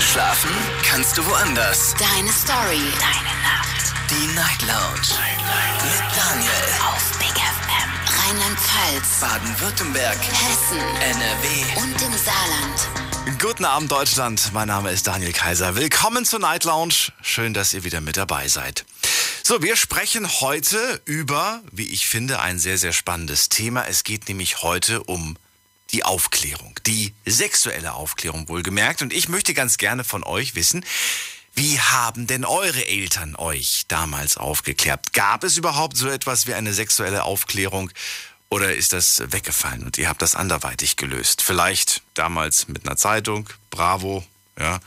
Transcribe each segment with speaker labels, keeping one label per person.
Speaker 1: Schlafen kannst du woanders.
Speaker 2: Deine Story. Deine Nacht.
Speaker 1: Die Night Lounge. Mit Daniel.
Speaker 2: Auf Big FM. Rheinland-Pfalz.
Speaker 1: Baden-Württemberg.
Speaker 2: Hessen.
Speaker 1: NRW.
Speaker 2: Und im Saarland.
Speaker 3: Guten Abend Deutschland, mein Name ist Daniel Kaiser. Willkommen zur Night Lounge. Schön, dass ihr wieder mit dabei seid. So, wir sprechen heute über, wie ich finde, ein sehr, sehr spannendes Thema. Es geht nämlich heute um die Aufklärung, die sexuelle Aufklärung wohlgemerkt. Und ich möchte ganz gerne von euch wissen, wie haben denn eure Eltern euch damals aufgeklärt? Gab es überhaupt so etwas wie eine sexuelle Aufklärung? Oder ist das weggefallen und ihr habt das anderweitig gelöst? Vielleicht damals mit einer Zeitung, Bravo, ja.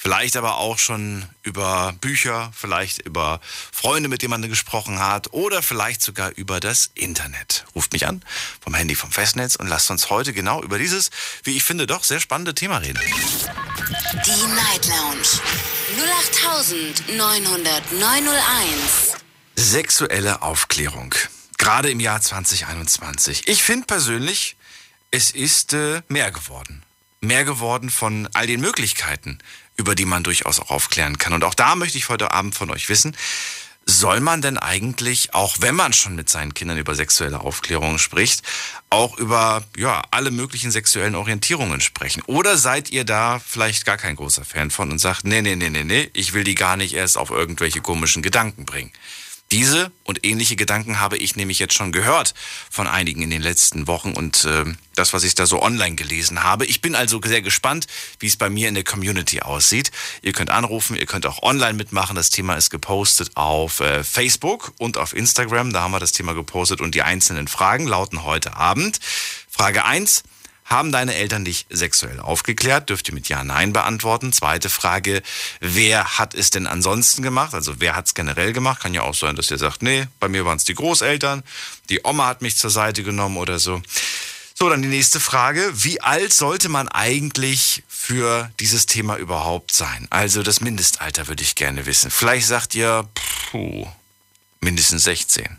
Speaker 3: Vielleicht aber auch schon über Bücher, vielleicht über Freunde, mit denen man gesprochen hat oder vielleicht sogar über das Internet. Ruft mich an vom Handy vom Festnetz und lasst uns heute genau über dieses, wie ich finde, doch sehr spannende Thema reden.
Speaker 2: Die Night Lounge. 08901.
Speaker 3: Sexuelle Aufklärung. Gerade im Jahr 2021. Ich finde persönlich, es ist äh, mehr geworden. Mehr geworden von all den Möglichkeiten, über die man durchaus auch aufklären kann. Und auch da möchte ich heute Abend von euch wissen, soll man denn eigentlich, auch wenn man schon mit seinen Kindern über sexuelle Aufklärung spricht, auch über ja, alle möglichen sexuellen Orientierungen sprechen? Oder seid ihr da vielleicht gar kein großer Fan von und sagt, nee, nee, nee, nee, nee, ich will die gar nicht erst auf irgendwelche komischen Gedanken bringen? Diese und ähnliche Gedanken habe ich nämlich jetzt schon gehört von einigen in den letzten Wochen und äh, das, was ich da so online gelesen habe. Ich bin also sehr gespannt, wie es bei mir in der Community aussieht. Ihr könnt anrufen, ihr könnt auch online mitmachen. Das Thema ist gepostet auf äh, Facebook und auf Instagram. Da haben wir das Thema gepostet und die einzelnen Fragen lauten heute Abend. Frage eins: haben deine Eltern dich sexuell aufgeklärt? Dürft ihr mit Ja, Nein beantworten. Zweite Frage, wer hat es denn ansonsten gemacht? Also wer hat es generell gemacht? Kann ja auch sein, dass ihr sagt, nee, bei mir waren es die Großeltern, die Oma hat mich zur Seite genommen oder so. So, dann die nächste Frage. Wie alt sollte man eigentlich für dieses Thema überhaupt sein? Also das Mindestalter würde ich gerne wissen. Vielleicht sagt ihr, puh, mindestens 16.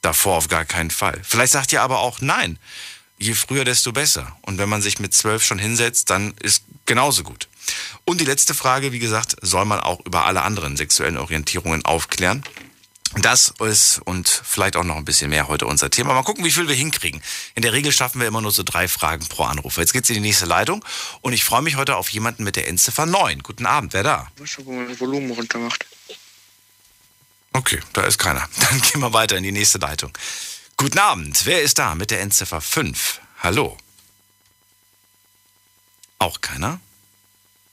Speaker 3: Davor auf gar keinen Fall. Vielleicht sagt ihr aber auch nein je früher, desto besser. Und wenn man sich mit zwölf schon hinsetzt, dann ist genauso gut. Und die letzte Frage, wie gesagt, soll man auch über alle anderen sexuellen Orientierungen aufklären? Das ist und vielleicht auch noch ein bisschen mehr heute unser Thema. Mal gucken, wie viel wir hinkriegen. In der Regel schaffen wir immer nur so drei Fragen pro Anruf. Jetzt geht's in die nächste Leitung und ich freue mich heute auf jemanden mit der Endziffer 9. Guten Abend, wer da?
Speaker 4: Ich man das Volumen runtermacht.
Speaker 3: Okay, da ist keiner. Dann gehen wir weiter in die nächste Leitung. Guten Abend, wer ist da mit der Endziffer 5? Hallo. Auch keiner?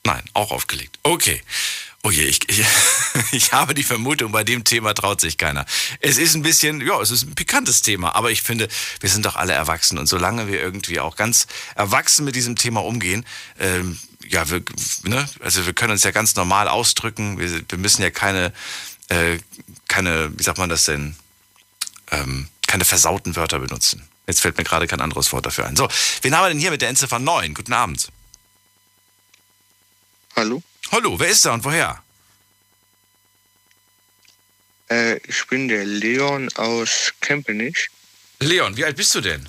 Speaker 3: Nein, auch aufgelegt. Okay. Oh je, ich, ich, ich habe die Vermutung, bei dem Thema traut sich keiner. Es ist ein bisschen, ja, es ist ein pikantes Thema, aber ich finde, wir sind doch alle erwachsen und solange wir irgendwie auch ganz erwachsen mit diesem Thema umgehen, ähm, ja, wir, ne, also wir können uns ja ganz normal ausdrücken, wir, wir müssen ja keine, äh, keine, wie sagt man das denn, ähm, keine versauten Wörter benutzen. Jetzt fällt mir gerade kein anderes Wort dafür ein. So, wen haben wir denn hier mit der Endziffer 9? Guten Abend.
Speaker 4: Hallo?
Speaker 3: Hallo, wer ist da und woher?
Speaker 4: Äh, ich bin der Leon aus Kempenich.
Speaker 3: Leon, wie alt bist du denn?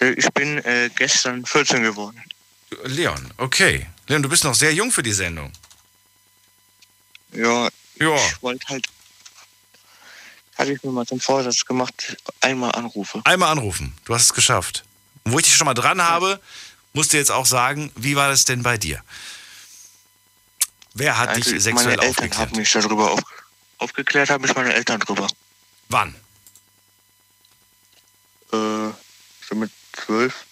Speaker 4: Äh, ich bin äh, gestern 14 geworden.
Speaker 3: Leon, okay. Leon, du bist noch sehr jung für die Sendung.
Speaker 4: Ja,
Speaker 3: Ja.
Speaker 4: ich wollte halt, hatte ich mir mal zum Vorsatz gemacht, einmal anrufe.
Speaker 3: Einmal anrufen. Du hast es geschafft. Und wo ich dich schon mal dran habe, musst du jetzt auch sagen, wie war das denn bei dir? Wer hat
Speaker 4: Also,
Speaker 3: dich sexuell
Speaker 4: meine Eltern
Speaker 3: aufgeklärt?
Speaker 4: haben mich darüber auf, aufgeklärt, haben mich meine Eltern drüber.
Speaker 3: Wann?
Speaker 4: Äh, so mit zwölf.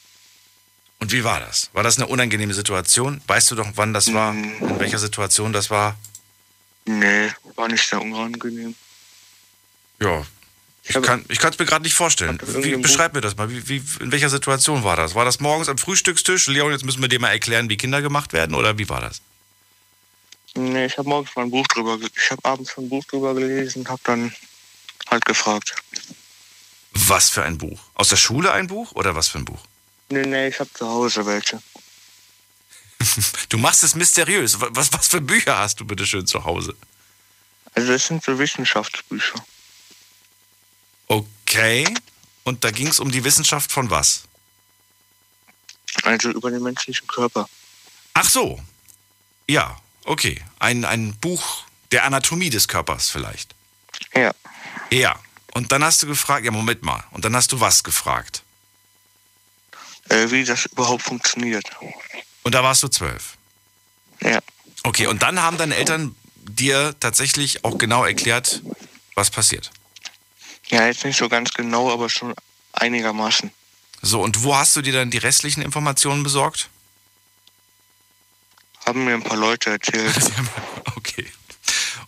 Speaker 3: Und wie war das? War das eine unangenehme Situation? Weißt du doch, wann das war?
Speaker 4: Mm.
Speaker 3: In welcher Situation das war?
Speaker 4: Nee, war nicht sehr unangenehm.
Speaker 3: Ja. Ich kann ich es mir gerade nicht vorstellen. Wie, beschreib mir das mal. Wie, wie, in welcher Situation war das? War das morgens am Frühstückstisch? Leon, jetzt müssen wir dir mal erklären, wie Kinder gemacht werden? Oder wie war das?
Speaker 4: Nee, ich habe morgens mal ein Buch drüber, ich habe abends schon ein Buch drüber gelesen und habe dann halt gefragt.
Speaker 3: Was für ein Buch? Aus der Schule ein Buch oder was für ein Buch?
Speaker 4: Nee, nee, ich habe zu Hause welche.
Speaker 3: Du machst es mysteriös. Wa- Was, was für Bücher hast du bitte schön zu Hause?
Speaker 4: Also das sind so Wissenschaftsbücher.
Speaker 3: Okay. Und da ging es um die Wissenschaft von was?
Speaker 4: Also über den menschlichen Körper.
Speaker 3: Ach so. Ja, okay. Ein, ein Buch der Anatomie des Körpers vielleicht.
Speaker 4: Ja.
Speaker 3: Ja. Und dann hast du gefragt, ja, Moment mal. Und dann hast du was gefragt.
Speaker 4: Äh, wie das überhaupt funktioniert.
Speaker 3: Und da warst du zwölf.
Speaker 4: Ja.
Speaker 3: Okay, und dann haben deine Eltern dir tatsächlich auch genau erklärt, was passiert.
Speaker 4: Ja, jetzt nicht so ganz genau, aber schon einigermaßen.
Speaker 3: So, und wo hast du dir dann die restlichen Informationen besorgt?
Speaker 4: Haben mir ein paar Leute erzählt.
Speaker 3: Okay.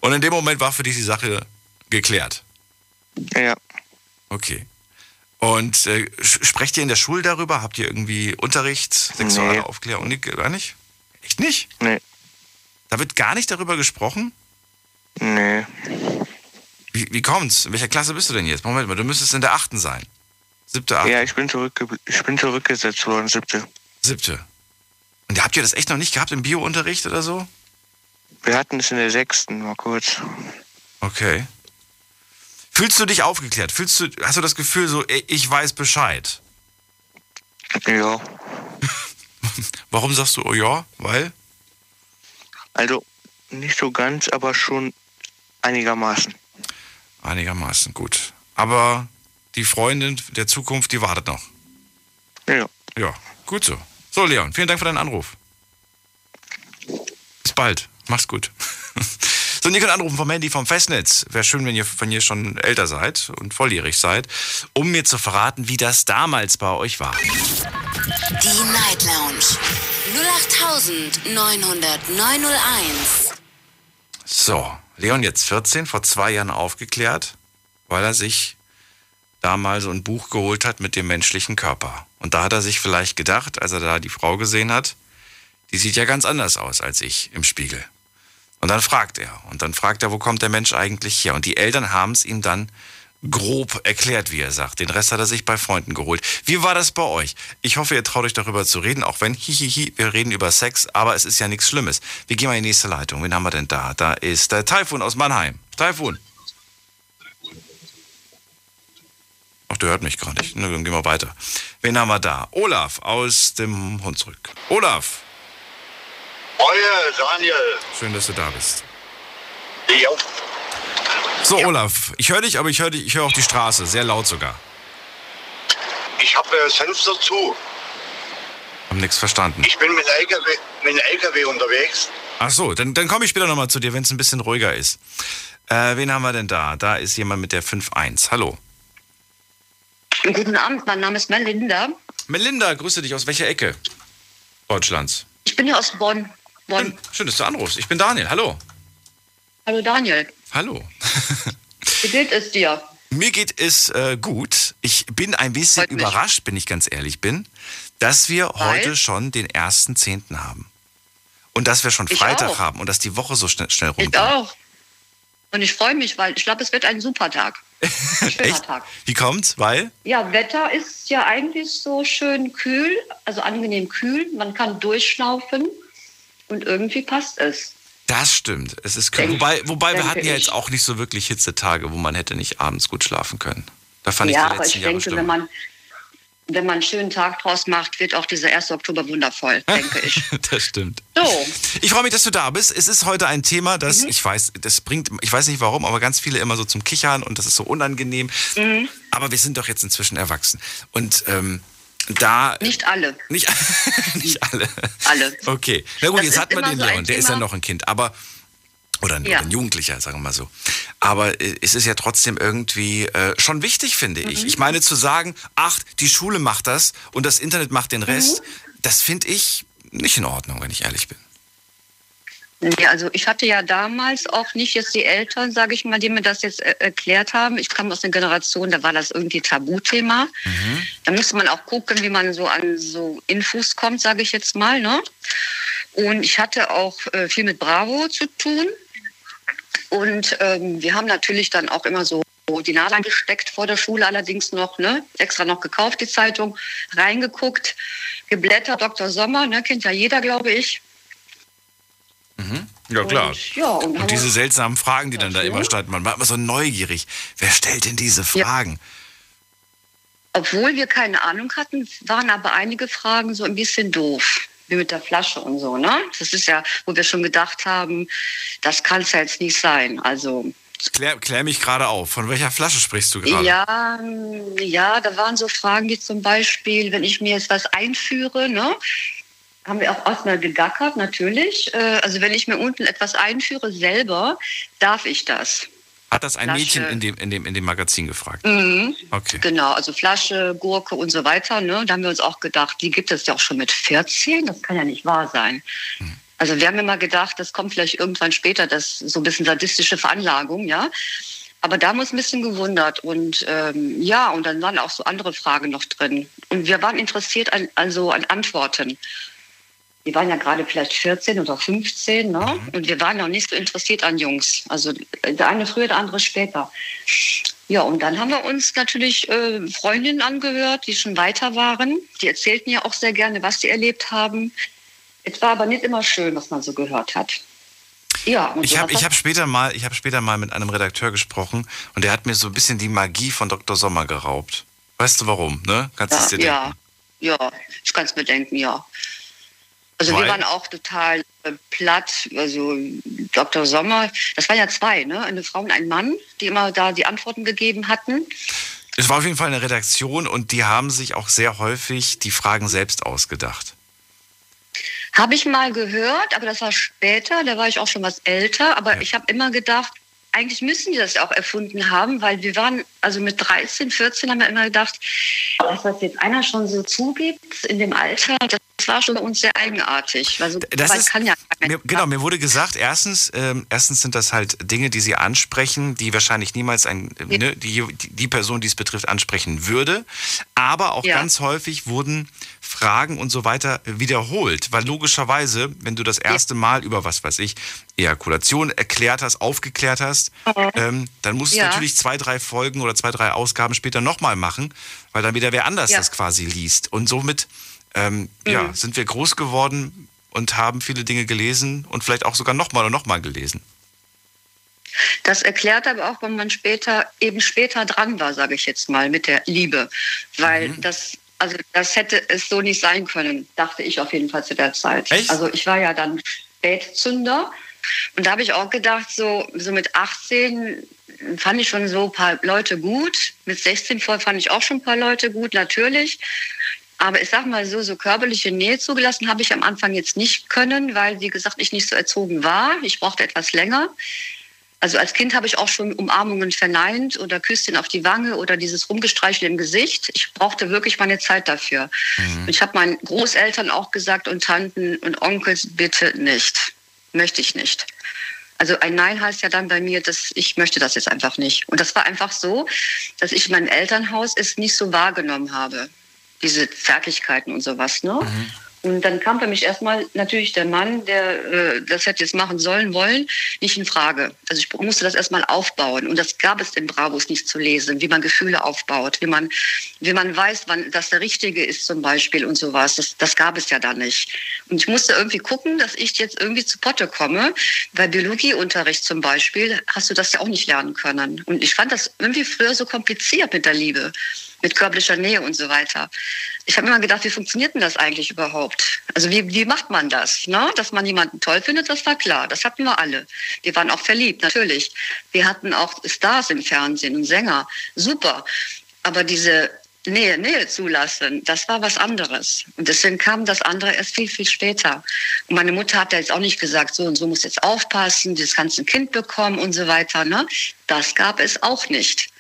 Speaker 3: Und in dem Moment war für dich die Sache geklärt.
Speaker 4: Ja.
Speaker 3: Okay. Und äh, sprecht ihr in der Schule darüber? Habt ihr irgendwie Unterricht, sexuelle
Speaker 4: Nee.
Speaker 3: Aufklärung? Nee, gar nicht? Echt nicht?
Speaker 4: Nee.
Speaker 3: Da wird gar nicht darüber gesprochen?
Speaker 4: Nee.
Speaker 3: Wie, wie kommt's? In welcher Klasse bist du denn jetzt? Moment mal, du müsstest in der achten sein. Siebte, achte,
Speaker 4: Ja, ich bin, zurückge ich bin zurückgesetzt worden, siebte.
Speaker 3: siebte. Und habt ihr das echt noch nicht gehabt im Biounterricht oder so?
Speaker 4: Wir hatten es in der sechsten, mal kurz.
Speaker 3: Okay. Fühlst du dich aufgeklärt? Fühlst du, hast du das Gefühl so, ich weiß Bescheid?
Speaker 4: Ja.
Speaker 3: Warum sagst du, oh ja? Weil?
Speaker 4: Also, nicht so ganz, aber schon einigermaßen.
Speaker 3: Einigermaßen gut. Aber die Freundin der Zukunft, die wartet noch.
Speaker 4: Ja.
Speaker 3: Ja, gut so. So, Leon, vielen Dank für deinen Anruf. Bis bald. Mach's gut. So, und ihr könnt anrufen vom Handy vom Festnetz. Wäre schön, wenn ihr, wenn ihr schon älter seid und volljährig seid, um mir zu verraten, wie das damals bei euch war.
Speaker 2: Die Night Lounge 08901.
Speaker 3: So, Leon jetzt 14, vor zwei Jahren aufgeklärt, weil er sich da mal so ein Buch geholt hat mit dem menschlichen Körper. Und da hat er sich vielleicht gedacht, als er da die Frau gesehen hat, die sieht ja ganz anders aus als ich im Spiegel. Und dann fragt er. Und dann fragt er, wo kommt der Mensch eigentlich her? Und die Eltern haben es ihm dann grob erklärt, wie er sagt. Den Rest hat er sich bei Freunden geholt. Wie war das bei euch? Ich hoffe, ihr traut euch darüber zu reden, auch wenn, hihihi, wir reden über Sex, aber es ist ja nichts Schlimmes. Wir gehen mal in die nächste Leitung. Wen haben wir denn da? Da ist der Taifun aus Mannheim. Taifun. Ach, der hört mich gar nicht. Na, dann gehen wir weiter. Wen haben wir da? Olaf aus dem Hunsrück. Olaf,
Speaker 5: Euer Daniel.
Speaker 3: schön, dass du da bist.
Speaker 5: Ja.
Speaker 3: So, Olaf, ich höre dich, aber ich höre ich höre auch die Straße, sehr laut sogar.
Speaker 5: Ich habe das Fenster zu.
Speaker 3: Haben nichts verstanden.
Speaker 5: Ich bin mit dem LKW, mit LKW unterwegs.
Speaker 3: Ach so, dann, dann komme ich später nochmal zu dir, wenn es ein bisschen ruhiger ist. Äh, wen haben wir denn da? Da ist jemand mit der 5.1. Hallo.
Speaker 6: Guten Abend, mein Name ist Melinda.
Speaker 3: Melinda, grüße dich. Aus welcher Ecke Deutschlands?
Speaker 6: Ich bin ja aus Bonn. Bonn.
Speaker 3: Schön, schön, dass du anrufst. Ich bin Daniel. Hallo.
Speaker 6: Hallo Daniel.
Speaker 3: Hallo.
Speaker 6: Wie geht es dir?
Speaker 3: Mir geht es äh, gut. Ich bin ein bisschen
Speaker 6: Freut mich.
Speaker 3: überrascht, wenn ich ganz ehrlich bin, dass wir
Speaker 6: Weil?
Speaker 3: heute schon den ersten Zehnten haben. Und dass wir schon
Speaker 6: Ich
Speaker 3: Freitag
Speaker 6: auch.
Speaker 3: haben und dass die Woche so schnell, schnell
Speaker 6: Ich
Speaker 3: rumgeht.
Speaker 6: auch. Und ich freue mich, weil ich glaube, es wird ein super Tag. Ein schöner
Speaker 3: Echt?
Speaker 6: Tag.
Speaker 3: Wie kommt's? Weil?
Speaker 6: Ja, Wetter ist ja eigentlich so schön kühl, also angenehm kühl. Man kann durchschnaufen und irgendwie passt es.
Speaker 3: Das stimmt. Es ist.
Speaker 6: Denk-
Speaker 3: Wobei, wobei wir hatten ja jetzt auch nicht so wirklich Hitzetage, wo man hätte nicht abends gut schlafen können. Da fand
Speaker 6: ja,
Speaker 3: ich die
Speaker 6: aber
Speaker 3: letzten
Speaker 6: ich
Speaker 3: Jahre
Speaker 6: denke,
Speaker 3: schlimmer.
Speaker 6: wenn man, wenn man einen schönen Tag draus macht, wird auch dieser 1. Oktober wundervoll, denke ich.
Speaker 3: das stimmt.
Speaker 6: So,
Speaker 3: Ich freue mich, dass du da bist. Es ist heute ein Thema, das
Speaker 6: Mhm.
Speaker 3: ich weiß, das bringt, ich weiß nicht warum, aber ganz viele immer so zum Kichern und das ist so unangenehm.
Speaker 6: Mhm.
Speaker 3: Aber wir sind doch jetzt inzwischen erwachsen. Und ähm, da.
Speaker 6: nicht alle.
Speaker 3: Nicht, nicht alle.
Speaker 6: Alle.
Speaker 3: Okay. Na gut,
Speaker 6: Das
Speaker 3: jetzt hat man den
Speaker 6: so
Speaker 3: Leon, der ist ja noch ein Kind, aber. Oder ein,
Speaker 6: Ja.
Speaker 3: ein Jugendlicher, sagen wir mal so. Aber äh, es ist ja trotzdem irgendwie äh, schon wichtig, finde ich.
Speaker 6: Mhm.
Speaker 3: Ich meine, zu sagen, ach, die Schule macht das und das Internet macht den Rest,
Speaker 6: Mhm.
Speaker 3: das finde ich nicht in Ordnung, wenn ich ehrlich bin.
Speaker 6: Nee, also ich hatte ja damals auch nicht jetzt die Eltern, sage ich mal, die mir das jetzt äh, erklärt haben. Ich kam aus einer Generation, da war das irgendwie Tabuthema. Da müsste man auch gucken, wie man so an so Infos kommt, sage ich jetzt mal. Ne? Und ich hatte auch äh, viel mit Bravo zu tun. Und ähm, wir haben natürlich dann auch immer so die Nadel angesteckt vor der Schule, allerdings noch, ne, extra noch gekauft, die Zeitung, reingeguckt, geblättert, Dr. Sommer, ne, kennt ja jeder, glaube ich.
Speaker 3: Ja,
Speaker 6: Und, ja, und,
Speaker 3: Und diese seltsamen Fragen, die dann da
Speaker 6: Ja.
Speaker 3: immer standen, man war immer so neugierig. Wer stellt denn diese
Speaker 6: Ja.
Speaker 3: Fragen?
Speaker 6: obwohl wir keine Ahnung hatten, waren aber einige Fragen so ein bisschen doof. wie mit der Flasche und so, ne? Das ist ja, wo wir schon gedacht haben, das kann es ja jetzt nicht sein. Also
Speaker 3: Klär, klär mich gerade auf. Von welcher Flasche sprichst du gerade?
Speaker 6: ja, ja, da waren so Fragen, wie zum Beispiel, wenn ich mir jetzt was einführe, ne? Haben wir auch erstmal gegackert, natürlich. Äh, Also wenn ich mir unten etwas einführe selber, darf ich das.
Speaker 3: Hat das ein
Speaker 6: Flasche.
Speaker 3: Mädchen in dem, in, dem, in dem Magazin gefragt?
Speaker 6: Mhm.
Speaker 3: Okay.
Speaker 6: Genau, also Flasche, Gurke und so weiter. Ne? Da haben wir uns auch gedacht, die gibt es ja auch schon mit 14. Das kann ja nicht wahr sein. Also wir haben immer gedacht, das kommt vielleicht irgendwann später, das so ein bisschen sadistische Veranlagung, ja. Aber da haben wir uns ein bisschen gewundert und ähm, ja, und dann waren auch so andere Fragen noch drin. Und wir waren interessiert an, also an Antworten. Die waren ja gerade vielleicht 14 oder 15, ne? Und wir waren noch nicht so interessiert an Jungs. Also der eine früher, der andere später. Ja, und dann haben wir uns natürlich äh, Freundinnen angehört, die schon weiter waren. Die erzählten ja auch sehr gerne, was sie erlebt haben. Es war aber nicht immer schön, was man so gehört hat. Ja,
Speaker 3: Ich
Speaker 6: so
Speaker 3: habe hab später, mal- ich hab später mal mit einem Redakteur gesprochen und der hat mir so ein bisschen die Magie von Dr. Sommer geraubt. Weißt du warum, ne? Kannst du es dir
Speaker 6: ja,
Speaker 3: denken?
Speaker 6: ja, ja, ich kann es mir denken, ja. Also
Speaker 3: Weil?
Speaker 6: wir waren auch total äh, platt. Also Dr. Sommer, das waren ja zwei, ne? Eine Frau und ein Mann, die immer da die Antworten gegeben hatten.
Speaker 3: Es war auf jeden Fall eine Redaktion und die haben sich auch sehr häufig die Fragen selbst ausgedacht.
Speaker 6: Habe ich mal gehört, aber das war später, da war ich auch schon was älter. Aber
Speaker 3: Ja.
Speaker 6: ich habe immer gedacht, eigentlich müssen die das auch erfunden haben, weil wir waren, also mit 13, 14 haben wir immer gedacht, dass das jetzt einer schon so zugibt in dem Alter, das war schon bei uns sehr eigenartig. Also,
Speaker 3: Das ist,
Speaker 6: kann ja
Speaker 3: mir, genau, mir wurde gesagt, erstens, ähm, erstens sind das halt Dinge, die sie ansprechen, die wahrscheinlich niemals ein, äh, ne, die, die Person, die es betrifft, ansprechen würde. Aber auch
Speaker 6: Ja.
Speaker 3: ganz häufig wurden Fragen und so weiter wiederholt. Weil logischerweise, wenn du das erste Mal über was weiß ich, Ejakulation erklärt hast, aufgeklärt hast, ähm, dann musst du
Speaker 6: Ja.
Speaker 3: natürlich zwei, drei Folgen oder zwei, drei Ausgaben später nochmal machen, weil dann wieder wer anders
Speaker 6: Ja.
Speaker 3: das quasi liest. Und somit ähm, ja, sind wir groß geworden und haben viele Dinge gelesen und vielleicht auch sogar nochmal und nochmal gelesen.
Speaker 6: Das erklärt aber auch, wenn man später eben später dran war, sage ich jetzt mal, mit der Liebe, weil
Speaker 3: Mhm.
Speaker 6: das also das hätte es so nicht sein können, dachte ich auf jeden Fall zu der Zeit.
Speaker 3: Echt?
Speaker 6: Also ich war ja dann Spätzünder und da habe ich auch gedacht, so so mit 18 fand ich schon so ein paar Leute gut, mit 16 voll fand ich auch schon ein paar Leute gut, natürlich. Aber ich sag mal so, so körperliche Nähe zugelassen habe ich am Anfang jetzt nicht können, weil, wie gesagt, ich nicht so erzogen war. Ich brauchte etwas länger. Also als Kind habe ich auch schon Umarmungen verneint oder Küsschen auf die Wange oder dieses Rumgestreichel im Gesicht. Ich brauchte wirklich meine Zeit dafür. Und ich habe meinen Großeltern auch gesagt und Tanten und Onkels, bitte nicht. Möchte ich nicht. Also ein Nein heißt ja dann bei mir, dass ich möchte das jetzt einfach nicht. Und das war einfach so, dass ich in meinem Elternhaus es nicht so wahrgenommen habe. Diese Zärtlichkeiten und sowas. Ne? Und dann kam für mich erstmal natürlich der Mann, der äh, das hätte jetzt machen sollen, wollen, nicht in Frage. Also ich musste das erstmal aufbauen. Und das gab es in Bravos nicht zu lesen, wie man Gefühle aufbaut, wie man, wie man weiß, wann das der Richtige ist zum Beispiel und sowas. Das, das gab es ja da nicht. Und ich musste irgendwie gucken, dass ich jetzt irgendwie zu Potte komme. Bei Biologieunterricht zum Beispiel hast du das ja auch nicht lernen können. Und ich fand das irgendwie früher so kompliziert mit der Liebe, mit körperlicher Nähe und so weiter. Ich habe immer gedacht, wie funktioniert denn das eigentlich überhaupt? Also wie, wie macht man das? Ne? Dass man jemanden toll findet, das war klar. Das hatten wir alle. Wir waren auch verliebt, natürlich. Wir hatten auch Stars im Fernsehen und Sänger. Super. Aber diese Nähe, Nähe zulassen, das war was anderes. Und deswegen kam das andere erst viel, viel später. Und meine Mutter hat ja jetzt auch nicht gesagt, so und so muss jetzt aufpassen, das ein Kind bekommen und so weiter. Ne? Das gab es auch nicht.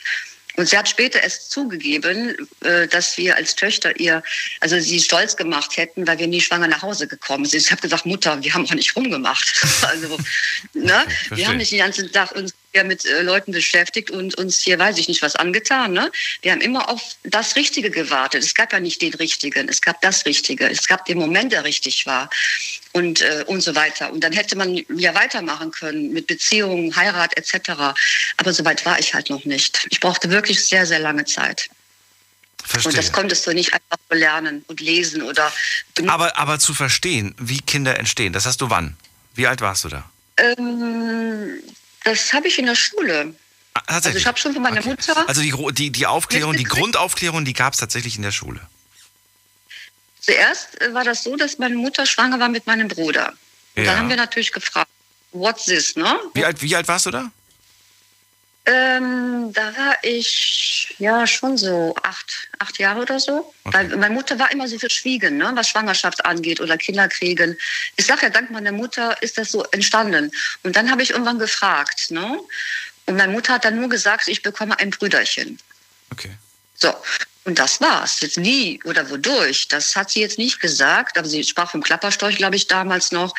Speaker 6: Und sie hat später erst zugegeben, äh, dass wir als Töchter ihr, also sie stolz gemacht hätten, weil wir nie schwanger nach Hause gekommen sind. Ich habe gesagt, Mutter, wir haben auch nicht rumgemacht. Also, ne? Wir haben nicht den ganzen Tag uns mit äh, Leuten beschäftigt und uns hier, weiß ich nicht, was angetan. Ne? Wir haben immer auf das Richtige gewartet. Es gab ja nicht den Richtigen, es gab das Richtige. Es gab den Moment, der richtig war und, äh, und so weiter. Und dann hätte man ja weitermachen können mit Beziehungen, Heirat etc. Aber so weit war ich halt noch nicht. Ich brauchte wirklich sehr, sehr lange Zeit.
Speaker 3: Verstehe.
Speaker 6: Und das konntest du nicht einfach so lernen und lesen oder.
Speaker 3: aber, aber zu verstehen, wie Kinder entstehen, das hast du wann? Wie alt warst du da?
Speaker 6: Ähm, das habe ich in der Schule.
Speaker 3: Ah?
Speaker 6: Also ich habe schon von meiner Mutter
Speaker 3: Also die, die, die Aufklärung, die. Grundaufklärung, die gab es tatsächlich in der Schule.
Speaker 6: zuerst äh, war das so, dass meine Mutter schwanger war mit meinem Bruder. Und
Speaker 3: Ja.
Speaker 6: dann haben wir natürlich gefragt, what's this, ne?
Speaker 3: Wie alt, wie alt warst du da?
Speaker 6: Ähm, da war ich ja schon so acht, acht Jahre oder so. Weil meine Mutter war immer so verschwiegen, ne, was Schwangerschaft angeht oder Kinder kriegen. Ich sage ja, dank meiner Mutter ist das so entstanden. Und dann habe ich irgendwann gefragt, ne? Und meine Mutter hat dann nur gesagt, ich bekomme ein Brüderchen.
Speaker 3: Okay.
Speaker 6: So. Und das war's. Jetzt wie oder wodurch, das hat sie jetzt nicht gesagt, aber sie sprach vom Klapperstorch, glaube ich, damals noch.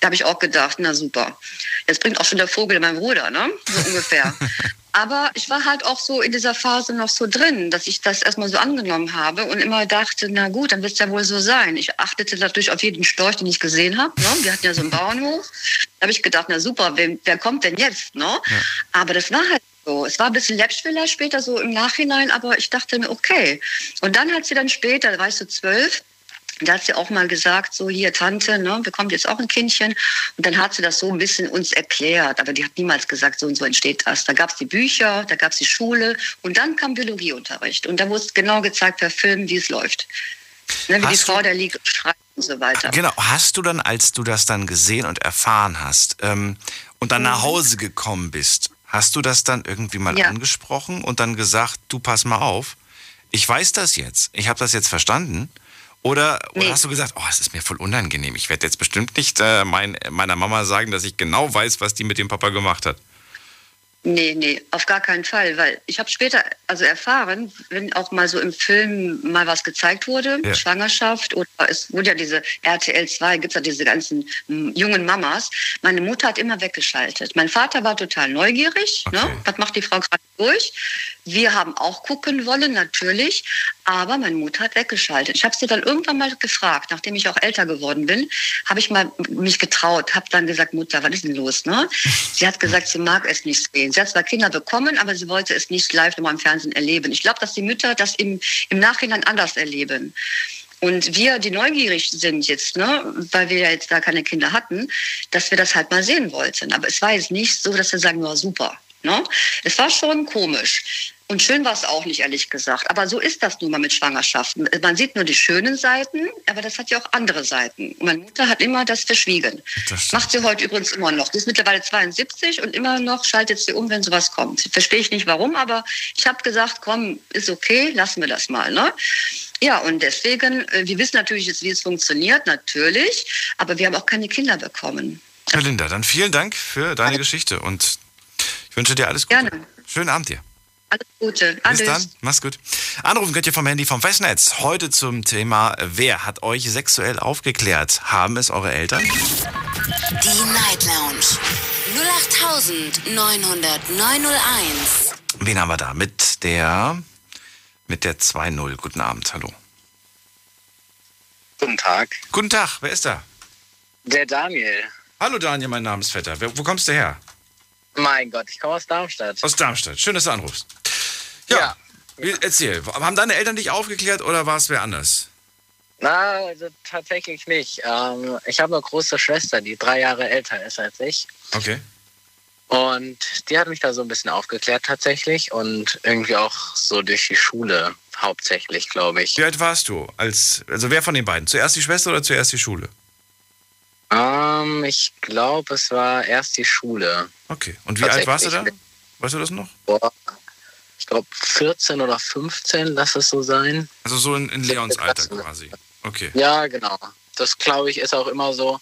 Speaker 6: Da habe ich auch gedacht, na super. Jetzt bringt auch schon der Vogel mein Bruder, ne? So ungefähr. Aber ich war halt auch so in dieser Phase noch so drin, dass ich das erstmal so angenommen habe und immer dachte, na gut, dann wird es ja wohl so sein. Ich achtete natürlich auf jeden Storch, den ich gesehen habe. Ne? Wir hatten ja so einen Bauernhof. Da habe ich gedacht, na super, wer, wer kommt denn jetzt? Ne? Aber das war halt so. Es war ein bisschen läppisch vielleicht später so im Nachhinein, aber ich dachte mir, okay. Und dann hat sie dann später, ich so zwölf, da hat sie auch mal gesagt, so hier Tante, ne, bekommt jetzt auch ein Kindchen. Und dann hat sie das so ein bisschen uns erklärt, aber die hat niemals gesagt, so und so entsteht das. Da gab es die Bücher, da gab es die Schule und dann kam Biologieunterricht. Und da wurde genau gezeigt per Film, wie es läuft. Ne, wie
Speaker 3: Hast
Speaker 6: die Frau
Speaker 3: du-
Speaker 6: da liegt und schreit und so weiter.
Speaker 3: Genau. Hast du dann, als du das dann gesehen und erfahren hast ähm, und dann nach Hause gekommen bist, hast du das dann irgendwie mal.
Speaker 6: Ja.
Speaker 3: angesprochen und dann gesagt, du pass mal auf, ich weiß das jetzt, ich habe das jetzt verstanden? Oder, oder
Speaker 6: Nee.
Speaker 3: hast du gesagt, oh, es ist mir voll unangenehm, ich werde jetzt bestimmt nicht äh, mein, meiner Mama sagen, dass ich genau weiß, was die mit dem Papa gemacht hat?
Speaker 6: Nee, nee, auf gar keinen Fall, weil ich habe später also erfahren, wenn auch mal so im Film mal was gezeigt wurde,
Speaker 3: Ja.
Speaker 6: Schwangerschaft oder es wurde ja diese RTL 2, gibt's ja diese ganzen mm, jungen Mamas. Meine Mutter hat immer weggeschaltet. Mein Vater war total neugierig,
Speaker 3: Okay.
Speaker 6: ne? was macht die Frau gerade durch? Wir haben auch gucken wollen, natürlich, aber meine Mutter hat weggeschaltet. Ich habe sie dann irgendwann mal gefragt, nachdem ich auch älter geworden bin, habe ich mal mich getraut, habe dann gesagt, Mutter, was ist denn los? Ne? Sie hat gesagt, sie mag es nicht sehen. Sie hat zwar Kinder bekommen, aber sie wollte es nicht live nochmal im Fernsehen erleben. Ich glaube, dass die Mütter das im, im Nachhinein anders erleben. Und wir, die neugierig sind jetzt, ne, weil wir ja jetzt da keine Kinder hatten, dass wir das halt mal sehen wollten. Aber es war jetzt nicht so, dass wir sagen, war super. Ne? Es war schon komisch. Und schön war es auch nicht, ehrlich gesagt. Aber so ist das nun mal mit Schwangerschaften. Man sieht nur die schönen Seiten, aber das hat ja auch andere Seiten. Und meine Mutter hat immer das verschwiegen.
Speaker 3: Das.
Speaker 6: Macht sie heute übrigens immer noch. Die ist mittlerweile 72 und immer noch schaltet sie um, wenn sowas kommt. Verstehe ich nicht warum, aber ich habe gesagt, komm, ist okay, lassen wir das mal. Ne? Ja, und deswegen, äh, wir wissen natürlich jetzt, wie es funktioniert, natürlich, aber wir haben auch keine Kinder bekommen.
Speaker 3: Herr Linda, dann vielen Dank für deine Geschichte und ich wünsche dir alles Gute.
Speaker 6: Gerne.
Speaker 3: Schönen Abend dir.
Speaker 6: Alles Gute.
Speaker 3: Bis
Speaker 6: Alles.
Speaker 3: dann, mach's gut. Anrufen könnt ihr vom Handy vom Festnetz. Heute zum Thema, wer hat euch sexuell aufgeklärt? Haben es eure Eltern?
Speaker 2: Die Night Lounge 0890901.
Speaker 3: Wen haben wir da? Mit der, mit der 2-0. Guten Abend, hallo.
Speaker 7: Guten Tag.
Speaker 3: Guten Tag, wer ist da?
Speaker 7: Der Daniel.
Speaker 3: Hallo Daniel, mein Namensvetter. Wer, wo kommst du her?
Speaker 7: Mein Gott, ich komme aus Darmstadt.
Speaker 3: Aus Darmstadt. Schön, dass du anrufst. Ja,
Speaker 7: Ja.
Speaker 3: erzähl. Haben deine Eltern dich aufgeklärt oder war es wer anders?
Speaker 7: Na, also tatsächlich nicht. Ähm, ich habe eine große Schwester, die drei Jahre älter ist als ich.
Speaker 3: Okay.
Speaker 7: Und die hat mich da so ein bisschen aufgeklärt tatsächlich und irgendwie auch so durch die Schule hauptsächlich, glaube ich.
Speaker 3: Wie alt warst du? Als, also wer von den beiden? Zuerst die Schwester oder zuerst die Schule?
Speaker 7: Ähm, ich glaube, es war erst die Schule.
Speaker 3: Okay. Und wie alt warst du da? Weißt du das noch?
Speaker 7: Boah, glaube 14 oder 15, lass es so sein.
Speaker 3: Also so in, in Leons Alter quasi. Okay.
Speaker 7: Ja, genau. Das glaube ich ist auch immer so.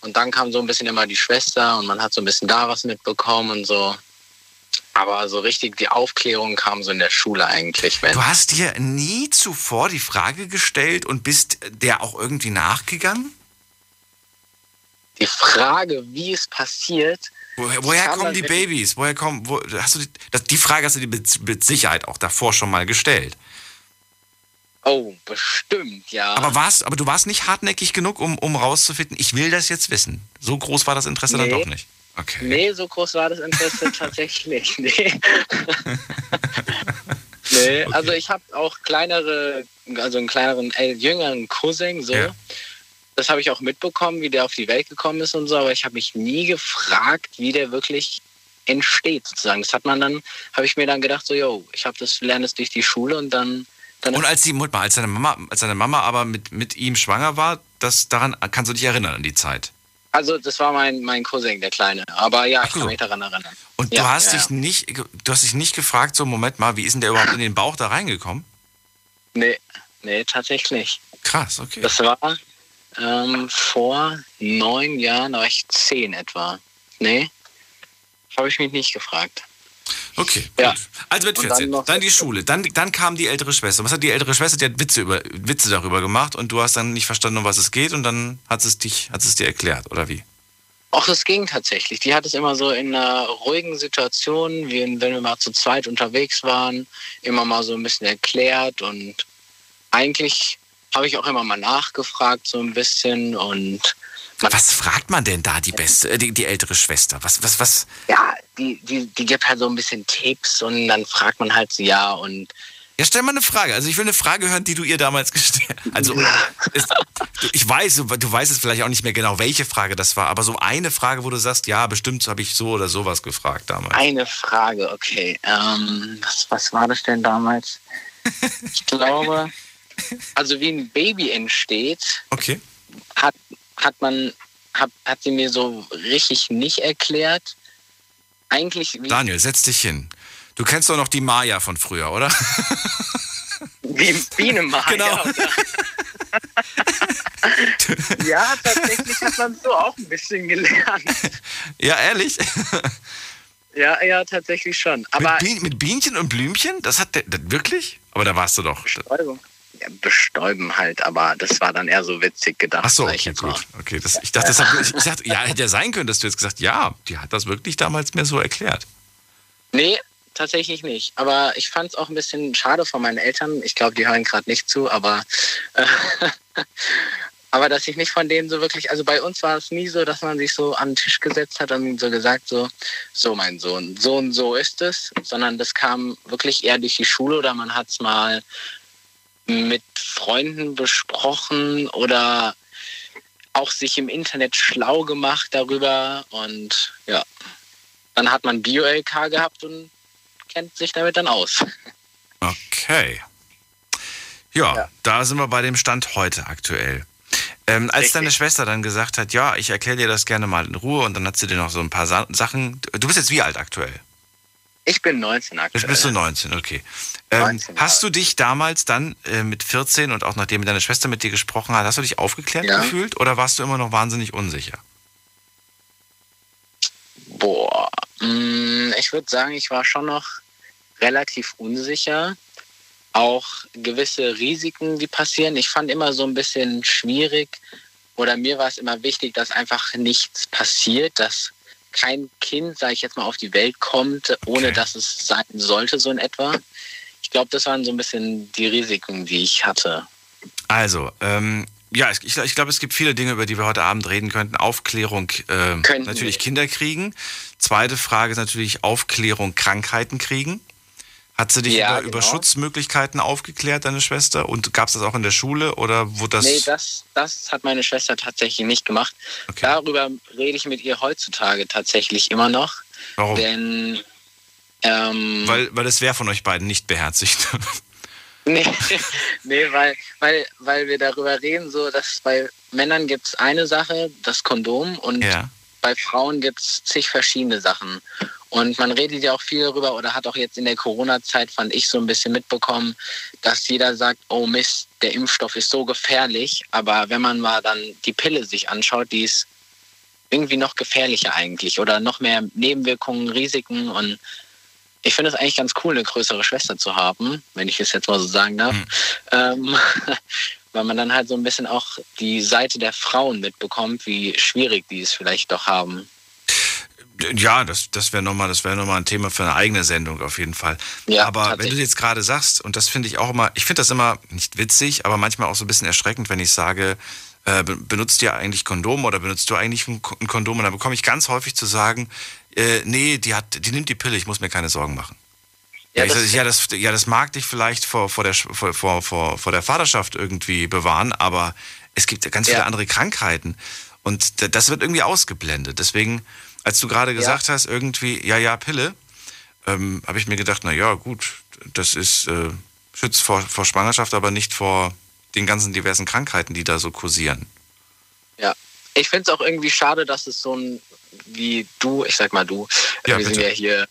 Speaker 7: Und dann kam so ein bisschen immer die Schwester und man hat so ein bisschen da was mitbekommen und so. Aber so richtig die Aufklärung kam so in der Schule eigentlich. Wenn
Speaker 3: Du hast dir nie zuvor die Frage gestellt und bist der auch irgendwie nachgegangen?
Speaker 7: die Frage, wie es passiert,
Speaker 3: Woher, woher kommen die Babys? Woher kommen, wo, hast du die, das, die Frage hast du dir mit, mit Sicherheit auch davor schon mal gestellt.
Speaker 7: oh, bestimmt, ja.
Speaker 3: Aber warst, aber du warst nicht hartnäckig genug, um, um rauszufinden, ich will das jetzt wissen. So groß war das Interesse dann
Speaker 7: Nee.
Speaker 3: doch nicht. Okay.
Speaker 7: Nee, so groß war das Interesse tatsächlich nicht. Nee. nee, also ich habe auch kleinere, also einen kleineren, äh, jüngeren Cousin, so.
Speaker 3: Ja.
Speaker 7: Das habe ich auch mitbekommen, wie der auf die Welt gekommen ist und so, aber ich habe mich nie gefragt, wie der wirklich entsteht, sozusagen. Das hat man dann, habe ich mir dann gedacht, so, yo, ich habe das, lerne es durch die Schule und dann
Speaker 3: Und als die Mutter, als deine Mama, als deine Mama aber mit, mit ihm schwanger war, das daran kannst du dich erinnern an die Zeit.
Speaker 7: also das war mein, mein Cousin, der Kleine. Aber ja, ich
Speaker 3: so.
Speaker 7: kann mich daran erinnern.
Speaker 3: Und
Speaker 7: Ja,
Speaker 3: du hast
Speaker 7: ja,
Speaker 3: dich
Speaker 7: ja.
Speaker 3: nicht, du hast dich nicht gefragt, so Moment mal, wie ist denn der überhaupt in den Bauch da reingekommen?
Speaker 7: Nee, nee, tatsächlich.
Speaker 3: Krass, okay.
Speaker 7: Das war ähm, vor neun Jahren, da war ich zehn etwa. Nee, habe ich mich nicht gefragt.
Speaker 3: Okay,
Speaker 7: Ja.
Speaker 3: Also mit
Speaker 7: Und
Speaker 3: 14, dann,
Speaker 7: dann
Speaker 3: die Schule, dann, dann kam die ältere Schwester. Was hat die ältere Schwester? Die hat Witze, über, Witze darüber gemacht und du hast dann nicht verstanden, um was es geht und dann hat es, dich, hat es dir erklärt, oder wie?
Speaker 7: Auch es ging tatsächlich. Die hat es immer so in einer ruhigen Situation, wie wenn wir mal zu zweit unterwegs waren, immer mal so ein bisschen erklärt und eigentlich habe ich auch immer mal nachgefragt so ein bisschen und
Speaker 3: Was fragt man denn da, die beste, äh, die, die ältere Schwester? Was, was, was?
Speaker 7: ja, die, die, die gibt halt so ein bisschen Tipps und dann fragt man halt so ja und
Speaker 3: Ja, stell mal eine Frage. Also ich will eine Frage hören, die du ihr damals gestellt hast. Also ist, ich weiß, du, du weißt es vielleicht auch nicht mehr genau, welche Frage das war, aber so eine Frage, wo du sagst, ja, bestimmt habe ich so oder sowas gefragt damals.
Speaker 7: Eine Frage, okay. Ähm, was, was war das denn damals? Ich glaube, also wie ein Baby entsteht,
Speaker 3: Okay.
Speaker 7: hat, hat man, hat, hat sie mir so richtig nicht erklärt. Eigentlich
Speaker 3: Daniel, setz dich hin. Du kennst doch noch die Maya von früher, oder?
Speaker 7: wie Biene mal.
Speaker 3: Genau.
Speaker 7: Ja, tatsächlich hat man so auch ein bisschen gelernt.
Speaker 3: ja, ehrlich?
Speaker 7: Ja, ja, tatsächlich schon. Aber
Speaker 3: mit, Bien, mit Bienchen und Blümchen? Das hat der, das, wirklich? Aber da warst du doch.
Speaker 7: Bestäubung. Bestäuben halt, aber das war dann eher so witzig gedacht.
Speaker 3: Ach so, okay,
Speaker 7: mal.
Speaker 3: gut. Okay, das, ich dachte, deshalb, ich, ich dachte, ja, hätte ja sein können, dass du jetzt gesagt ja, die hat das wirklich damals mir so erklärt.
Speaker 7: Nee, tatsächlich nicht. Aber ich fand es auch ein bisschen schade von meinen Eltern. Ich glaube, die hören gerade nicht zu, aber, äh, aber dass ich nicht von denen so wirklich, also bei uns war es nie so, dass man sich so an den Tisch gesetzt hat und so gesagt, so, so mein Sohn, so und so ist es, sondern das kam wirklich eher durch die Schule oder man hat es mal mit Freunden besprochen oder auch sich im Internet schlau gemacht darüber und ja, dann hat man Bio-LK gehabt und kennt sich damit dann aus.
Speaker 3: Okay. Ja,
Speaker 7: Ja.
Speaker 3: da sind wir bei dem Stand heute aktuell. Ähm, als
Speaker 7: Richtig.
Speaker 3: deine Schwester dann gesagt hat, ja, ich erkläre dir das gerne mal in Ruhe und dann hat sie dir noch so ein paar Sa Sachen. Du bist jetzt wie alt aktuell?
Speaker 7: Ich bin 19 aktuell.
Speaker 3: Jetzt bist du 19, okay. Ähm,
Speaker 7: 19
Speaker 3: hast du dich damals dann äh, mit 14 und auch nachdem deine Schwester mit dir gesprochen hat, hast du dich aufgeklärt
Speaker 7: Ja.
Speaker 3: gefühlt oder warst du immer noch wahnsinnig unsicher?
Speaker 7: Boah, mm, ich würde sagen, ich war schon noch relativ unsicher. Auch gewisse Risiken, die passieren. Ich fand immer so ein bisschen schwierig oder mir war es immer wichtig, dass einfach nichts passiert, dass kein Kind, sage ich jetzt mal, auf die Welt kommt, ohne
Speaker 3: Okay.
Speaker 7: dass es sein sollte, so in etwa. Ich glaube, das waren so ein bisschen die Risiken, die ich hatte.
Speaker 3: Also, ähm, ja, ich, ich, glaube, es gibt viele Dinge, über die wir heute Abend reden könnten. Aufklärung, äh, natürlich
Speaker 7: wir.
Speaker 3: Kinder kriegen. Zweite Frage ist natürlich Aufklärung, Krankheiten kriegen. Hat sie dich
Speaker 7: Ja,
Speaker 3: über, über
Speaker 7: genau.
Speaker 3: Schutzmöglichkeiten aufgeklärt, deine Schwester? Und gab es das auch in der Schule oder wurde das...
Speaker 7: nee, das, das hat meine Schwester tatsächlich nicht gemacht.
Speaker 3: okay.
Speaker 7: Darüber rede ich mit ihr heutzutage tatsächlich immer noch.
Speaker 3: Warum?
Speaker 7: Denn ähm,
Speaker 3: Weil, weil es wer von euch beiden nicht beherzigt.
Speaker 7: nee, nee, weil, weil, weil wir darüber reden, so dass bei Männern gibt es eine Sache, das Kondom, und
Speaker 3: ja.
Speaker 7: bei Frauen gibt es zig verschiedene Sachen. Und man redet ja auch viel darüber oder hat auch jetzt in der Corona-Zeit, fand ich, so ein bisschen mitbekommen, dass jeder sagt, oh Mist, der Impfstoff ist so gefährlich. Aber wenn man mal dann die Pille sich anschaut, die ist irgendwie noch gefährlicher eigentlich oder noch mehr Nebenwirkungen, Risiken. Und ich finde es eigentlich ganz cool, eine größere Schwester zu haben, wenn ich es jetzt mal so sagen darf.
Speaker 3: Hm.
Speaker 7: Ähm, weil man dann halt so ein bisschen auch die Seite der Frauen mitbekommt, wie schwierig die es vielleicht doch haben.
Speaker 3: Ja, das, das wäre nochmal wär noch mal ein Thema für eine eigene Sendung auf jeden Fall.
Speaker 7: Ja,
Speaker 3: aber wenn du jetzt gerade sagst, und das finde ich auch immer, ich finde das immer nicht witzig, aber manchmal auch so ein bisschen erschreckend, wenn ich sage, äh, be- benutzt ihr eigentlich Kondom oder benutzt du eigentlich ein Ko- ein Kondom? Und dann bekomme ich ganz häufig zu sagen, äh, nee, die, hat, die nimmt die Pille, ich muss mir keine Sorgen machen. Ja,
Speaker 7: Ja, das-
Speaker 3: sag, ja, das, ja, das mag dich vielleicht vor, vor, der, vor, vor, vor, vor der Vaterschaft irgendwie bewahren, aber es gibt ganz viele
Speaker 7: Ja.
Speaker 3: andere Krankheiten. Und das wird irgendwie ausgeblendet. Deswegen, als du gerade gesagt hast, irgendwie, ja, ja, Pille, ähm, habe ich mir gedacht, na ja, gut, das ist, äh, schützt vor, vor Schwangerschaft, aber nicht vor den ganzen diversen Krankheiten, die da so kursieren.
Speaker 7: Ja. Ich finde es auch irgendwie schade, dass es so ein, wie du, ich sag mal du,
Speaker 3: Ja,
Speaker 7: wir sind
Speaker 3: bitte.
Speaker 7: ja hier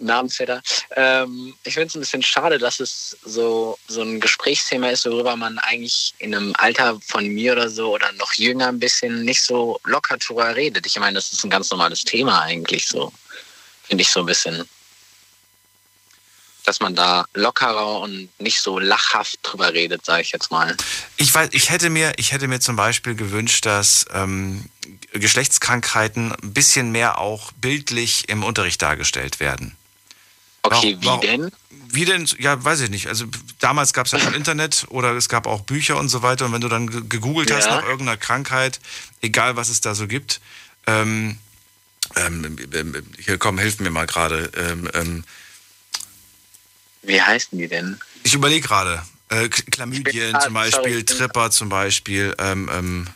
Speaker 7: Namensvetter. Ähm, ich finde es ein bisschen schade, dass es so, so ein Gesprächsthema ist, worüber man eigentlich in einem Alter von mir oder so oder noch jünger ein bisschen nicht so locker drüber redet. Ich meine, das ist ein ganz normales Thema eigentlich so. Finde ich so ein bisschen. Dass man da lockerer und nicht so lachhaft drüber redet, sage ich jetzt mal.
Speaker 3: Ich weiß, ich hätte mir, ich hätte mir zum Beispiel gewünscht, dass ähm, Geschlechtskrankheiten ein bisschen mehr auch bildlich im Unterricht dargestellt werden.
Speaker 7: Okay,
Speaker 3: Warum-
Speaker 7: wie denn?
Speaker 3: Wie denn? Ja, weiß ich nicht. Also damals gab es ja schon Internet oder es gab auch Bücher und so weiter. Und wenn du dann ge- gegoogelt hast
Speaker 7: Ja.
Speaker 3: nach irgendeiner Krankheit, egal was es da so gibt, ähm, ähm, ähm, hier komm, hilf mir mal gerade. Ähm, ähm,
Speaker 7: Wie heißen die denn?
Speaker 3: ich überlege gerade. Äh,
Speaker 7: bin
Speaker 3: Chlamydien
Speaker 7: grad-
Speaker 3: zum Beispiel,
Speaker 7: sorry,
Speaker 3: Tripper zum Beispiel. Ähm, ähm,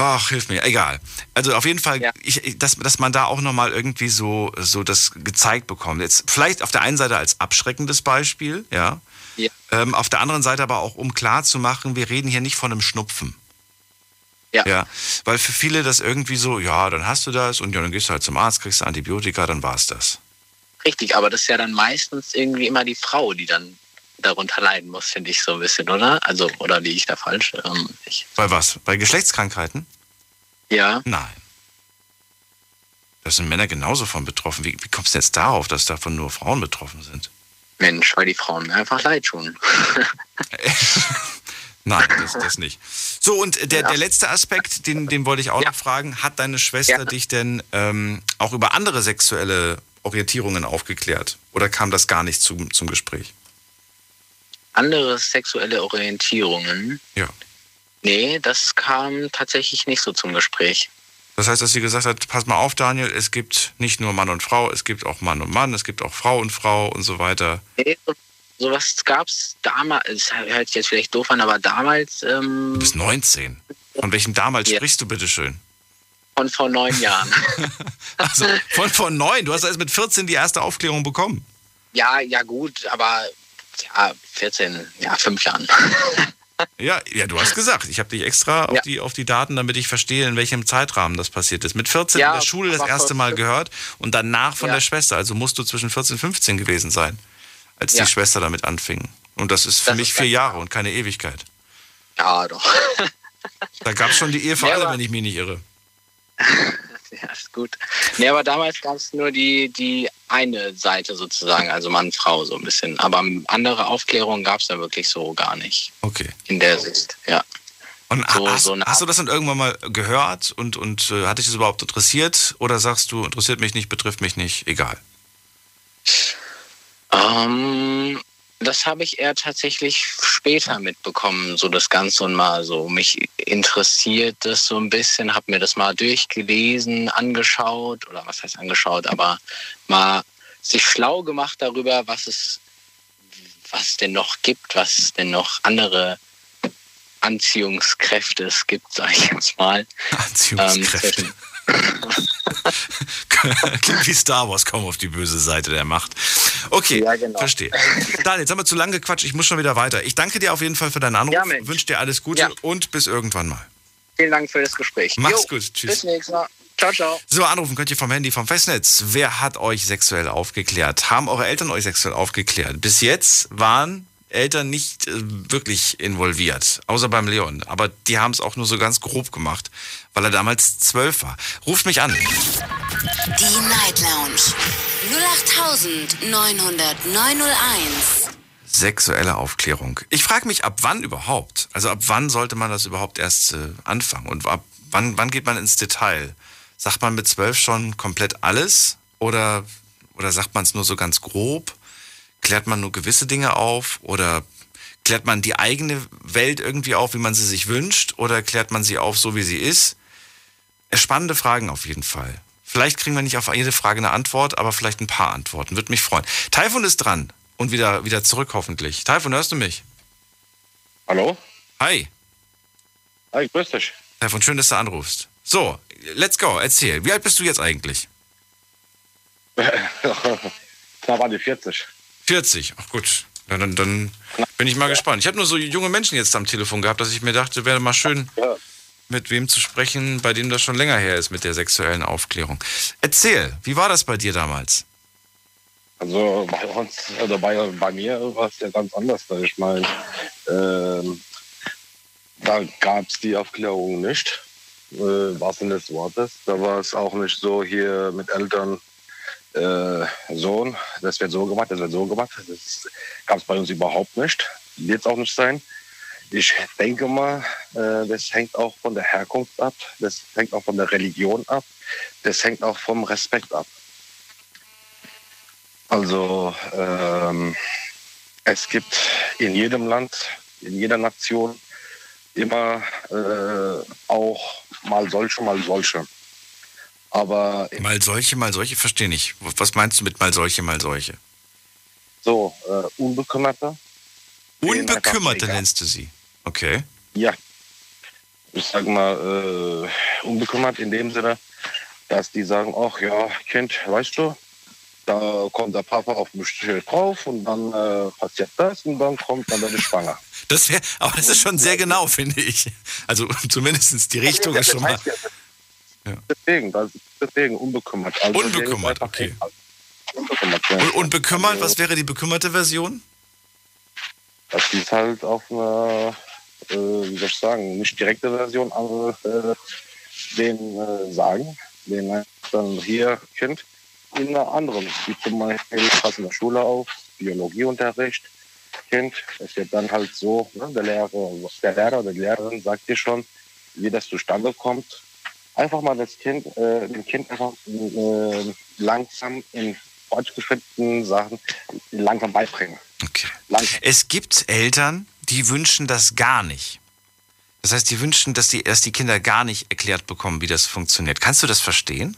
Speaker 3: ach, hilf mir, egal. Also auf jeden Fall,
Speaker 7: Ja.
Speaker 3: ich, dass, dass man da auch nochmal irgendwie so, so das gezeigt bekommt. Jetzt vielleicht auf der einen Seite als abschreckendes Beispiel, ja.
Speaker 7: Ja.
Speaker 3: Ähm, auf der anderen Seite aber auch, um klar zu machen, wir reden hier nicht von einem Schnupfen.
Speaker 7: Ja.
Speaker 3: Ja, weil für viele das irgendwie so, ja, dann hast du das und ja, dann gehst du halt zum Arzt, kriegst du Antibiotika, dann war's das.
Speaker 7: Richtig, aber das ist ja dann meistens irgendwie immer die Frau, die dann darunter leiden muss, finde ich so ein bisschen, oder? Also, oder liege ich da falsch? Ähm, ich,
Speaker 3: Bei was? Bei Geschlechtskrankheiten?
Speaker 7: ja,
Speaker 3: Nein. Da sind Männer genauso von betroffen. Wie, wie kommst du jetzt darauf, dass davon nur Frauen betroffen sind?
Speaker 7: Mensch, weil die Frauen mir einfach leid tun.
Speaker 3: Nein, das, das nicht. So, und der,
Speaker 7: Ja.
Speaker 3: der letzte Aspekt, den, den wollte ich auch
Speaker 7: Ja.
Speaker 3: noch fragen. Hat deine Schwester
Speaker 7: Ja.
Speaker 3: dich denn ähm, auch über andere sexuelle Orientierungen aufgeklärt? Oder kam das gar nicht zum, zum Gespräch?
Speaker 7: Andere sexuelle Orientierungen,
Speaker 3: Ja.
Speaker 7: nee, das kam tatsächlich nicht so zum Gespräch.
Speaker 3: Das heißt, dass sie gesagt hat, pass mal auf, Daniel, es gibt nicht nur Mann und Frau, es gibt auch Mann und Mann, es gibt auch Frau und Frau und so weiter.
Speaker 7: Nee, so- sowas gab es damals, es hört sich jetzt vielleicht doof an, aber damals ähm,
Speaker 3: Du bist 19. Von welchem damals
Speaker 7: Ja.
Speaker 3: sprichst du bitte schön?
Speaker 7: von vor neun Jahren.
Speaker 3: Also von vor neun. Du hast erst mit 14 die erste Aufklärung bekommen.
Speaker 7: ja, ja gut, aber ja, 14, ja, fünf Jahren.
Speaker 3: Ja, ja, du hast gesagt, ich habe dich extra auf,
Speaker 7: Ja.
Speaker 3: die, auf die Daten, damit ich verstehe, in welchem Zeitrahmen das passiert ist. Mit 14
Speaker 7: Ja,
Speaker 3: in der Schule das erste Mal gehört und danach von
Speaker 7: Ja.
Speaker 3: der Schwester. Also musst du zwischen 14 und 15 gewesen sein, als die Schwester damit anfing. Und das ist für
Speaker 7: Das
Speaker 3: mich
Speaker 7: ist
Speaker 3: vier Jahre und keine Ewigkeit.
Speaker 7: Ja, doch.
Speaker 3: Da gab es schon die Ehe für alle, wenn ich mich nicht irre.
Speaker 7: Ja, ist gut. Nee, aber damals gab es nur die, die eine Seite sozusagen, also Mann, Frau so ein bisschen. Aber andere Aufklärungen gab es da wirklich so gar nicht
Speaker 3: Okay.
Speaker 7: in der Sicht. Ja.
Speaker 3: Und
Speaker 7: So-
Speaker 3: hast,
Speaker 7: so
Speaker 3: hast du das dann irgendwann mal gehört und, und äh, hat dich das überhaupt interessiert? Oder sagst du, interessiert mich nicht, betrifft mich nicht, egal?
Speaker 7: Ähm, das habe ich eher tatsächlich später mitbekommen, so das Ganze und mal so. Mich interessiert das so ein bisschen, habe mir das mal durchgelesen, angeschaut oder was heißt angeschaut, aber mal sich schlau gemacht darüber, was es, was es denn noch gibt, was es denn noch andere Anziehungskräfte es gibt, sage ich jetzt mal.
Speaker 3: Anziehungskräfte.
Speaker 7: zwischen-
Speaker 3: Klingt wie Star Wars, komm auf die böse Seite der Macht. Okay,
Speaker 7: Ja, genau.
Speaker 3: verstehe. Daniel, jetzt haben wir zu lange gequatscht, ich muss schon wieder weiter. Ich danke dir auf jeden Fall für deinen Anruf,
Speaker 7: Ja,
Speaker 3: wünsche dir alles Gute
Speaker 7: Ja.
Speaker 3: und bis irgendwann mal.
Speaker 7: Vielen Dank für das Gespräch.
Speaker 3: Mach's
Speaker 7: Jo,
Speaker 3: gut, tschüss.
Speaker 7: Bis nächstes Mal. Ciao, ciao.
Speaker 3: So, anrufen könnt ihr vom Handy, vom Festnetz. Wer hat euch sexuell aufgeklärt? Haben eure Eltern euch sexuell aufgeklärt? Bis jetzt waren Eltern nicht äh, wirklich involviert, außer beim Leon. Aber die haben es auch nur so ganz grob gemacht, weil er damals zwölf war. Ruft mich an.
Speaker 2: Die Night Lounge 0890901.
Speaker 3: Sexuelle Aufklärung. Ich frage mich, ab wann überhaupt? Also ab wann sollte man das überhaupt erst äh, anfangen? Und ab wann, wann geht man ins Detail? Sagt man mit zwölf schon komplett alles? Oder, oder sagt man es nur so ganz grob? Klärt man nur gewisse Dinge auf? Oder klärt man die eigene Welt irgendwie auf, wie man sie sich wünscht? Oder klärt man sie auf, so wie sie ist? Äh, Spannende Fragen auf jeden Fall. Vielleicht kriegen wir nicht auf jede Frage eine Antwort, aber vielleicht ein paar Antworten. Würde mich freuen. Taifun ist dran und wieder, wieder zurück hoffentlich. Taifun, hörst du mich?
Speaker 8: Hallo?
Speaker 3: Hi.
Speaker 8: Hi, grüß dich.
Speaker 3: Taifun, schön, dass du anrufst. So, let's go, erzähl. Wie alt bist du jetzt eigentlich?
Speaker 8: Da war die 40.
Speaker 3: 40, ach gut. Ja, dann, dann bin ich mal gespannt. Ich habe nur so junge Menschen jetzt am Telefon gehabt, dass ich mir dachte, wäre mal schön,
Speaker 8: Ja.
Speaker 3: mit wem zu sprechen, bei dem das schon länger her ist mit der sexuellen Aufklärung. Erzähl, wie war das bei dir damals?
Speaker 8: Also bei uns, also bei, bei mir war es ja ganz anders. Ich meine, ähm, da gab es die Aufklärung nicht, äh, was Sinne des Wortes. Da war es auch nicht so hier mit Eltern, äh, Sohn, das wird so gemacht, das wird so gemacht. Das gab es bei uns überhaupt nicht. Wird es auch nicht sein. Ich denke mal, äh, das hängt auch von der Herkunft ab, das hängt auch von der Religion ab, das hängt auch vom Respekt ab. Also ähm, es gibt in jedem Land, in jeder Nation immer äh, auch mal solche, mal solche. Aber
Speaker 3: Mal solche, mal solche, verstehe nicht. Was meinst du mit mal solche, mal solche?
Speaker 8: so, äh, Unbekümmerte,
Speaker 3: Unbekümmerte nennst du sie. Okay.
Speaker 8: ja, ich sag mal, äh, unbekümmert in dem Sinne, dass die sagen, ach ja, Kind, weißt du, da kommt der Papa auf mich drauf und dann äh, passiert das und dann kommt dann die Schwanger.
Speaker 3: Das wäre, aber das ist schon sehr genau, finde ich. Also zumindest die Richtung ist schon mal.
Speaker 8: heißt ja. Deswegen, das, deswegen unbekümmert. Also
Speaker 3: Unbekümmert,
Speaker 8: ist
Speaker 3: okay.
Speaker 8: Unbekümmert, ja.
Speaker 3: Und, und bekümmert, was wäre die bekümmerte Version?
Speaker 8: die es halt auf einer, äh, wie soll ich sagen, nicht direkte Version aber, äh, den äh, sagen, den dann hier Kind in einer anderen, wie zum Beispiel pass in der Schule auf, Biologieunterricht, Kind, es wird dann halt so, ne, der Lehrer, der Lehrer oder die Lehrerin sagt dir schon, wie das zustande kommt. Einfach mal das Kind, äh, dem Kind einfach äh, langsam in fortgeschrittenen Sachen langsam beibringen.
Speaker 3: Okay.
Speaker 8: Langsam.
Speaker 3: Es gibt Eltern, die wünschen das gar nicht. Das heißt, die wünschen, dass die, dass die Kinder gar nicht erklärt bekommen, wie das funktioniert. Kannst du das verstehen?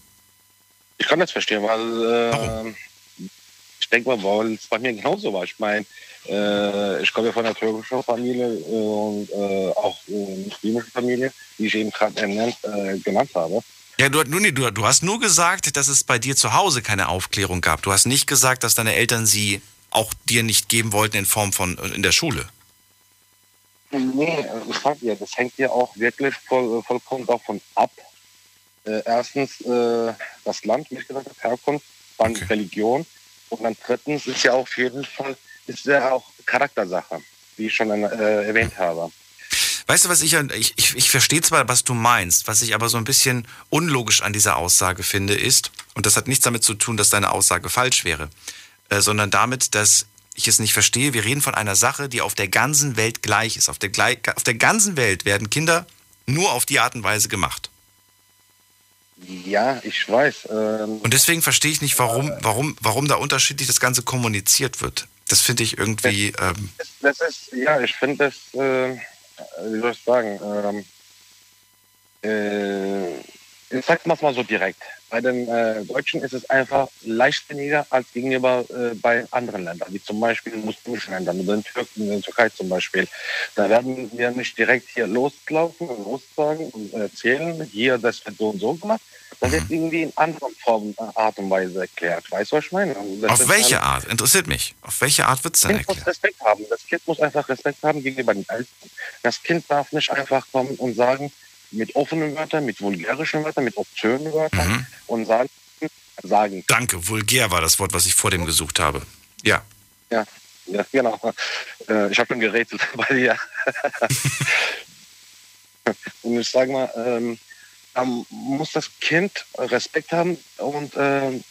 Speaker 8: Ich kann das verstehen, weil äh, ich denke mal, weil es bei mir genauso war. Ich meine, äh, ich komme ja von einer türkischen Familie äh, und äh, auch äh, muslimische Familie, die ich eben gerade ernannt, äh, genannt habe.
Speaker 3: Ja, du, du, du, hast nur gesagt, dass es bei dir zu Hause keine Aufklärung gab. Du hast nicht gesagt, dass deine Eltern sie auch dir nicht geben wollten in Form von äh, in der Schule.
Speaker 8: Nee, äh, ich sag dir, das hängt ja auch wirklich voll, vollkommen davon ab. Äh, erstens äh, das Land, wie ich gesagt habe, Herkunft, dann
Speaker 3: Okay.
Speaker 8: Religion und dann drittens ist ja auf jeden Fall ist ja auch Charaktersache, wie ich schon äh, erwähnt habe.
Speaker 3: Weißt du, was ich, ich, ich, ich verstehe zwar, was du meinst, was ich aber so ein bisschen unlogisch an dieser Aussage finde, ist, und das hat nichts damit zu tun, dass deine Aussage falsch wäre, äh, sondern damit, dass ich es nicht verstehe. Wir reden von einer Sache, die auf der ganzen Welt gleich ist. Auf der, auf der ganzen Welt werden Kinder nur auf die Art und Weise gemacht.
Speaker 8: Ja, ich weiß. Ähm,
Speaker 3: Und deswegen verstehe ich nicht, warum, warum, warum da unterschiedlich das Ganze kommuniziert wird. Das finde ich irgendwie. Ähm,
Speaker 8: das ist, ja, ich finde das, äh, wie soll ich sagen, ähm, äh, ich sag mal so direkt. Bei den äh, Deutschen ist es einfach leichtsinniger als gegenüber äh, bei anderen Ländern, wie zum Beispiel muslimischen Ländern, oder in, Türken, in der Türkei zum Beispiel. Da werden wir nicht direkt hier loslaufen und lossagen und erzählen, hier, das wird so und so gemacht. Da wird irgendwie in anderen Formen, äh, Art und Weise erklärt. Weißt du, was ich meine? Also das
Speaker 3: auf welche
Speaker 8: halt-
Speaker 3: Art? Interessiert mich. Auf welche Art wird es denn
Speaker 8: Kind muss
Speaker 3: erklärt?
Speaker 8: Respekt haben. Das Kind muss einfach Respekt haben gegenüber den Eltern. Das Kind darf nicht einfach kommen und sagen, mit offenen Wörtern, mit vulgärischen Wörtern, mit obszönen Wörtern
Speaker 3: Mhm.
Speaker 8: und sagen, sagen.
Speaker 3: Danke, vulgär war das Wort, was ich vor dem gesucht habe. Ja.
Speaker 8: Ja, ja genau. Äh, ich habe schon gerätselt bei dir. und ich sage mal, ähm, muss das Kind Respekt haben und, ähm,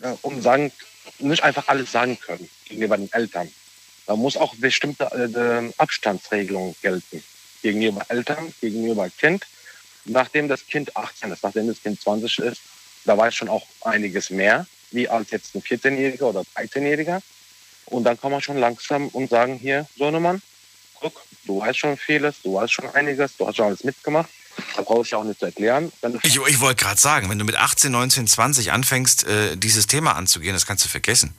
Speaker 8: äh, und sagen, nicht einfach alles sagen können gegenüber den Eltern. Da muss auch bestimmte äh, Abstandsregelungen gelten. Gegenüber Eltern, gegenüber Kind. Nachdem das Kind 18 ist, nachdem das Kind 20 ist, da weiß schon auch einiges mehr, wie als jetzt ein 14-Jähriger oder 13-Jähriger. Und dann kann man schon langsam und sagen, hier, Sohnemann, guck, du weißt schon vieles, du weißt schon einiges, du hast schon alles mitgemacht. Da brauche ich auch nicht zu erklären.
Speaker 3: Ich, ich wollte gerade sagen, wenn du mit 18, 19, 20 anfängst, äh, dieses Thema anzugehen, das kannst du vergessen.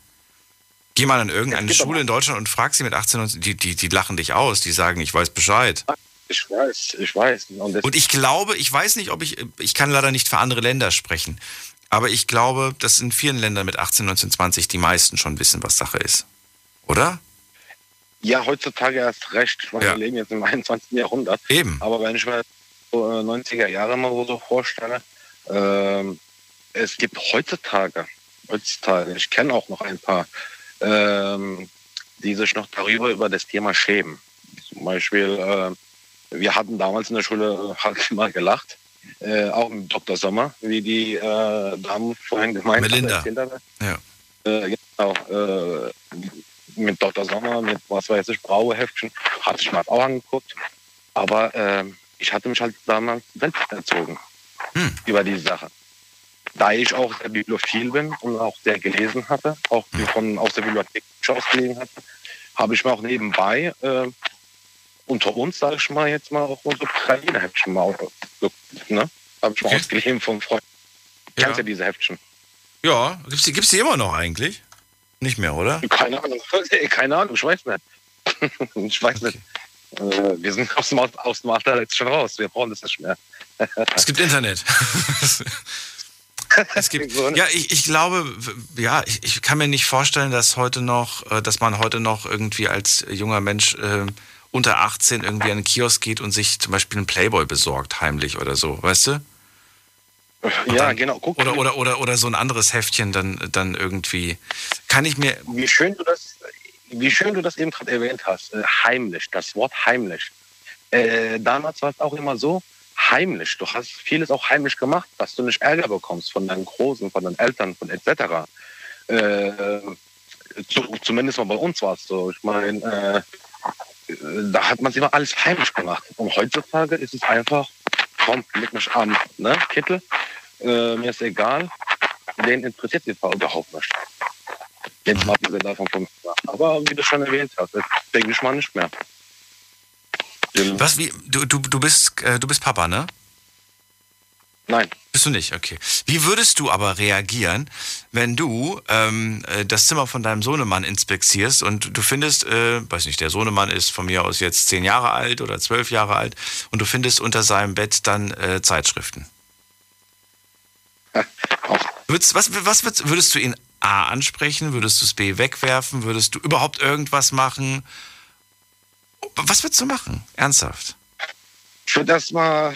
Speaker 3: Geh mal an irgendeine Schule in Deutschland und frag sie mit 18, 19, die, die, die lachen dich aus, die sagen, ich weiß Bescheid.
Speaker 8: Ich weiß, ich weiß. Und
Speaker 3: Und ich glaube, ich weiß nicht, ob ich, ich kann leider nicht für andere Länder sprechen, Aber ich glaube, dass in vielen Ländern mit 18, 19, 20 die meisten schon wissen, was Sache ist. Oder?
Speaker 8: Ja, heutzutage erst recht. Ich meine,
Speaker 3: Ja.
Speaker 8: wir leben jetzt im 21. Jahrhundert.
Speaker 3: Eben.
Speaker 8: Aber wenn ich mir so äh, 90er Jahre mal so vorstelle, ähm, es gibt heutzutage, heutzutage, ich kenne auch noch ein paar, ähm, die sich noch darüber über das Thema schämen. Zum Beispiel, äh, wir hatten damals in der Schule äh, halt immer gelacht, äh, auch mit Dr. Sommer, wie die äh, Damen vorhin gemeint
Speaker 3: Melinda.
Speaker 8: haben. haben.
Speaker 3: Ja.
Speaker 8: Äh, genau, äh, mit Dr. Sommer, mit was weiß ich, braue Heftchen, hatte ich mir auch angeguckt. Aber ähm, ich hatte mich halt damals selbst erzogen
Speaker 3: Hm.
Speaker 8: über die Sache. Da ich auch sehr bibliophil bin und auch sehr gelesen hatte, auch
Speaker 3: Hm.
Speaker 8: von aus der Bibliothek ausgelesen hatte, habe ich mir auch nebenbei äh, unter uns, sage ich mal jetzt mal, auch unsere Ukraine-Heftchen mal äh, ne? Habe ich mal
Speaker 3: Okay.
Speaker 8: ausgeliehen von Freunden.
Speaker 3: Ja.
Speaker 8: Kennst ja diese Heftchen?
Speaker 3: Ja, gibt's die, gibt's die immer noch eigentlich? Nicht mehr, oder?
Speaker 8: Keine Ahnung. Keine Ahnung, ich weiß nicht. ich weiß nicht. Äh, wir sind aus dem, aus dem Alter jetzt schon raus. Wir brauchen das nicht mehr.
Speaker 3: Es gibt Internet. es gibt, ja, ich, ich glaube, ja, ich, ich kann mir nicht vorstellen, dass heute noch, äh, dass man heute noch irgendwie als junger Mensch äh, unter 18 irgendwie an den Kiosk geht und sich zum Beispiel einen Playboy besorgt, heimlich oder so, weißt du?
Speaker 8: ja,
Speaker 3: dann-
Speaker 8: genau. Guck,
Speaker 3: Oder, oder, oder, oder so ein anderes Heftchen dann, dann irgendwie. Kann ich mir.
Speaker 8: wie schön du das, wie schön du das eben gerade erwähnt hast. Äh, heimlich, das Wort heimlich. Äh, damals war es auch immer so, heimlich. Du hast vieles auch heimlich gemacht, dass du nicht Ärger bekommst von deinen Großen, von deinen Eltern, von etc. Äh, zu, zumindest mal bei uns war es so. Ich meine, äh, da hat man immer alles heimlich gemacht. Und heutzutage ist es einfach, komm, leg mich an, ne, Kittel, äh, mir ist egal, den interessiert die Frau überhaupt nicht. Jetzt mal abgesehen davon von mir. Aber wie du schon erwähnt hast, das denke ich mal nicht mehr.
Speaker 3: Was, wie, du, du, du, bist, äh, du bist Papa, ne?
Speaker 8: Nein.
Speaker 3: Bist du nicht, okay. Wie würdest du aber reagieren, wenn du ähm, äh, das Zimmer von deinem Sohnemann inspizierst und du findest, äh, weiß nicht, der Sohnemann ist von mir aus jetzt zehn Jahre alt oder zwölf Jahre alt und du findest unter seinem Bett dann äh, Zeitschriften? Würdest, was was würdest, würdest du ihn A ansprechen? Würdest du es B wegwerfen? Würdest du überhaupt irgendwas machen? Was würdest du machen? Ernsthaft?
Speaker 8: Ich würde erstmal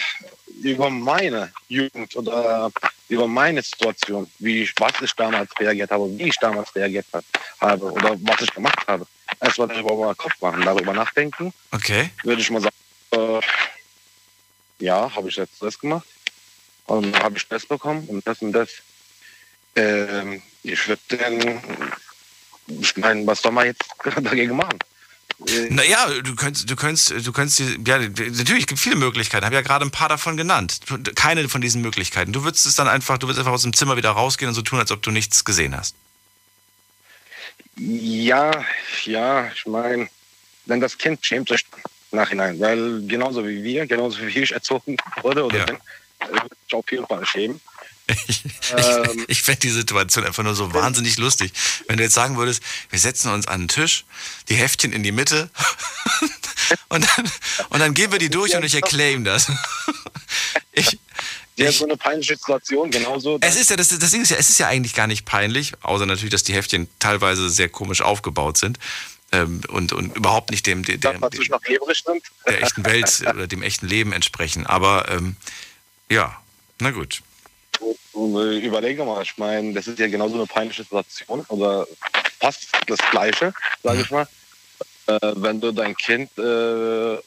Speaker 8: über meine Jugend oder über meine Situation, wie ich, was ich damals reagiert habe, wie ich damals reagiert habe oder was ich gemacht habe, erstmal darüber mal Kopf machen, darüber nachdenken,
Speaker 3: Okay.
Speaker 8: würde ich mal sagen, äh, ja, habe ich jetzt das gemacht und habe ich das bekommen und das und das. Ähm, ich würde dann, ich meine, was soll man jetzt dagegen machen? Äh,
Speaker 3: Naja, du könntest, du könntest, du könntest, ja, natürlich, es gibt viele Möglichkeiten. Habe ja gerade ein paar davon genannt. Keine von diesen Möglichkeiten. Du würdest es dann einfach, du würdest einfach aus dem Zimmer wieder rausgehen und so tun, als ob du nichts gesehen hast.
Speaker 8: Ja, ja, ich meine, denn das Kind schämt sich im nachhinein, weil genauso wie wir, genauso wie ich erzogen wurde oder
Speaker 3: Ja.
Speaker 8: bin, äh, würde ich auf jeden Fall schämen.
Speaker 3: Ich,
Speaker 8: Ähm.
Speaker 3: ich fände die Situation einfach nur so wahnsinnig lustig. Wenn du jetzt sagen würdest, wir setzen uns an den Tisch, die Heftchen in die Mitte und dann, und dann gehen wir die durch und ich erkläre ihm das. Ich,
Speaker 8: Ja,
Speaker 3: ich,
Speaker 8: so eine peinliche Situation, genauso.
Speaker 3: Es ist ja, das, das Ding ist ja, es ist ja eigentlich gar nicht peinlich, außer natürlich, dass die Heftchen teilweise sehr komisch aufgebaut sind ähm, und, und überhaupt nicht dem, dem, dem,
Speaker 8: nimmt.
Speaker 3: der echten Welt oder dem echten Leben entsprechen. Aber ähm, ja, na gut.
Speaker 8: Und, äh, überlege mal, ich meine, das ist ja genauso eine peinliche Situation oder fast das Gleiche, sage ich mal. Äh, wenn du dein Kind äh,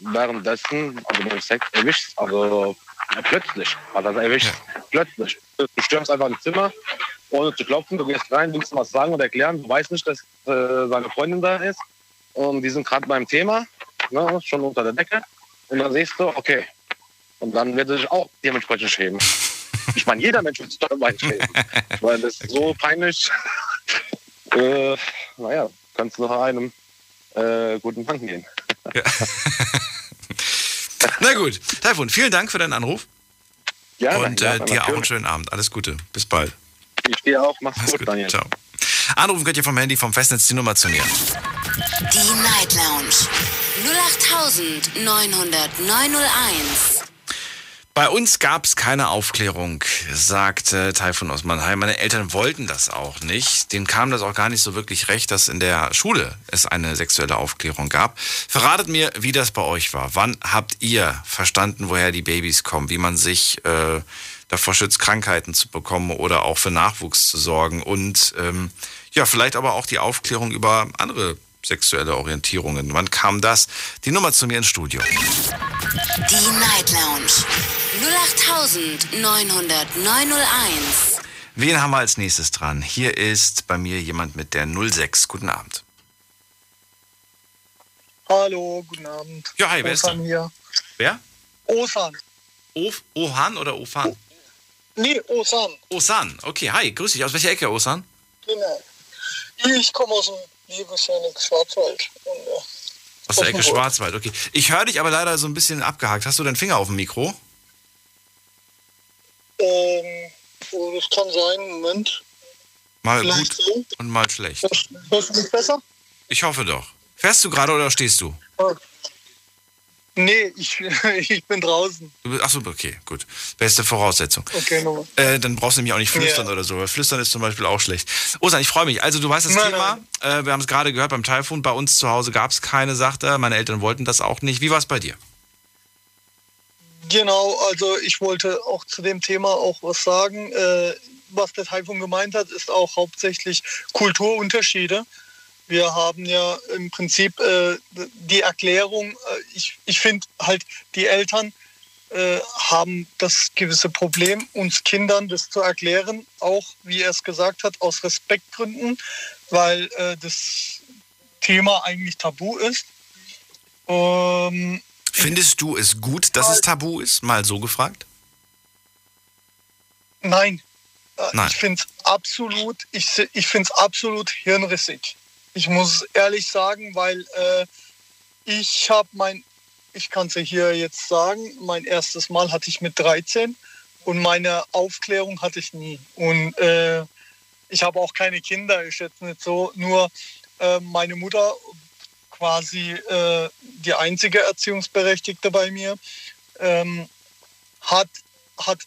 Speaker 8: währenddessen, also beim Sex erwischst, also äh, plötzlich, also das erwischt, plötzlich. Du stürmst einfach ins Zimmer, ohne zu klopfen, du gehst rein, willst was sagen oder erklären, du weißt nicht, dass äh, seine Freundin da ist und die sind gerade beim Thema, ne, schon unter der Decke und dann siehst du, okay, und dann wird er sich auch dementsprechend schämen. Ich meine, jeder Mensch wird sich dabei schämen. Ich meine, das ist so peinlich. äh, naja, kannst du nach einem äh, guten Bank gehen.
Speaker 3: Na gut. Taifun, vielen Dank für deinen Anruf
Speaker 8: Ja,
Speaker 3: und äh, dir auch einen schönen Abend. Alles Gute. Bis bald.
Speaker 8: Ich stehe auch. Mach's
Speaker 3: Alles
Speaker 8: gut,
Speaker 3: gut.
Speaker 8: Daniel.
Speaker 3: Ciao. Anrufen könnt ihr vom Handy, vom Festnetz die Nummer zu mir.
Speaker 2: Die Night Lounge 0890901.
Speaker 3: Bei uns gab es keine Aufklärung, sagte Taifun aus Mannheim. Meine Eltern wollten das auch nicht. Denen kam das auch gar nicht so wirklich recht, dass in der Schule es eine sexuelle Aufklärung gab. Verratet mir, wie das bei euch war. Wann habt ihr verstanden, woher die Babys kommen, wie man sich äh, davor schützt, Krankheiten zu bekommen oder auch für Nachwuchs zu sorgen und ähm, ja, vielleicht aber auch die Aufklärung über andere sexuelle Orientierungen. Wann kam das? Die Nummer zu mir ins Studio.
Speaker 2: Die Night Lounge 08901.
Speaker 3: Wen haben wir als nächstes dran? Hier ist bei mir jemand mit der 06. Guten Abend.
Speaker 9: Hallo, guten Abend.
Speaker 3: Ja, hi, wer ist da?
Speaker 9: hier.
Speaker 3: Wer?
Speaker 9: Osan.
Speaker 3: Of Ohan oder Ofan?
Speaker 9: Nee, Osan.
Speaker 3: Osan. Okay, hi, grüß dich. Aus welcher Ecke, Osan?
Speaker 9: Genau. Ich komme aus dem Liebesjanik Schwarzwald. Und, äh,
Speaker 3: Aus der Ecke. Schwarzwald, okay. Ich höre dich aber leider so ein bisschen abgehakt. Hast du deinen Finger auf dem Mikro?
Speaker 9: Ähm, das kann sein, Moment.
Speaker 3: Mal
Speaker 9: Vielleicht
Speaker 3: gut
Speaker 9: so.
Speaker 3: und mal schlecht.
Speaker 9: Hörst du mich besser?
Speaker 3: Ich hoffe doch. Fährst du gerade oder stehst du?
Speaker 9: Nee, ich, ich bin draußen.
Speaker 3: achso, okay, gut. Beste Voraussetzung.
Speaker 9: Okay, nochmal.
Speaker 3: Äh, dann brauchst du nämlich auch nicht flüstern
Speaker 9: Ja.
Speaker 3: oder so. weil Flüstern ist zum Beispiel auch schlecht. Osan, ich freue mich. Also du weißt das
Speaker 9: Nein,
Speaker 3: Thema. Äh, wir haben es gerade gehört beim Taifun. Bei uns zu Hause gab es keine, sagt er. Meine Eltern wollten das auch nicht. Wie war es bei dir?
Speaker 9: Genau, also ich wollte auch zu dem Thema auch was sagen. Äh, was der Taifun gemeint hat, ist auch hauptsächlich Kulturunterschiede. Wir haben ja im Prinzip äh, die Erklärung, äh, ich, ich finde halt, die Eltern äh, haben das gewisse Problem, uns Kindern das zu erklären, auch wie er es gesagt hat, aus Respektgründen, weil äh, das Thema eigentlich tabu ist. Ähm,
Speaker 3: Findest du es gut, dass es tabu ist? Mal so gefragt.
Speaker 9: Nein. Äh,
Speaker 3: Nein.
Speaker 9: Ich finde es absolut, ich, ich find's absolut hirnrissig. Ich muss ehrlich sagen, weil äh, ich habe mein, ich kann es ja hier jetzt sagen, mein erstes Mal hatte ich mit 13 und meine Aufklärung hatte ich nie. Und äh, ich habe auch keine Kinder, ist jetzt nicht so. Nur äh, meine Mutter, quasi äh, die einzige Erziehungsberechtigte bei mir, ähm, hat, hat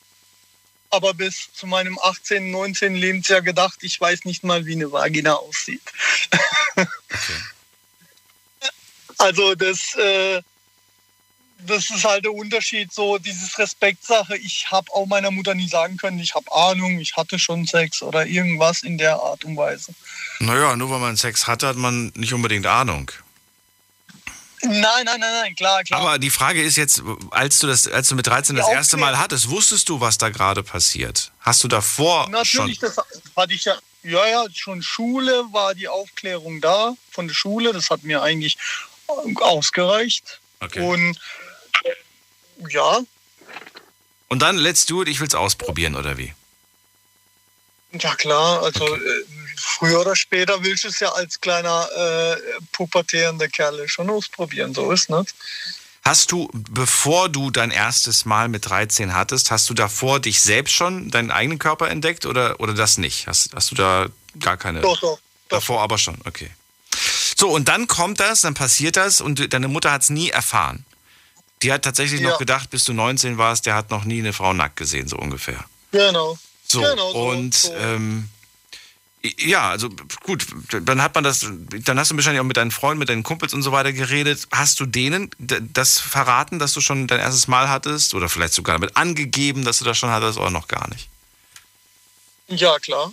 Speaker 9: aber bis zu meinem 18., 19. Lebensjahr gedacht, ich weiß nicht mal, wie eine Vagina aussieht. Also das, äh, das ist halt der Unterschied, so dieses Respektsache. Ich habe auch meiner Mutter nie sagen können, ich habe Ahnung, ich hatte schon Sex oder irgendwas in der Art und Weise.
Speaker 3: Naja, nur weil man Sex hat, hat man nicht unbedingt Ahnung.
Speaker 9: Nein, nein, nein, nein, klar, klar.
Speaker 3: Aber die Frage ist jetzt, als du das, als du mit 13 das erste Mal hattest, wusstest du, was da gerade passiert? Hast du davor schon?
Speaker 9: Natürlich, das hatte ich ja, ja, ja, schon Schule war die Aufklärung da von der Schule. Das hat mir eigentlich ausgereicht.
Speaker 3: Okay.
Speaker 9: Und ja,
Speaker 3: Und dann let's do it, ich will's ausprobieren oder wie?
Speaker 9: ja klar, also äh, früher oder später willst du es ja als kleiner äh, pubertierender Kerl schon ausprobieren, so ist nicht.
Speaker 3: Hast du, bevor du dein erstes Mal mit 13 hattest, hast du davor dich selbst schon deinen eigenen Körper entdeckt oder, oder das nicht? Hast, hast du da gar keine?
Speaker 9: Doch, doch.
Speaker 3: Davor aber schon, okay. So, und dann kommt das, dann passiert das und deine Mutter hat es nie erfahren. Die hat tatsächlich
Speaker 9: Ja.
Speaker 3: noch gedacht, bis du 19 warst, der hat noch nie eine Frau nackt gesehen, so ungefähr.
Speaker 9: Genau.
Speaker 3: So,
Speaker 9: Genau
Speaker 3: und
Speaker 9: so.
Speaker 3: Ähm, ja, also gut, dann hat man das, dann hast du wahrscheinlich auch mit deinen Freunden, mit deinen Kumpels und so weiter geredet. Hast du denen das verraten, dass du schon dein erstes Mal hattest? Oder vielleicht sogar damit angegeben, dass du das schon hattest oder noch gar nicht?
Speaker 9: Ja, klar.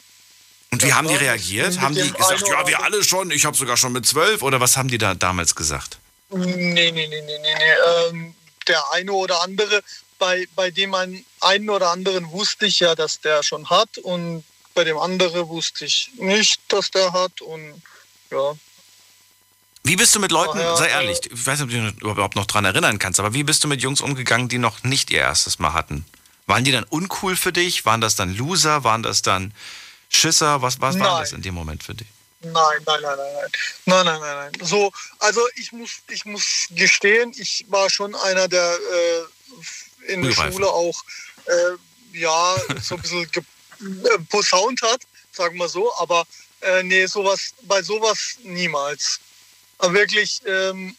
Speaker 3: Und wie
Speaker 9: Ja,
Speaker 3: haben die reagiert? Haben die gesagt, ja, wir alle schon, ich habe sogar schon mit zwölf? Oder was haben die da damals gesagt?
Speaker 9: Nee, nee, nee, nee, nee. nee. Ähm, der eine oder andere, bei, bei dem einen, einen oder anderen wusste ich ja, dass der schon hat und bei dem anderen wusste ich nicht, dass der hat und ja.
Speaker 3: Wie bist du mit Leuten,
Speaker 9: Ah, ja,
Speaker 3: sei
Speaker 9: äh,
Speaker 3: ehrlich, ich weiß nicht, ob du dich überhaupt noch dran erinnern kannst, aber wie bist du mit Jungs umgegangen, die noch nicht ihr erstes Mal hatten? Waren die dann uncool für dich? Waren das dann Loser? Waren das dann Schisser? Was, was war das in dem Moment für dich?
Speaker 9: Nein, nein, nein, nein, nein. Nein, nein, nein, nein. So, also ich muss, ich muss gestehen, ich war schon einer, der äh, in der
Speaker 3: Frühreife.
Speaker 9: Schule auch äh, ja so ein bisschen posaunt hat, sagen wir so, aber äh, nee, sowas, bei sowas niemals. Aber wirklich, ähm,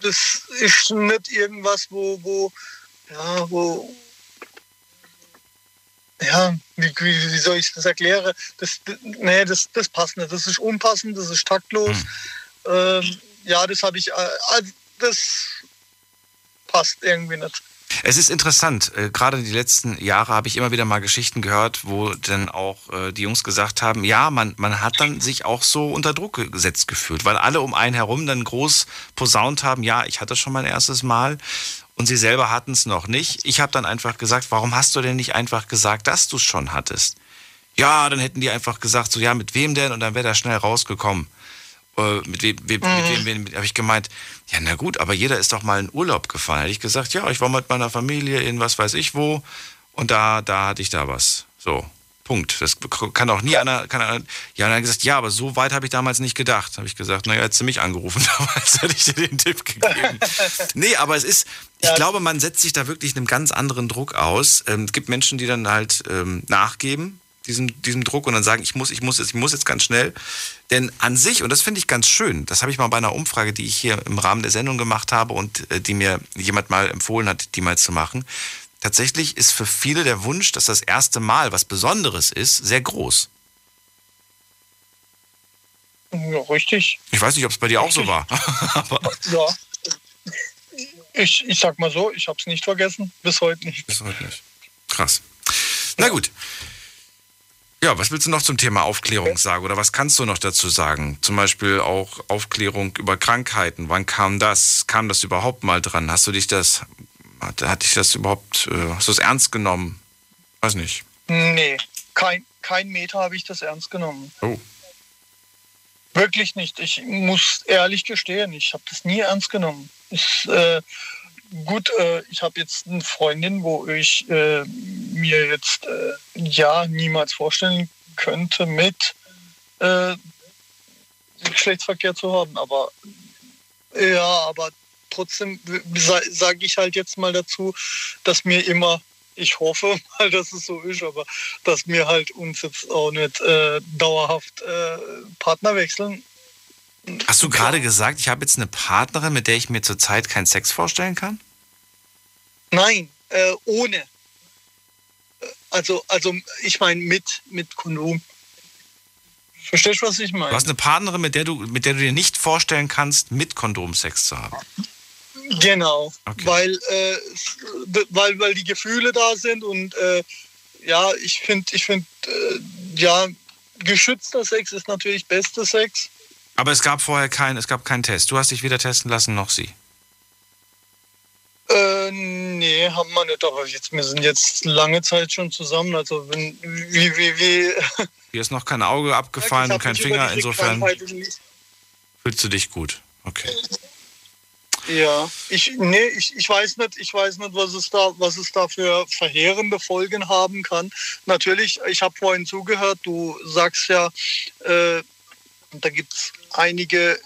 Speaker 9: das ist nicht irgendwas, wo, wo, ja, wo, ja, wie, wie, soll ich das erklären? Das, nee, das, das passt nicht. Das ist unpassend, das ist taktlos. Ähm, ja, das habe ich, äh, also das passt irgendwie nicht.
Speaker 3: Es ist interessant, äh, gerade die letzten Jahre habe ich immer wieder mal Geschichten gehört, wo dann auch äh, die Jungs gesagt haben, ja, man, man hat dann sich auch so unter Druck gesetzt gefühlt, weil alle um einen herum dann groß posaunt haben, ja, ich hatte schon mein erstes Mal und sie selber hatten es noch nicht. Ich habe dann einfach gesagt, warum hast du denn nicht einfach gesagt, dass du es schon hattest? Ja, dann hätten die einfach gesagt, so ja, mit wem denn? Und dann wäre das schnell rausgekommen. Äh, mit wem, wem, mit wem, wem habe ich gemeint, ja, na gut, aber jeder ist doch mal in Urlaub gefahren. Hätte ich gesagt, ja, ich war mit meiner Familie in was weiß ich wo und da, da hatte ich da was. So, Punkt. Das kann auch nie einer, kann einer, ja, und dann gesagt, ja, aber so weit habe ich damals nicht gedacht. Habe ich gesagt, naja, hättest du mich angerufen, damals hätte ich dir den Tipp gegeben. nee, aber es ist, ich glaube, man setzt sich da wirklich einem ganz anderen Druck aus. Ähm, es gibt Menschen, die dann halt ähm, nachgeben, diesem, diesem Druck und dann sagen, ich muss, ich muss jetzt, ich muss jetzt ganz schnell. Denn an sich, und das finde ich ganz schön, das habe ich mal bei einer Umfrage, die ich hier im Rahmen der Sendung gemacht habe und äh, die mir jemand mal empfohlen hat, die mal zu machen. Tatsächlich ist für viele der Wunsch, dass das erste Mal was Besonderes ist, sehr groß.
Speaker 9: Ja, richtig.
Speaker 3: Ich weiß nicht, ob es bei dir auch so war. Aber
Speaker 9: Ja. Ich, ich sag mal so, ich habe es nicht vergessen, bis heute nicht.
Speaker 3: bis heute nicht. Krass. Na gut. Ja, was willst du noch zum Thema Aufklärung sagen oder was kannst du noch dazu sagen? Zum Beispiel auch Aufklärung über Krankheiten. Wann kam das? Kam das überhaupt mal dran? Hast du dich das, hat, hat dich das überhaupt, äh, hast du es ernst genommen? Weiß nicht.
Speaker 9: Nee, kein, kein Meter habe ich das ernst genommen.
Speaker 3: Oh.
Speaker 9: Wirklich nicht. Ich muss ehrlich gestehen, ich habe das nie ernst genommen. Ich, äh, gut, äh, ich habe jetzt eine Freundin, wo ich äh, mir jetzt äh, ja niemals vorstellen könnte, mit äh, Geschlechtsverkehr zu haben. Aber ja, aber trotzdem sage ich halt jetzt mal dazu, dass mir immer, ich hoffe mal, dass es so ist, aber dass mir halt uns jetzt auch nicht äh, dauerhaft äh, Partner wechseln.
Speaker 3: Hast du gerade gesagt, ich habe jetzt eine Partnerin, mit der ich mir zurzeit keinen Sex vorstellen kann?
Speaker 9: Nein, äh, ohne. Äh, Also, also ich meine mit, mit Kondom. Verstehst du, was ich meine?
Speaker 3: Du hast eine Partnerin, mit der du, mit der du dir nicht vorstellen kannst, mit Kondom Sex zu haben.
Speaker 9: Genau,
Speaker 3: Okay.
Speaker 9: weil, äh, weil, weil die Gefühle da sind und äh, ja, ich finde, ich finde, äh, ja, geschützter Sex ist natürlich bester Sex.
Speaker 3: Aber es gab vorher keinen, es gab keinen Test. Du hast dich weder testen lassen noch sie.
Speaker 9: Äh, nee, haben wir nicht, aber jetzt, wir sind jetzt lange Zeit schon zusammen, also wenn, wie, wie, wie,
Speaker 3: Hier ist noch kein Auge abgefallen und kein Finger. Insofern fühlst du dich gut. Okay.
Speaker 9: Ja, ich, nee, ich, ich weiß nicht, ich weiß nicht, was es da, was es da für verheerende Folgen haben kann. Natürlich, ich habe vorhin zugehört, du sagst ja, äh, da gibt es einige, äh,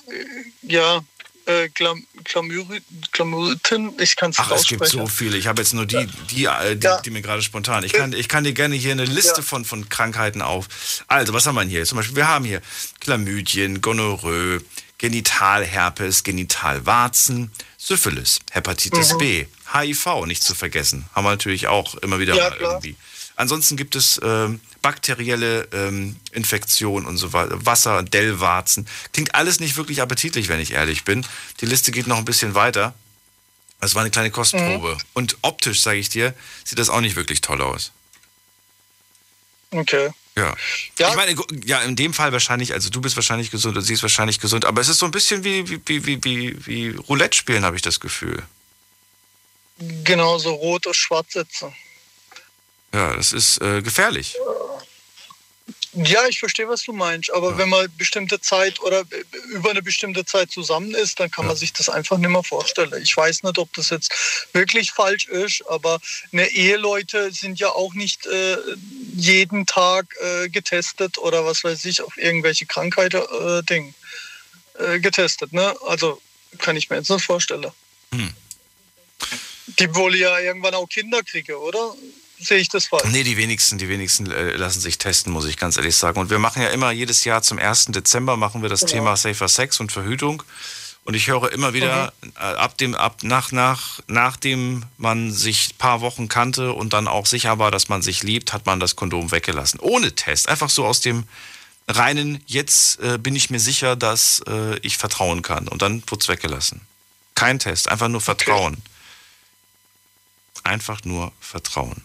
Speaker 9: ja, äh, Glam Klamyten, ich kann es
Speaker 3: Ach, es gibt so viele. Ich habe jetzt nur die, die, äh, die,
Speaker 9: Ja.
Speaker 3: die mir gerade spontan. Ich kann, ich kann dir gerne hier eine Liste
Speaker 9: Ja.
Speaker 3: von, von Krankheiten auf. Also, was haben wir hier? Zum Beispiel, wir haben hier Chlamydien, Gonorrhoe, Genitalherpes, Genitalwarzen, Syphilis, Hepatitis
Speaker 9: Mhm.
Speaker 3: B, HIV, nicht zu vergessen. Haben wir natürlich auch immer wieder
Speaker 9: Ja,
Speaker 3: mal irgendwie. Ansonsten gibt es ähm, bakterielle ähm, Infektionen und so weiter, Wasser, Dellwarzen. Klingt alles nicht wirklich appetitlich, wenn ich ehrlich bin. Die Liste geht noch ein bisschen weiter. Das war eine kleine Kostprobe. Und optisch, sage ich dir, sieht das auch nicht wirklich toll aus.
Speaker 9: Okay.
Speaker 3: Ja.
Speaker 9: Ja.
Speaker 3: Ich meine, ja, in dem Fall wahrscheinlich, also du bist wahrscheinlich gesund und sie ist wahrscheinlich gesund, aber es ist so ein bisschen wie, wie, wie, wie, wie, Roulette spielen, habe ich das Gefühl.
Speaker 9: Genau, so rot oder schwarz setzen.
Speaker 3: Ja, das ist äh, gefährlich.
Speaker 9: Ja, ich verstehe, was du meinst, aber wenn man bestimmte Zeit oder äh, über eine bestimmte Zeit zusammen ist, dann kann man sich das einfach nicht mehr vorstellen. Ich weiß nicht, ob das jetzt wirklich falsch ist, aber eine Eheleute sind ja auch nicht äh, jeden Tag äh, getestet oder was weiß ich, auf irgendwelche Krankheiten äh, Ding, äh, getestet. Ne? Also kann ich mir jetzt nicht vorstellen.
Speaker 3: Hm.
Speaker 9: Die wollen ja irgendwann auch Kinder kriegen, oder? Sehe ich das falsch?
Speaker 3: Nee, die wenigsten, die wenigsten äh, lassen sich testen, muss ich ganz ehrlich sagen. Und wir machen ja immer jedes Jahr zum 1. Dezember machen wir das Thema Safer Sex und Verhütung. Und ich höre immer wieder, äh, ab dem, ab nach, nach, nachdem man sich ein paar Wochen kannte und dann auch sicher war, dass man sich liebt, hat man das Kondom weggelassen. Ohne Test. Einfach so aus dem reinen, jetzt äh, bin ich mir sicher, dass äh, ich vertrauen kann. Und dann wurde es weggelassen. Kein Test, einfach nur Vertrauen. Einfach nur Vertrauen.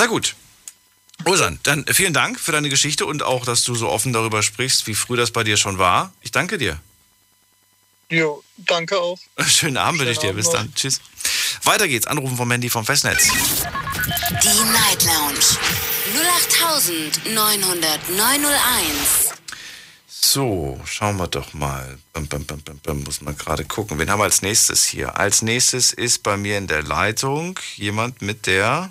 Speaker 3: Na gut. Osan, dann vielen Dank für deine Geschichte und auch, dass du so offen darüber sprichst, wie früh das bei dir schon war. Ich danke dir.
Speaker 9: Jo, danke auch.
Speaker 3: Schönen Abend wünsche ich dir.
Speaker 9: Schönen
Speaker 3: Bis
Speaker 9: Abend
Speaker 3: dann. Tschüss. Weiter geht's. Anrufen vom Handy vom Festnetz.
Speaker 2: Die Night Lounge 0890901.
Speaker 3: So, schauen wir doch mal. Bum, bum, bum, bum, bum, muss man gerade gucken. Wen haben wir als nächstes hier? Als nächstes ist bei mir in der Leitung jemand mit der,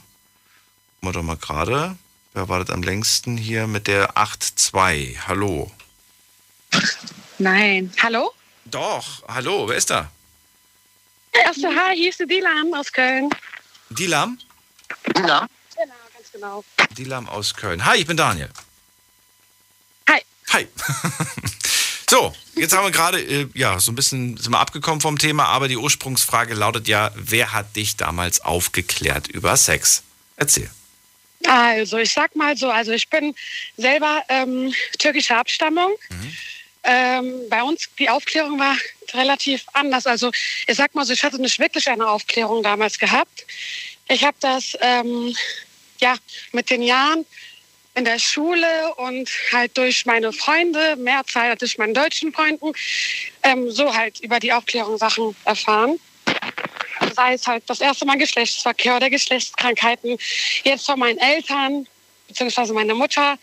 Speaker 3: wir doch mal gerade, wer wartet am längsten hier mit der 8.2. Hallo.
Speaker 10: Nein. Hallo?
Speaker 3: Doch, hallo, wer ist da?
Speaker 10: Erste Hi, hier ist die Dilan aus Köln.
Speaker 3: Dilam?
Speaker 10: Ja. Genau, ganz genau.
Speaker 3: Dilam aus Köln. Hi, ich bin Daniel.
Speaker 10: Hi.
Speaker 3: Hi. so, jetzt haben wir gerade, äh, ja, so ein bisschen sind wir abgekommen vom Thema, aber die Ursprungsfrage lautet ja, wer hat dich damals aufgeklärt über Sex? Erzähl.
Speaker 10: Also, ich sag mal so, also ich bin selber ähm, türkischer Abstammung. Ähm, bei uns, die Aufklärung war relativ anders. Also, ich sag mal so, ich hatte nicht wirklich eine Aufklärung damals gehabt. Ich habe das ähm, ja mit den Jahren in der Schule und halt durch meine Freunde, mehr Zeit durch meinen deutschen Freunden, ähm, so halt über die Aufklärung Sachen erfahren. Sei es halt das erste Mal Geschlechtsverkehr oder Geschlechtskrankheiten. Jetzt von meinen Eltern, beziehungsweise meiner Mutter,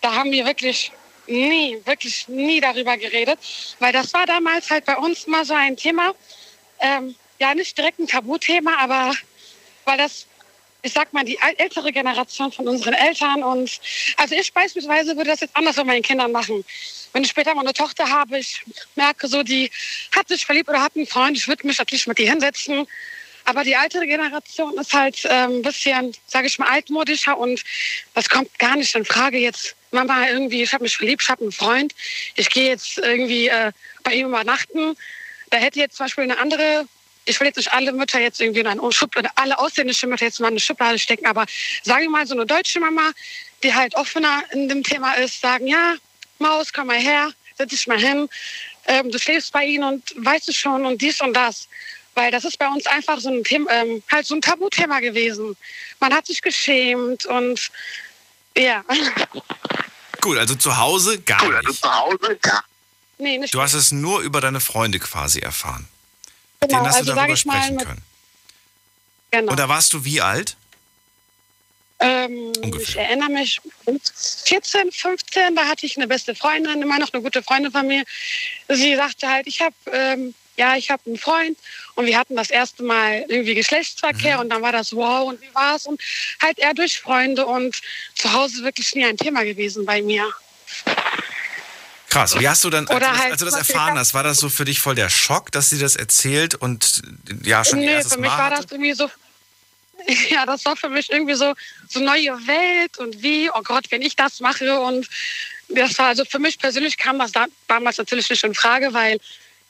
Speaker 10: da haben wir wirklich nie, wirklich nie darüber geredet, weil das war damals halt bei uns immer so ein Thema, ähm, ja nicht direkt ein Tabuthema, aber weil das, ich sag mal, die äl- ältere Generation von unseren Eltern und also ich beispielsweise würde das jetzt anders mit meinen Kindern machen. Wenn ich später mal eine Tochter habe, ich merke so, die hat sich verliebt oder hat einen Freund, ich würde mich natürlich mit die hinsetzen. Aber die ältere Generation ist halt ähm, ein bisschen, sage ich mal, altmodischer und das kommt gar nicht in Frage jetzt. Mama, irgendwie, ich habe mich verliebt, ich habe einen Freund, ich gehe jetzt irgendwie äh, bei ihm übernachten. Da hätte jetzt zum Beispiel eine andere, ich will jetzt nicht alle Mütter jetzt irgendwie in eine Schublade, alle ausländische Mütter jetzt mal in eine Schublade stecken, aber sagen wir mal so eine deutsche Mama, die halt offener in dem Thema ist, sagen, ja, Maus, komm mal her, setz dich mal hin, ähm, du schläfst bei ihnen und weißt du schon und dies und das. Weil das ist bei uns einfach so ein Thema, ähm, halt so ein Tabuthema gewesen. Man hat sich geschämt und ja.
Speaker 3: Gut, also zu Hause gar nicht.
Speaker 5: Zu Hause? Ja.
Speaker 10: Nee, nicht
Speaker 3: Du hast es nur über deine Freunde quasi erfahren.
Speaker 10: Genau,
Speaker 3: denen hast
Speaker 10: also
Speaker 3: du darüber
Speaker 10: ich mal
Speaker 3: sprechen können.
Speaker 10: genau.
Speaker 3: Und da warst du wie alt?
Speaker 10: Ähm, ich erinnere mich, 14, 15, da hatte ich eine beste Freundin, immer noch eine gute Freundin von mir. Sie sagte halt, ich habe ähm, ja, ich habe einen Freund und wir hatten das erste Mal irgendwie Geschlechtsverkehr und dann war das wow und wie war's und halt eher durch Freunde und zu Hause wirklich nie ein Thema gewesen bei mir.
Speaker 3: Krass. Wie hast du dann, als,
Speaker 10: Oder
Speaker 3: du das-
Speaker 10: halt
Speaker 3: als du das erfahren hast, war das so für dich voll der Schock, dass sie das erzählt und ja schon
Speaker 10: Nee,
Speaker 3: erstes
Speaker 10: für mich
Speaker 3: Mal
Speaker 10: war
Speaker 3: hatte?
Speaker 10: das irgendwie so, ja, das war für mich irgendwie so, so neue Welt und wie, oh Gott, wenn ich das mache und das war, also für mich persönlich kam das da, damals natürlich nicht in Frage, weil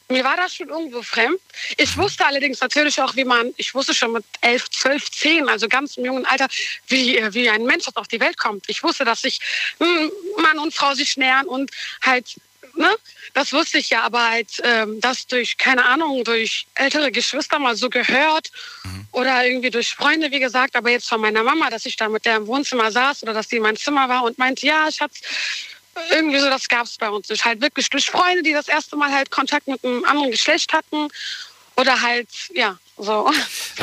Speaker 10: mir war das schon irgendwo fremd. Ich wusste allerdings natürlich auch, wie man, ich wusste schon mit 11, 12, 10, also ganz im jungen Alter, wie, äh, wie ein Mensch auf die Welt kommt. Ich wusste, dass sich hm, Mann und Frau sich nähern und halt, ne, das wusste ich ja, aber halt, ähm, das durch, keine Ahnung, durch ältere Geschwister mal so gehört oder irgendwie durch Freunde, wie gesagt, aber jetzt von meiner Mama, dass ich da mit der im Wohnzimmer saß oder dass die in meinem Zimmer war und meinte, ja, Schatz, irgendwie so, das gab es bei uns nicht. Halt wirklich durch Freunde, die das erste Mal halt Kontakt mit einem anderen Geschlecht hatten. Oder halt, ja, so.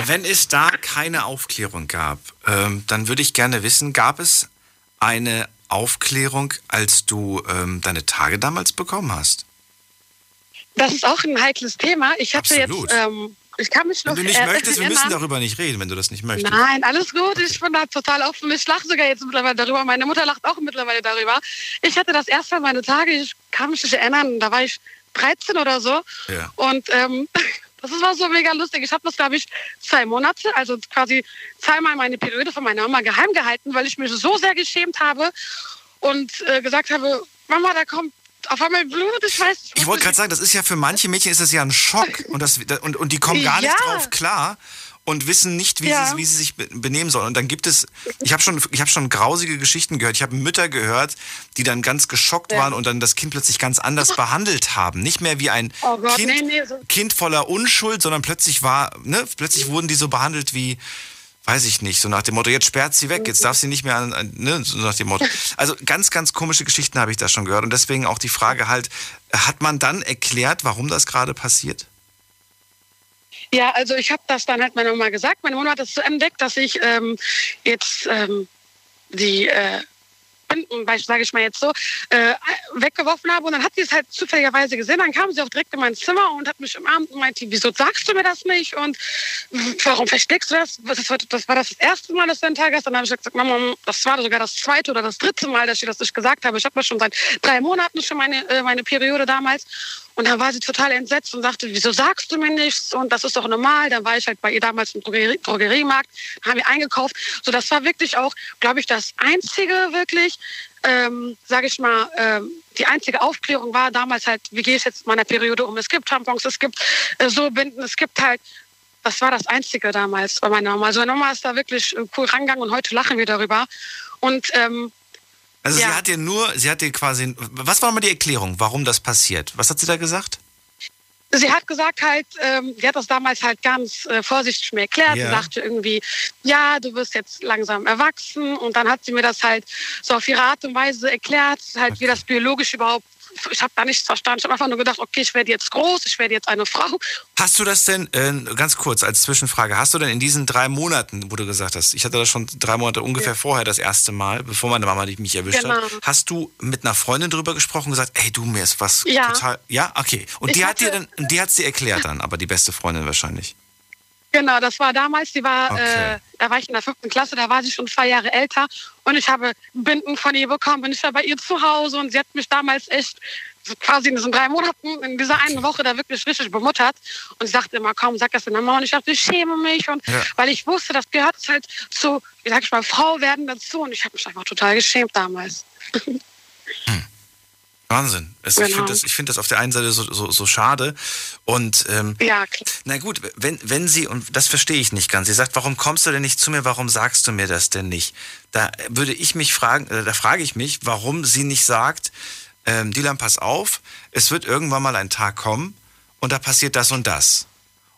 Speaker 3: Wenn es da keine Aufklärung gab, ähm, dann würde ich gerne wissen, gab es eine Aufklärung, als du ähm, deine Tage damals bekommen hast?
Speaker 10: Das ist auch ein heikles Thema. Ich hatte
Speaker 3: Absolut.
Speaker 10: jetzt, ähm, ich kann mich noch
Speaker 3: Wenn du nicht
Speaker 10: äh,
Speaker 3: möchtest, wir müssen darüber nicht reden, wenn du das nicht möchtest.
Speaker 10: Nein, alles gut. Ich bin da total offen. Ich lache sogar jetzt mittlerweile darüber. Meine Mutter lacht auch mittlerweile darüber. Ich hatte das erste Mal meine Tage, ich kann mich nicht erinnern, da war ich 13 oder so.
Speaker 3: Ja.
Speaker 10: Und ähm, das war so mega lustig. Ich habe das, glaube ich, zwei Monate, also quasi zweimal meine Periode von meiner Mama geheim gehalten, weil ich mich so sehr geschämt habe und äh, gesagt habe, Mama, da kommt auf einmal Blut, ich weiß nicht.
Speaker 3: Ich wollte gerade sagen, das ist ja für manche Mädchen ist das ja ein Schock und, das, und, und die kommen gar nicht
Speaker 10: Ja.
Speaker 3: drauf klar und wissen nicht, wie,
Speaker 10: Ja.
Speaker 3: sie, wie sie sich be- benehmen sollen. Und dann gibt es, ich habe schon, ich habe schon grausige Geschichten gehört. Ich habe Mütter gehört, die dann ganz geschockt
Speaker 10: Ja.
Speaker 3: waren und dann das Kind plötzlich ganz anders behandelt haben. Nicht mehr wie ein
Speaker 10: Oh Gott,
Speaker 3: kind,
Speaker 10: nee, nee, so-
Speaker 3: kind voller Unschuld, sondern plötzlich war, ne, plötzlich wurden die so behandelt wie, weiß ich nicht, so nach dem Motto, jetzt sperrt sie weg, jetzt darf sie nicht mehr an, an ne, so nach dem Motto. Also ganz, ganz komische Geschichten habe ich da schon gehört und deswegen auch die Frage halt, hat man dann erklärt, warum das gerade passiert?
Speaker 10: Ja, also ich habe das dann halt meiner Mama gesagt. Meine Mama hat das so entdeckt, dass ich ähm, jetzt ähm, die äh, Binden, sage ich mal jetzt so, äh, weggeworfen habe. Und dann hat sie es halt zufälligerweise gesehen. Dann kam sie auch direkt in mein Zimmer und hat mich umarmt und meinte, wieso sagst du mir das nicht? Und warum versteckst du das? Das war das, war das, erste Mal, dass du einen Tag hast. Dann habe ich gesagt, Mama, das war sogar das zweite oder das dritte Mal, dass ich das nicht gesagt habe. Ich habe ja schon seit drei Monaten schon meine, äh, meine Periode damals. Und dann war sie total entsetzt und sagte, wieso sagst du mir nichts? Und das ist doch normal. Dann war ich halt bei ihr damals im Drogerie, Drogeriemarkt, haben wir eingekauft. So, das war wirklich auch, glaube ich, das einzige wirklich, ähm, sage ich mal, ähm, die einzige Aufklärung war damals halt, wie gehe ich jetzt meiner Periode um? Es gibt Tampons, es gibt äh, so Binden, es gibt halt, das war das Einzige damals bei meiner Mama. Also meine Mama ist da wirklich äh, cool rangegangen und heute lachen wir darüber. Und ähm,
Speaker 3: Also sie
Speaker 10: Ja.
Speaker 3: hat dir nur, sie hat dir quasi, was war mal die Erklärung, warum das passiert? Was hat sie da gesagt?
Speaker 10: Sie hat gesagt halt, ähm, sie hat das damals halt ganz äh, vorsichtig mir erklärt.
Speaker 3: Ja.
Speaker 10: Sie sagte irgendwie, ja, du wirst jetzt langsam erwachsen. Und dann hat sie mir das halt so auf ihre Art und Weise erklärt, halt wie das biologisch überhaupt. Ich habe da nichts verstanden. Ich habe einfach nur gedacht, okay, ich werde jetzt groß, ich werde jetzt eine Frau.
Speaker 3: Hast du das denn, äh, ganz kurz als Zwischenfrage, hast du denn in diesen drei Monaten, wo du gesagt hast, ich hatte das schon drei Monate ungefähr vorher das erste Mal, bevor meine Mama mich erwischt hat,
Speaker 10: Genau.
Speaker 3: hast du mit einer Freundin drüber gesprochen und gesagt, ey du, mir ist was
Speaker 10: Ja.
Speaker 3: total, ja, okay. Und
Speaker 10: Ich
Speaker 3: die hat dir dann, die hat's dir erklärt dann, aber die beste Freundin wahrscheinlich.
Speaker 10: Genau, das war damals, die war,
Speaker 3: Okay.
Speaker 10: äh, da war ich in der fünften Klasse, da war sie schon zwei Jahre älter und ich habe Binden von ihr bekommen und ich war bei ihr zu Hause und sie hat mich damals echt quasi in diesen drei Monaten, in dieser einen Woche da wirklich richtig bemuttert und sie sagte immer, komm, sag das in der Mama und ich dachte, ich schäme mich und
Speaker 3: Ja.
Speaker 10: weil ich wusste, das gehört halt zu, wie sag ich mal, Frau werden dazu und ich habe mich einfach total geschämt damals.
Speaker 3: Wahnsinn. Es, Ich
Speaker 10: Genau.
Speaker 3: finde das, ich find das auf der einen Seite so, so, so schade. Und ähm,
Speaker 10: Ja, klar.
Speaker 3: na gut, wenn, wenn sie, und das verstehe ich nicht ganz, sie sagt, warum kommst du denn nicht zu mir, warum sagst du mir das denn nicht? Da würde ich mich fragen, äh, da frage ich mich, warum sie nicht sagt, ähm, Dylan, pass auf, es wird irgendwann mal ein Tag kommen und da passiert das und das.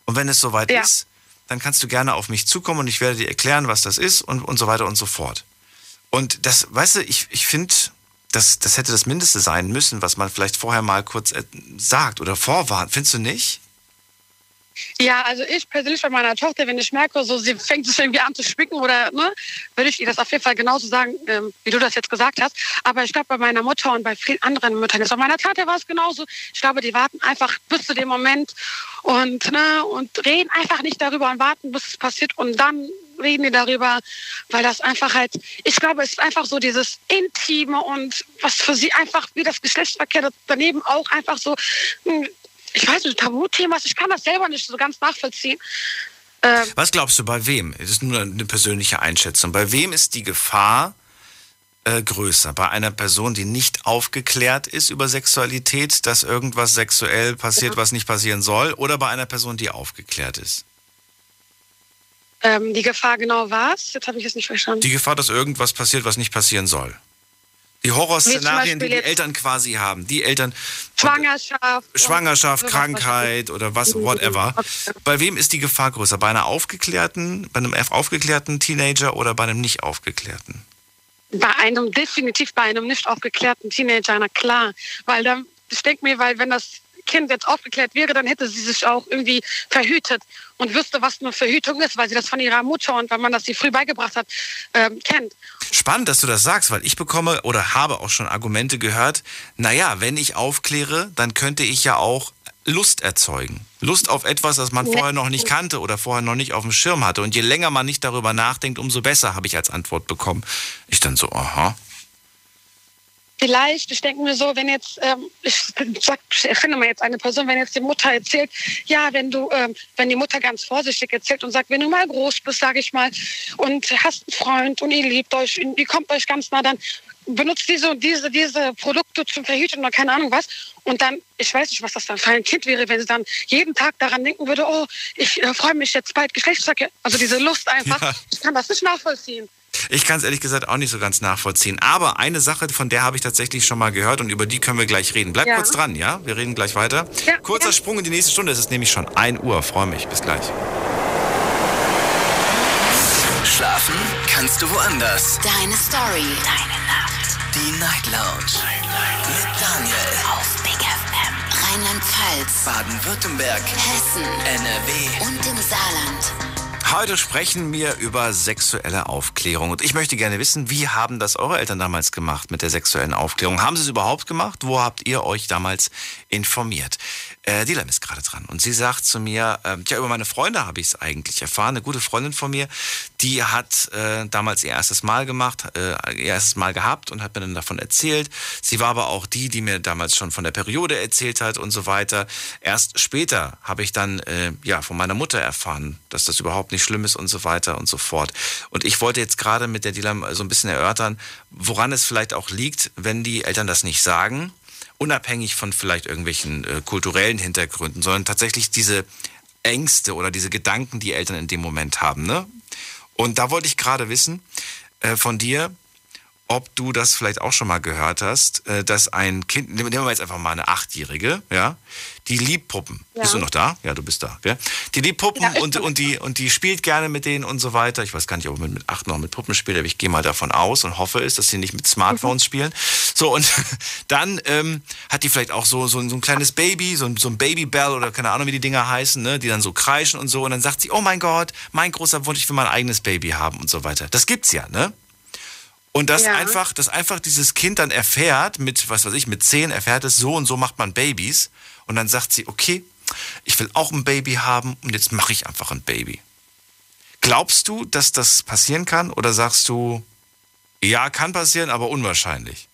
Speaker 3: Und wenn es soweit
Speaker 10: Ja.
Speaker 3: ist, dann kannst du gerne auf mich zukommen und ich werde dir erklären, was das ist und, und so weiter und so fort. Und das, weißt du, ich, ich finde, das, das hätte das Mindeste sein müssen, was man vielleicht vorher mal kurz äh, sagt oder vorwarnt. Findest du nicht?
Speaker 10: Ja, also ich persönlich bei meiner Tochter, wenn ich merke, so sie fängt sich irgendwie an zu spicken oder ne, würde ich ihr das auf jeden Fall genauso sagen, ähm, wie du das jetzt gesagt hast. Aber ich glaube bei meiner Mutter und bei vielen anderen Müttern, jetzt bei meiner Tante war es genauso. Ich glaube, die warten einfach bis zu dem Moment und ne und reden einfach nicht darüber und warten, bis es passiert und dann reden die darüber, weil das einfach halt, ich glaube, es ist einfach so dieses Intime und was für sie einfach wie das Geschlechtsverkehr daneben auch einfach so, hm, ich weiß nicht, Tabuthema ist. Ich kann das selber nicht so ganz nachvollziehen. Ähm,
Speaker 3: Was glaubst du, bei wem? Das ist nur eine persönliche Einschätzung. Bei wem ist die Gefahr äh, größer? Bei einer Person, die nicht aufgeklärt ist über Sexualität, dass irgendwas sexuell passiert, was nicht passieren soll, oder bei einer Person, die aufgeklärt ist?
Speaker 10: Ähm, die Gefahr genau war es. Jetzt habe ich es nicht verstanden.
Speaker 3: Die Gefahr, dass irgendwas passiert, was nicht passieren soll. Die Horrorszenarien, die die Eltern quasi haben. Die Eltern
Speaker 10: Schwangerschaft.
Speaker 3: Schwangerschaft, Krankheit oder was, whatever. Bei wem ist die Gefahr größer? Bei einer aufgeklärten, bei einem aufgeklärten Teenager oder bei einem nicht aufgeklärten?
Speaker 10: Bei einem, definitiv bei einem nicht aufgeklärten Teenager, na klar. Weil dann, ich denke mir, weil wenn das Kind jetzt aufgeklärt wäre, dann hätte sie sich auch irgendwie verhütet und wüsste, was eine Verhütung ist, weil sie das von ihrer Mutter und weil man das sie früh beigebracht hat, ähm, kennt.
Speaker 3: Spannend, dass du das sagst, weil ich bekomme oder habe auch schon Argumente gehört, naja, wenn ich aufkläre, dann könnte ich ja auch Lust erzeugen. Lust auf etwas, das man vorher noch nicht kannte oder vorher noch nicht auf dem Schirm hatte. Und je länger man nicht darüber nachdenkt, umso besser, habe ich als Antwort bekommen. Ich dann so, aha.
Speaker 10: Vielleicht, ich denke mir so, wenn jetzt, ähm, ich, sag, ich erfinde mal jetzt eine Person, wenn jetzt die Mutter erzählt, ja, wenn du, ähm, wenn die Mutter ganz vorsichtig erzählt und sagt, wenn du mal groß bist, sage ich mal, und hast einen Freund und ihr liebt euch, und ihr kommt euch ganz nah, dann benutzt diese und diese, diese Produkte zum Verhüten oder keine Ahnung was. Und dann, ich weiß nicht, was das dann für ein Kind wäre, wenn sie dann jeden Tag daran denken würde, oh, ich äh, freue mich jetzt bald Geschlechtsverkehr. Also diese Lust einfach.
Speaker 3: Ja.
Speaker 10: Ich kann das nicht nachvollziehen.
Speaker 3: Ich kann es ehrlich gesagt auch nicht so ganz nachvollziehen. Aber eine Sache, von der habe ich tatsächlich schon mal gehört und über die können wir gleich reden. Bleib
Speaker 10: Ja.
Speaker 3: kurz dran, ja? Wir reden gleich weiter.
Speaker 10: Ja,
Speaker 3: Kurzer
Speaker 10: ja.
Speaker 3: Sprung in die nächste Stunde. Es ist nämlich schon 1 Uhr. Freue mich. Bis gleich.
Speaker 1: Schlafen kannst du woanders.
Speaker 2: Deine Story. Deine Nacht.
Speaker 1: Die Night Lounge. Mit Daniel.
Speaker 2: Auf Big FM. Rheinland-Pfalz.
Speaker 1: Baden-Württemberg.
Speaker 2: Hessen.
Speaker 1: NRW.
Speaker 2: Und im Saarland.
Speaker 3: Heute sprechen wir über sexuelle Aufklärung. Und ich möchte gerne wissen, wie haben das eure Eltern damals gemacht mit der sexuellen Aufklärung? Haben sie es überhaupt gemacht? Wo habt ihr euch damals informiert? Äh, Dylan ist gerade dran und sie sagt zu mir, äh, ja, über meine Freunde habe ich es eigentlich erfahren. Eine gute Freundin von mir, die hat äh, damals ihr erstes Mal gemacht, äh, ihr erstes Mal gehabt und hat mir dann davon erzählt. Sie war aber auch die, die mir damals schon von der Periode erzählt hat und so weiter. Erst später habe ich dann äh, ja von meiner Mutter erfahren, dass das überhaupt nicht schlimm ist und so weiter und so fort. Und ich wollte jetzt gerade mit der Dylan so ein bisschen erörtern, woran es vielleicht auch liegt, wenn die Eltern das nicht sagen unabhängig von vielleicht irgendwelchen äh, kulturellen Hintergründen, sondern tatsächlich diese Ängste oder diese Gedanken, die Eltern in dem Moment haben. Ne? Und da wollte ich gerade wissen äh, von dir, ob du das vielleicht auch schon mal gehört hast, äh, dass ein Kind, nehmen wir jetzt einfach mal eine Achtjährige, ja, die liebt Puppen.
Speaker 10: Ja.
Speaker 3: Bist du noch da? Ja, du bist da. Ja? Die liebt Puppen
Speaker 10: Ja,
Speaker 3: und, und, die, und die spielt gerne mit denen und so weiter. Ich weiß gar nicht, ob man mit acht noch mit Puppen spielt, aber ich gehe mal davon aus und hoffe es, dass sie nicht mit Smartphones
Speaker 10: Mhm.
Speaker 3: spielen. So, und dann ähm, hat die vielleicht auch so, so, ein- so ein kleines Baby, so ein, so ein Babybell oder keine Ahnung, wie die Dinger heißen, ne? die dann so kreischen und so. Und dann sagt sie, oh mein Gott, mein großer Wunsch, ich will mein eigenes Baby haben und so weiter. Das gibt's ja, ne? Und dass
Speaker 10: Ja.
Speaker 3: einfach, dass einfach dieses Kind dann erfährt, mit, was weiß ich, mit zehn erfährt es, so und so macht man Babys. Und dann sagt sie, okay, ich will auch ein Baby haben und jetzt mache ich einfach ein Baby. Glaubst du, dass das passieren kann? Oder sagst du, ja, kann passieren, aber unwahrscheinlich?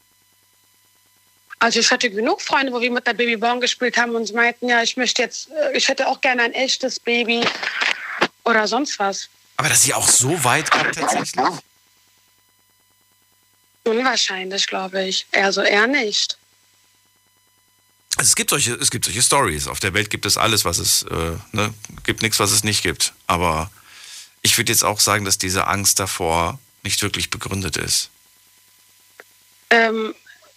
Speaker 10: Also ich hatte genug Freunde, wo wir mit der Babyborn gespielt haben und sie meinten, ja, ich möchte jetzt, äh, ich hätte auch gerne ein echtes Baby oder sonst was.
Speaker 3: Aber dass sie auch so weit kommt tatsächlich?
Speaker 10: Unwahrscheinlich, glaube ich. Also eher nicht.
Speaker 3: Also es gibt solche, es gibt solche Stories. Auf der Welt gibt es alles, was es, äh, ne, gibt nichts, was es nicht gibt. Aber ich würde jetzt auch sagen, dass diese Angst davor nicht wirklich begründet ist.
Speaker 10: Ähm,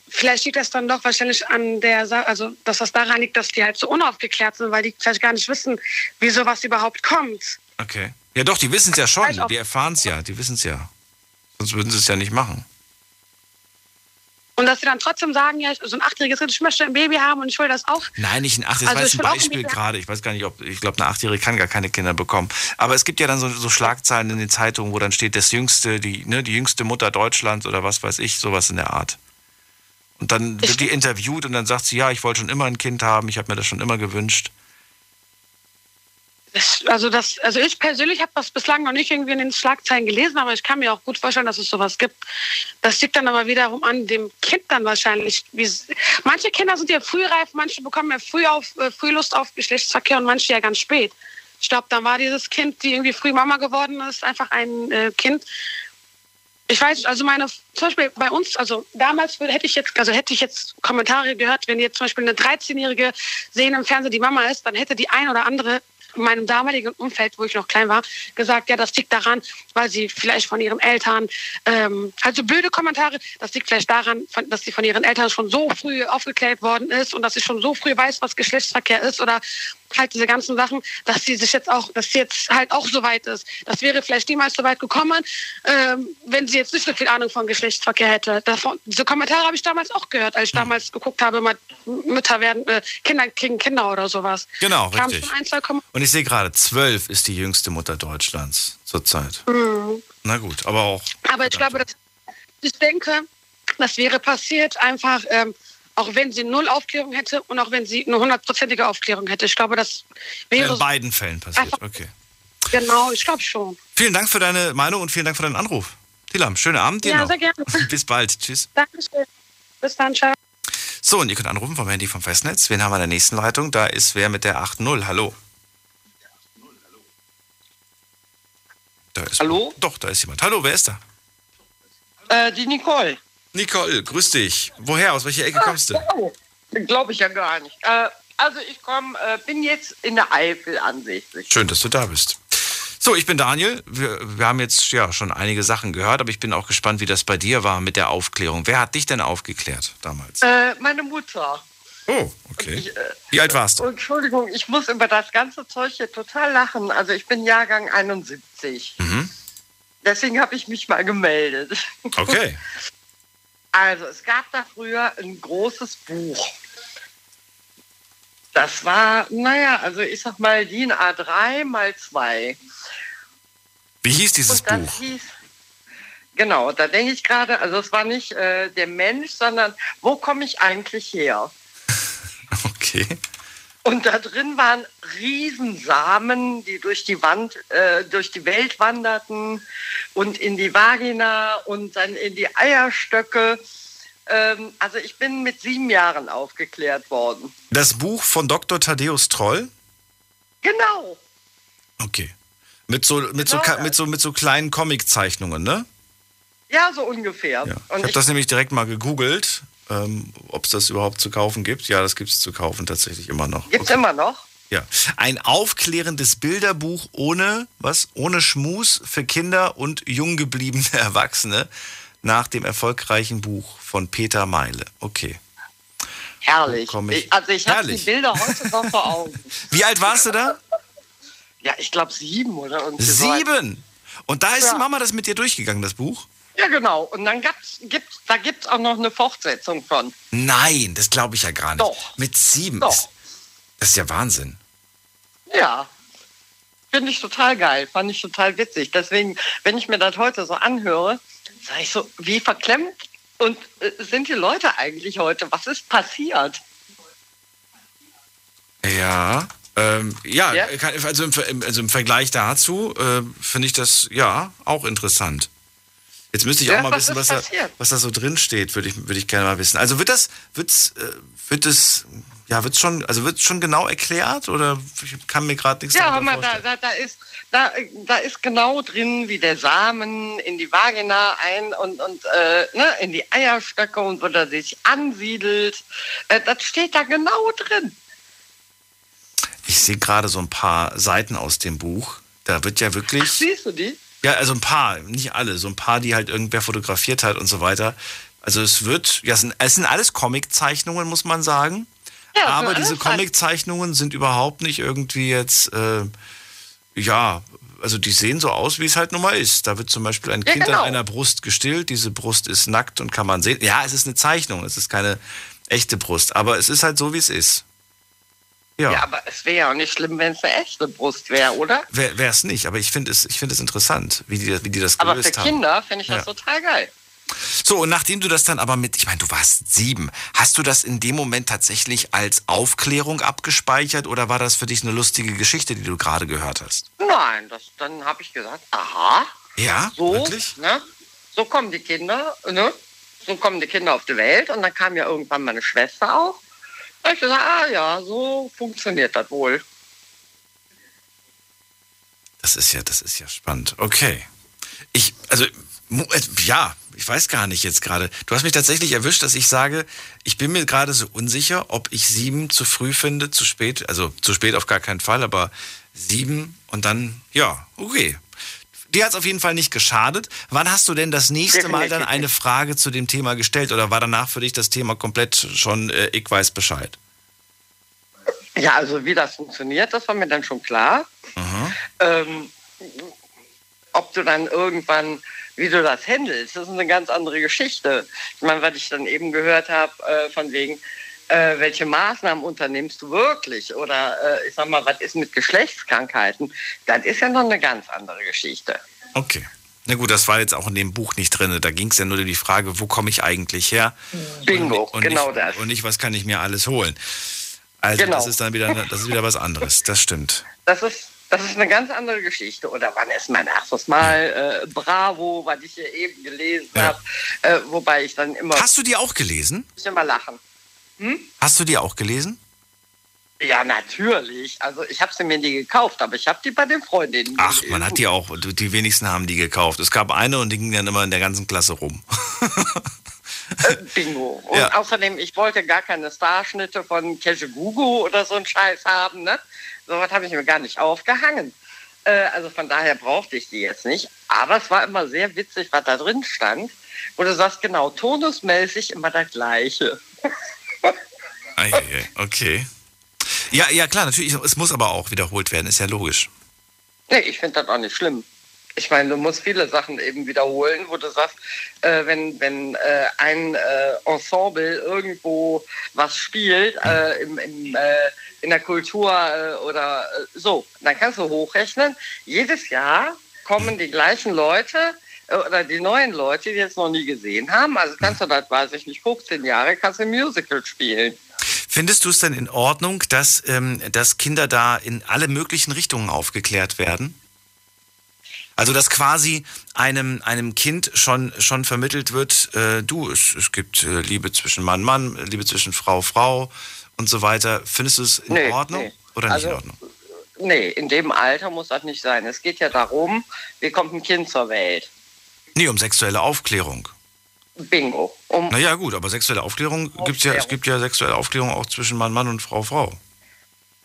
Speaker 10: vielleicht liegt das dann doch wahrscheinlich an der Sache, also dass das daran liegt, dass die halt so unaufgeklärt sind, weil die vielleicht gar nicht wissen, wie sowas überhaupt kommt.
Speaker 3: Okay. Ja doch, die wissen es ja schon. Die erfahren es ja. Die wissen es ja. Sonst würden sie es ja nicht machen.
Speaker 10: Und dass sie dann trotzdem sagen, ja, so ein achtjähriges Kind, ich möchte ein Baby haben und ich will das auch.
Speaker 3: Nein, nicht ein Achtjähriges.
Speaker 10: Also
Speaker 3: das
Speaker 10: ich
Speaker 3: war ein Beispiel gerade. Ich weiß gar nicht, ob, ich glaube, eine Achtjährige kann gar keine Kinder bekommen. Aber es gibt ja dann so, so Schlagzeilen in den Zeitungen, wo dann steht, das jüngste, die, ne, die jüngste Mutter Deutschlands oder was weiß ich, sowas in der Art. Und dann wird die interviewt und dann sagt sie, ja, ich wollte schon immer ein Kind haben, ich habe mir das schon immer gewünscht.
Speaker 10: Also, das, also ich persönlich habe das bislang noch nicht irgendwie in den Schlagzeilen gelesen, aber ich kann mir auch gut vorstellen, dass es sowas gibt. Das liegt dann aber wiederum an dem Kind dann wahrscheinlich. Wie, manche Kinder sind ja frühreif, manche bekommen ja früh, auf, äh, früh Lust auf Geschlechtsverkehr und manche ja ganz spät. Ich glaube, dann war dieses Kind, die irgendwie früh Mama geworden ist, einfach ein äh, Kind. Ich weiß, also meine, zum Beispiel bei uns, also damals hätte ich jetzt, also hätte ich jetzt Kommentare gehört, wenn jetzt zum Beispiel eine 13-Jährige sehen im Fernsehen, die Mama ist, dann hätte die ein oder andere in meinem damaligen Umfeld, wo ich noch klein war, gesagt, ja, das liegt daran, weil sie vielleicht von ihren Eltern, ähm, also blöde Kommentare, das liegt vielleicht daran, dass sie von ihren Eltern schon so früh aufgeklärt worden ist und dass sie schon so früh weiß, was Geschlechtsverkehr ist oder halt diese ganzen Sachen, dass sie sich jetzt auch, dass sie jetzt halt auch so weit ist. Das wäre vielleicht niemals so weit gekommen, ähm, wenn sie jetzt nicht so viel Ahnung von Geschlechtsverkehr hätte. Davon, diese Kommentare habe ich damals auch gehört, als ich damals geguckt habe, Mütter werden, äh, Kinder kriegen Kinder oder sowas.
Speaker 3: Genau,
Speaker 10: Kam
Speaker 3: richtig.
Speaker 10: ein.
Speaker 3: Und ich sehe gerade, zwölf ist die jüngste Mutter Deutschlands zurzeit.
Speaker 10: Mhm.
Speaker 3: Na gut, aber auch.
Speaker 10: Aber ich glaube, dass, ich denke, das wäre passiert einfach, ähm, auch wenn sie null Aufklärung hätte und auch wenn sie eine hundertprozentige Aufklärung hätte. Ich glaube, das wäre
Speaker 3: In beiden Fällen passiert. Okay.
Speaker 10: genau, ich glaube schon.
Speaker 3: Vielen Dank für deine Meinung und vielen Dank für deinen Anruf. Tilam, schönen Abend dir
Speaker 10: Ja,
Speaker 3: noch.
Speaker 10: sehr gerne.
Speaker 3: Bis bald. Tschüss.
Speaker 10: Dankeschön. Bis dann, ciao.
Speaker 3: So, und ihr könnt anrufen vom Handy vom Festnetz. Wen haben wir in der nächsten Leitung? Da ist wer mit der 8.0. Hallo. Da ist
Speaker 11: Hallo?
Speaker 3: Doch, da ist jemand. Hallo, wer ist da?
Speaker 11: Äh, die Nicole.
Speaker 3: Nicole, grüß dich. Woher? Aus welcher Ecke kommst du?
Speaker 11: Glaube ich ja gar nicht. Äh, also ich komm, äh, bin jetzt in der Eifel ansässig.
Speaker 3: Schön, dass du da bist. So, ich bin Daniel. Wir, wir haben jetzt ja schon einige Sachen gehört, aber ich bin auch gespannt, wie das bei dir war mit der Aufklärung. Wer hat dich denn aufgeklärt damals?
Speaker 11: Äh, meine Mutter.
Speaker 3: Oh, okay.
Speaker 11: Ich, äh,
Speaker 3: Wie alt warst du?
Speaker 11: Entschuldigung, ich muss über das ganze Zeug hier total lachen. Also ich bin Jahrgang 71.
Speaker 3: Mhm.
Speaker 11: Deswegen habe ich mich mal gemeldet.
Speaker 3: Okay.
Speaker 11: Also es gab da früher ein großes Buch. Das war, naja, also ich sag mal DIN A3 mal 2.
Speaker 3: Wie hieß dieses
Speaker 11: Und das
Speaker 3: Buch?
Speaker 11: hieß, genau, da denke ich gerade, also es war nicht äh, der Mensch, sondern wo komme ich eigentlich her?
Speaker 3: Okay.
Speaker 11: Und da drin waren Riesensamen, die durch die Wand, äh, durch die Welt wanderten und in die Vagina und dann in die Eierstöcke. Ähm, also ich bin mit sieben Jahren aufgeklärt worden.
Speaker 3: Das Buch von Dr. Thaddeus Troll?
Speaker 11: Genau.
Speaker 3: Okay. Mit so, mit so,
Speaker 11: Genau
Speaker 3: ka- mit so, mit so kleinen Comiczeichnungen, ne?
Speaker 11: Ja, so ungefähr.
Speaker 3: Ja. Ich habe das nämlich direkt mal gegoogelt, ähm, ob es das überhaupt zu kaufen gibt. Ja, das gibt es zu kaufen tatsächlich immer noch.
Speaker 11: Gibt's immer noch?
Speaker 3: Ja. Ein aufklärendes Bilderbuch ohne, was? Ohne Schmus für Kinder und jung gebliebene Erwachsene nach dem erfolgreichen Buch von Peter Meile. Okay.
Speaker 11: Herrlich.
Speaker 3: Komm ich-
Speaker 11: also ich habe die. Bilder heute noch vor Augen.
Speaker 3: Wie alt warst du da?
Speaker 11: Ja, ich glaube sieben oder irgendwie so.
Speaker 3: Sieben! Und da ist
Speaker 11: Ja.
Speaker 3: die Mama das mit dir durchgegangen, das Buch?
Speaker 11: Ja, genau. Und dann gab's, gibt's, da gibt es auch noch eine Fortsetzung von.
Speaker 3: Nein, das glaube ich ja gar nicht.
Speaker 11: Doch.
Speaker 3: Mit sieben.
Speaker 11: Doch.
Speaker 3: Das ist ja Wahnsinn.
Speaker 11: Ja. Finde ich total geil. Fand ich total witzig. Deswegen, wenn ich mir das heute so anhöre, sage ich so, wie verklemmt und äh, sind die Leute eigentlich heute? Was ist passiert?
Speaker 3: Ja. Ähm, ja,
Speaker 11: Ja?
Speaker 3: Also, im- also im Vergleich dazu äh, finde ich das ja auch interessant. Jetzt müsste ich
Speaker 11: Ja,
Speaker 3: auch mal
Speaker 11: was
Speaker 3: wissen, was da, was da so drin steht, würde ich, würde ich gerne mal wissen. Also wird das, wird's, äh, wird es, ja, wird's schon, also wird schon genau erklärt oder ich kann mir gerade nichts
Speaker 11: Ja, hör mal, da, da, da, ist, da, da ist genau drin, wie der Samen in die Vagina ein und, und äh, ne, in die Eierstöcke und wo der sich ansiedelt. Äh, das steht da genau drin.
Speaker 3: Ich sehe gerade so ein paar Seiten aus dem Buch. Da wird ja wirklich.
Speaker 11: Siehst du die?
Speaker 3: Ja, also ein paar, nicht alle, so ein paar, die halt irgendwer fotografiert hat und so weiter. Also es wird, ja, es sind, es sind alles Comiczeichnungen, muss man sagen.
Speaker 11: Ja,
Speaker 3: Aber diese. Comiczeichnungen sind überhaupt nicht irgendwie jetzt, äh, ja, also die sehen so aus, wie es halt nun mal ist. Da wird zum Beispiel ein
Speaker 11: Ja,
Speaker 3: Kind
Speaker 11: genau.
Speaker 3: an einer Brust gestillt, diese Brust ist nackt und kann man sehen. Ja, es ist eine Zeichnung, es ist keine echte Brust, aber es ist halt so, wie es ist. Ja,
Speaker 11: Ja, aber es wäre ja auch nicht schlimm, wenn es eine echte Brust wäre, oder?
Speaker 3: wäre es nicht, aber ich finde es, ich finde es interessant, wie die, wie die das
Speaker 11: Aber
Speaker 3: gelöst
Speaker 11: für
Speaker 3: haben.
Speaker 11: Kinder finde ich das
Speaker 3: Ja.
Speaker 11: total geil.
Speaker 3: So, und nachdem du das dann aber mit, ich meine, du warst sieben, hast du das in dem Moment tatsächlich als Aufklärung abgespeichert oder war das für dich eine lustige Geschichte, die du gerade gehört hast?
Speaker 11: Nein, das, dann habe ich gesagt, aha,
Speaker 3: Ja,
Speaker 11: so,
Speaker 3: wirklich?
Speaker 11: ne? so kommen die Kinder, ne? so kommen die Kinder auf die Welt und dann kam ja irgendwann meine Schwester auch. Da habe ich gesagt, ah ja, so funktioniert das wohl.
Speaker 3: Das ist ja, das ist ja spannend. Okay. Ich, also, äh, ja, ich weiß gar nicht jetzt gerade. Du hast mich tatsächlich erwischt, dass ich sage, ich bin mir gerade so unsicher, ob ich sieben zu früh finde, zu spät. Also zu spät auf gar keinen Fall, aber sieben und dann, ja, okay. Dir hat es auf jeden Fall nicht geschadet. Wann hast du denn das nächste Mal dann eine Frage zu dem Thema gestellt oder war danach für dich das Thema komplett schon, äh, ich weiß Bescheid?
Speaker 11: Ja, also wie das funktioniert, das war mir dann schon klar. Ähm, ob du dann irgendwann, wie du das handelst, das ist eine ganz andere Geschichte. Ich meine, was ich dann eben gehört habe, äh, von wegen, äh, welche Maßnahmen unternimmst du wirklich? Oder äh, ich sag mal, was ist mit Geschlechtskrankheiten? Das ist ja noch eine ganz andere Geschichte.
Speaker 3: Okay. Na gut, das war jetzt auch in dem Buch nicht drin. Da ging es ja nur um die Frage, wo komme ich eigentlich her?
Speaker 11: Bingo,
Speaker 3: und, und
Speaker 11: genau
Speaker 3: nicht,
Speaker 11: das.
Speaker 3: Und nicht, was kann ich mir alles holen. Also
Speaker 11: Genau.
Speaker 3: das ist dann wieder, das ist wieder was anderes. Das stimmt.
Speaker 11: Das ist, das ist eine ganz andere Geschichte. Oder wann ist mein erstes Mal äh, Bravo, was ich hier eben gelesen
Speaker 3: Ja.
Speaker 11: habe, äh, wobei ich dann immer,
Speaker 3: Hast du die auch gelesen?
Speaker 11: ich immer lachen.
Speaker 3: Hast du die auch gelesen?
Speaker 11: Ja, natürlich. Also ich habe sie mir nie gekauft, aber ich habe die bei den Freundinnen
Speaker 3: Ach, man hat die auch, die wenigsten haben die gekauft. Es gab eine und die ging dann immer in der ganzen Klasse rum.
Speaker 11: Äh, Bingo. Und
Speaker 3: Ja.
Speaker 11: außerdem, ich wollte gar keine Starschnitte von Keshegugu oder so einen Scheiß haben. Ne? So was habe ich mir gar nicht aufgehangen. Äh, also von daher brauchte ich die jetzt nicht. Aber es war immer sehr witzig, was da drin stand. Wo du sagst, genau, tonusmäßig immer das Gleiche.
Speaker 3: Okay. Ja, ja, klar, natürlich. Es muss aber auch wiederholt werden, ist ja logisch.
Speaker 11: Nee, ich finde das auch nicht schlimm. Ich meine, du musst viele Sachen eben wiederholen, wo du sagst, äh, wenn, wenn äh, ein äh, Ensemble irgendwo was spielt, äh, im, im, äh, in der Kultur äh, oder so, dann kannst du hochrechnen. Jedes Jahr kommen die gleichen Leute oder die neuen Leute, die jetzt noch nie gesehen haben. Also kannst du das, weiß ich nicht, 15 Jahre, kannst du ein Musical spielen.
Speaker 3: Findest du es denn in Ordnung, dass, ähm, dass Kinder da in alle möglichen Richtungen aufgeklärt werden? Also dass quasi einem, einem Kind schon, schon vermittelt wird, äh, du, es, es gibt äh, Liebe zwischen Mann, Mann, Liebe zwischen Frau, Frau und so weiter. Findest du es in
Speaker 11: Nee,
Speaker 3: Ordnung
Speaker 11: nee.
Speaker 3: oder nicht
Speaker 11: Also-
Speaker 3: in Ordnung?
Speaker 11: Nee, in dem Alter muss das nicht sein. Es geht ja darum, wie kommt ein Kind zur Welt?
Speaker 3: Nee, um sexuelle Aufklärung.
Speaker 11: Bingo. Um,
Speaker 3: Naja, gut, aber sexuelle Aufklärung gibt's ja, es gibt ja sexuelle Aufklärung auch zwischen Mann, Mann und Frau, Frau.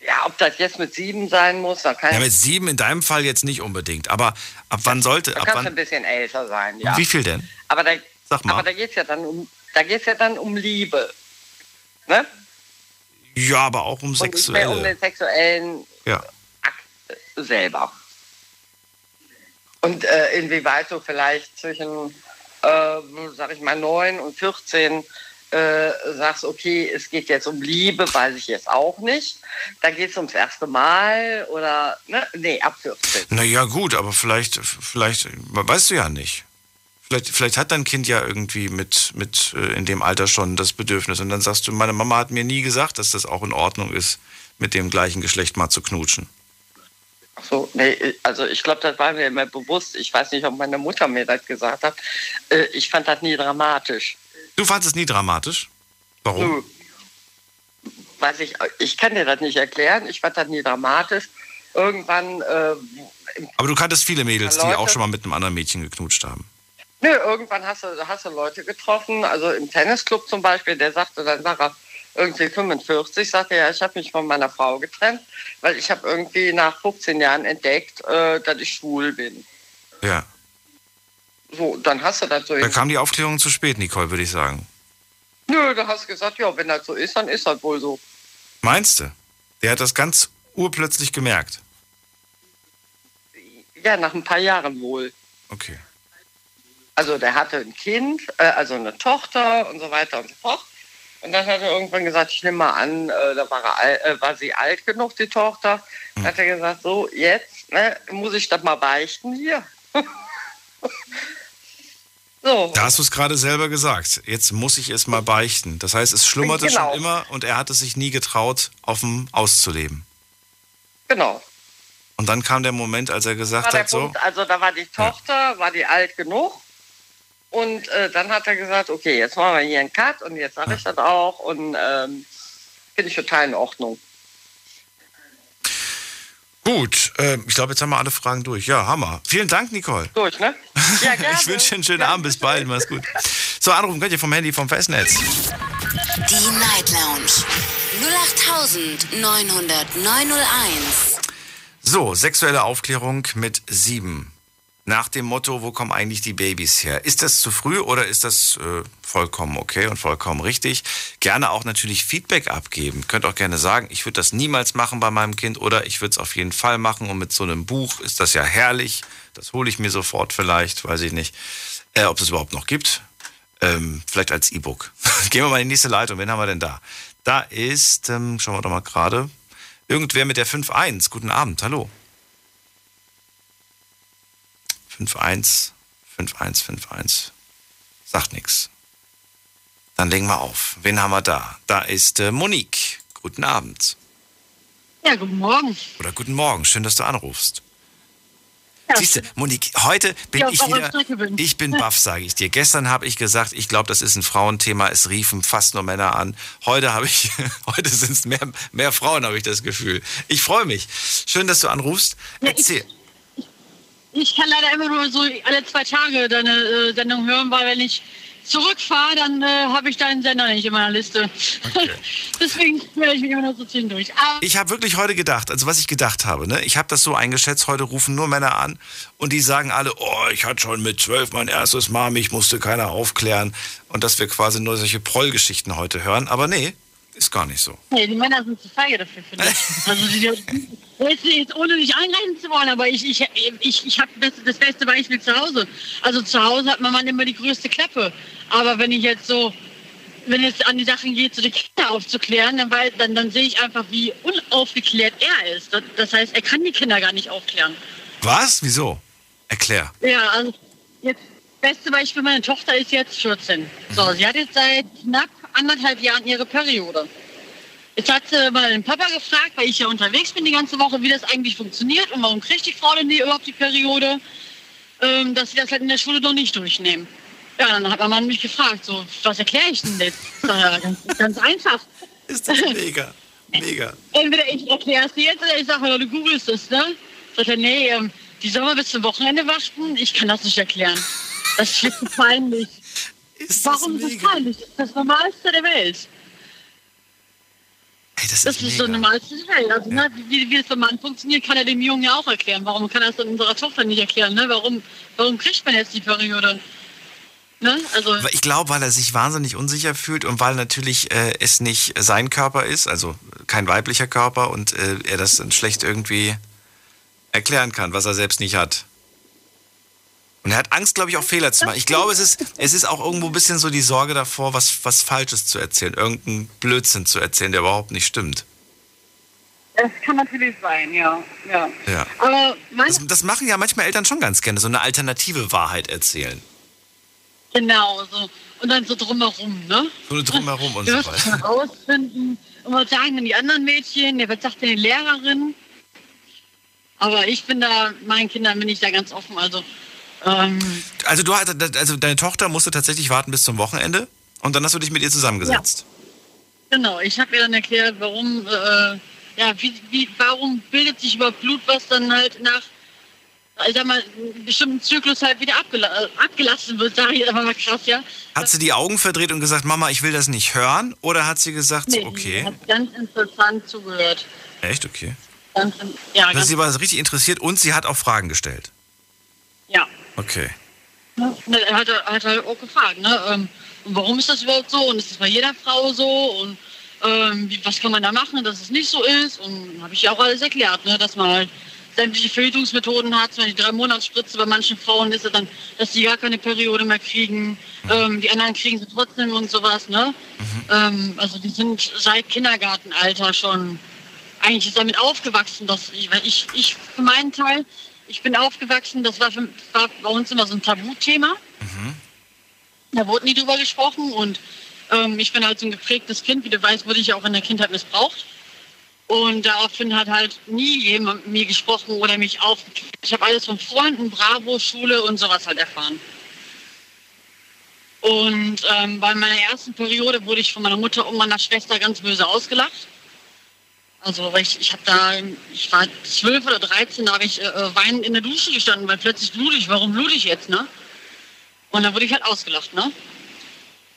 Speaker 11: Ja, ob das jetzt mit sieben sein muss, da kann
Speaker 3: Ja, mit sieben in deinem Fall jetzt nicht unbedingt, aber ab wann sollte,
Speaker 11: da
Speaker 3: ab
Speaker 11: kannst du ein
Speaker 3: wann,
Speaker 11: bisschen älter sein, ja.
Speaker 3: wie viel denn?
Speaker 11: Aber da,
Speaker 3: Sag mal.
Speaker 11: aber da geht's ja dann um, da geht's ja dann um Liebe, ne?
Speaker 3: Ja, aber auch um
Speaker 11: Und nicht mehr um
Speaker 3: sexuelle.
Speaker 11: den sexuellen
Speaker 3: Ja.
Speaker 11: selber. Und äh, inwieweit du vielleicht zwischen, äh, sag ich mal, 9 und 14 äh, sagst, okay, es geht jetzt um Liebe, weiß ich jetzt auch nicht. Da geht es ums erste Mal oder, ne? Nee, ab 14.
Speaker 3: Naja, gut, aber vielleicht, vielleicht, weißt du ja nicht. Vielleicht, vielleicht hat dein Kind ja irgendwie mit, mit äh, in dem Alter schon das Bedürfnis und dann sagst du, meine Mama hat mir nie gesagt, dass das auch in Ordnung ist, mit dem gleichen Geschlecht mal zu knutschen.
Speaker 11: Ach so, nee, also ich glaube, das war mir immer bewusst. Ich weiß nicht, ob meine Mutter mir das gesagt hat. Äh, ich fand das nie dramatisch.
Speaker 3: Du fandest es nie dramatisch? Warum?
Speaker 11: Nö. Weiß ich, ich kann dir das nicht erklären. Ich fand das nie dramatisch. Irgendwann, äh,
Speaker 3: Aber du kanntest viele Mädels, die
Speaker 11: Leute-
Speaker 3: auch schon mal mit einem anderen Mädchen geknutscht haben.
Speaker 11: nö, irgendwann hast du, hast du Leute getroffen. Also im Tennisclub zum Beispiel, der sagte, dann er irgendwie 45, sagte er, ich habe mich von meiner Frau getrennt, weil ich habe irgendwie nach 15 Jahren entdeckt, äh, dass ich schwul bin.
Speaker 3: Ja.
Speaker 11: So, dann hast du das so.
Speaker 3: Da kam die Aufklärung zu spät, Nicole, würde ich sagen.
Speaker 11: Nö, da hast du gesagt, ja, wenn das so ist, dann ist das wohl so.
Speaker 3: Meinst du? Der hat das ganz urplötzlich gemerkt.
Speaker 11: Ja, nach ein paar Jahren wohl.
Speaker 3: Okay.
Speaker 11: Also der hatte ein Kind, äh, also eine Tochter und so weiter und so fort. Und dann hat er irgendwann gesagt, ich nehme mal an, äh, da war, er, äh, war sie alt genug, die Tochter. Dann hat er gesagt, so, jetzt ne, muss ich das mal beichten hier. so,
Speaker 3: Da hast du es gerade selber gesagt. Jetzt muss ich es mal beichten. Das heißt, es schlummerte
Speaker 11: Genau.
Speaker 3: schon immer und er hat es sich nie getraut, offen auszuleben.
Speaker 11: genau.
Speaker 3: Und dann kam der Moment, als er gesagt hat, so,
Speaker 11: Punkt, also da war die Tochter, war die alt genug. Und äh, dann hat er gesagt, okay, jetzt machen wir hier einen Cut und jetzt sage ich das auch. Und ähm, finde ich total in Ordnung.
Speaker 3: gut, äh, ich glaube, jetzt haben wir alle Fragen durch. Ja, Hammer. Vielen Dank, Nicole.
Speaker 11: Durch, ne? Ja, gerne.
Speaker 3: Ich wünsche dir einen schönen Abend. Bis bald. Mach's gut. So, anrufen könnt ihr vom Handy vom Festnetz.
Speaker 2: Die Night Lounge 0890901.
Speaker 3: So, sexuelle Aufklärung mit sieben. Nach dem Motto, wo kommen eigentlich die Babys her? Ist das zu früh oder ist das äh, vollkommen okay und vollkommen richtig? Gerne auch natürlich Feedback abgeben. Könnt auch gerne sagen, ich würde das niemals machen bei meinem Kind oder ich würde es auf jeden Fall machen. Und mit so einem Buch ist das ja herrlich. Das hole ich mir sofort vielleicht, weiß ich nicht, äh, ob es überhaupt noch gibt. Ähm, vielleicht als E-Book. Gehen wir mal in die nächste Leitung. Wen haben wir denn da? Da ist, ähm, schauen wir doch mal gerade, irgendwer mit der 5.1. Guten Abend, hallo. 5-1, 5-1, 5-1. Sagt nichts. Dann legen wir auf. Wen haben wir da? Da ist äh, Monique. Guten Abend.
Speaker 10: Ja, guten Morgen.
Speaker 3: Oder guten Morgen. Schön, dass du anrufst.
Speaker 10: Ja,
Speaker 3: Siehst du, Monique, heute bin
Speaker 10: Ja,
Speaker 3: ich wieder.
Speaker 10: Bin.
Speaker 3: Ich bin baff, sage ich dir. Gestern habe ich gesagt, ich glaube, das ist ein Frauenthema. Es riefen fast nur Männer an. Heute habe ich, heute sind es mehr, mehr Frauen, habe ich das Gefühl. Ich freue mich. Schön, dass du anrufst.
Speaker 10: Ja,
Speaker 3: Erzähl.
Speaker 10: Ich kann leider immer nur so alle zwei Tage deine äh, Sendung hören, weil wenn ich
Speaker 12: zurückfahre, dann äh, habe ich deinen Sender nicht in meiner Liste. Deswegen höre ich mich immer noch so zwischendurch. Aber
Speaker 3: Ich habe wirklich heute gedacht, also was ich gedacht habe, ne? ich habe das so eingeschätzt, heute rufen nur Männer an und die sagen alle, oh, ich hatte schon mit zwölf mein erstes Mal, mich musste keiner aufklären und dass wir quasi nur solche Prollgeschichten heute hören, aber nee, ist gar nicht so.
Speaker 12: nee, die Männer sind zu feige dafür, finde ich. Also die, jetzt, jetzt ohne nicht angreifen zu wollen, aber ich, ich, ich, ich habe das, das beste Beispiel zu Hause. Also zu Hause hat mein Mann immer die größte Klappe. Aber wenn ich jetzt so, wenn es an die Sachen geht, so die Kinder aufzuklären, dann, weil, dann, dann sehe ich einfach, wie unaufgeklärt er ist. Das, das heißt, er kann die Kinder gar nicht aufklären.
Speaker 3: Was? Wieso? Erklär.
Speaker 12: Ja, also jetzt beste Beispiel, meine Tochter ist jetzt 14. So, sie hat jetzt seit knapp anderthalb Jahren ihre Periode. Jetzt hat sie mal den Papa gefragt, weil ich ja unterwegs bin die ganze Woche, wie das eigentlich funktioniert und warum kriegt die Frau denn die überhaupt die Periode, ähm, dass sie das halt in der Schule doch nicht durchnehmen. Ja, dann hat mein Mann mich gefragt, so, was erkläre ich denn jetzt? Ja, ganz, ganz einfach.
Speaker 3: Ist das mega, mega.
Speaker 12: Entweder ich erkläre es dir jetzt oder ich sage, du googelst es, ne? Sagt er, nee, ähm, die soll mal bis zum Wochenende waschen? Ich kann das nicht erklären. Das ist peinlich.
Speaker 3: Ist
Speaker 12: Warum ist das peinlich? Das ist das Normalste der Welt.
Speaker 3: Hey, das,
Speaker 12: Das ist so das Normalste der Welt. Also, ne, wie, wie das beim Mann funktioniert, kann er dem Jungen ja auch erklären. Warum kann er es dann unserer Tochter nicht erklären? Ne? Warum, warum kriegt man jetzt die Periode? Ne? Also,
Speaker 3: Ich glaube, weil er sich wahnsinnig unsicher fühlt und weil natürlich äh, es nicht sein Körper ist, also kein weiblicher Körper und äh, er das dann schlecht irgendwie erklären kann, was er selbst nicht hat. Und er hat Angst, glaube ich, auch Fehler zu machen. Ich glaube, es ist, es ist auch irgendwo ein bisschen so die Sorge davor, was, was Falsches zu erzählen, irgendeinen Blödsinn zu erzählen, der überhaupt nicht stimmt.
Speaker 12: das kann natürlich sein, ja. ja.
Speaker 3: Ja.
Speaker 12: Aber
Speaker 3: Das, das machen ja manchmal Eltern schon ganz gerne, so eine alternative Wahrheit erzählen.
Speaker 12: genau, so. Und dann so drumherum, ne?
Speaker 3: So drumherum und so weiter.
Speaker 12: rausfinden. Und was sagen denn die anderen Mädchen? Ja, was sagt denn die Lehrerin? Aber ich bin da, meinen Kindern bin ich da ganz offen. Also, ähm,
Speaker 3: Also, du, also deine Tochter musste tatsächlich warten bis zum Wochenende und dann hast du dich mit ihr zusammengesetzt.
Speaker 12: genau, ich habe ihr dann erklärt, warum, äh, ja, wie, wie, warum bildet sich überhaupt Blut, was dann halt nach, ich sag mal, einem bestimmten Zyklus halt wieder abgela äh, abgelassen wird, sage ich jetzt einfach mal krass, ja.
Speaker 3: Hat sie die Augen verdreht und gesagt, Mama, ich will das nicht hören? Oder hat sie gesagt,
Speaker 12: Nee,
Speaker 3: okay,
Speaker 12: hat ganz interessant zugehört.
Speaker 3: echt, okay.
Speaker 12: Ganz, ja,
Speaker 3: Also sie war richtig interessiert und sie hat auch Fragen gestellt.
Speaker 12: ja.
Speaker 3: Okay.
Speaker 12: Ne, Er hat, er hat halt auch gefragt, ne? Ähm, warum ist das überhaupt so? Und ist das bei jeder Frau so? Und ähm, wie, was kann man da machen, dass es nicht so ist? Und habe ich ja auch alles erklärt, ne? dass man halt sämtliche Verhütungsmethoden hat. Zum Beispiel die drei Monatsspritze bei manchen Frauen ist es dann, dass die gar keine Periode mehr kriegen. Ähm, die anderen kriegen sie trotzdem und sowas. Ne? Ähm, also die sind seit Kindergartenalter schon eigentlich damit aufgewachsen, dass ich, weil ich, ich für meinen Teil, ich bin aufgewachsen, das war, für, war bei uns immer so ein Tabuthema. Da wurde nie drüber gesprochen und ähm, ich bin halt so ein geprägtes Kind, wie du weißt, wurde ich auch in der Kindheit missbraucht. Und daraufhin hat halt nie jemand mit mir gesprochen oder mich aufgeklärt. Ich habe alles von Freunden, Bravo, Schule und sowas halt erfahren. Und ähm, bei meiner ersten Periode wurde ich von meiner Mutter und meiner Schwester ganz böse ausgelacht. Also ich, ich habe da, ich war zwölf oder dreizehn, da habe ich äh, weinend in der Dusche gestanden, weil plötzlich blutig. Warum blutig ich jetzt, ne? Und dann wurde ich halt ausgelacht, ne?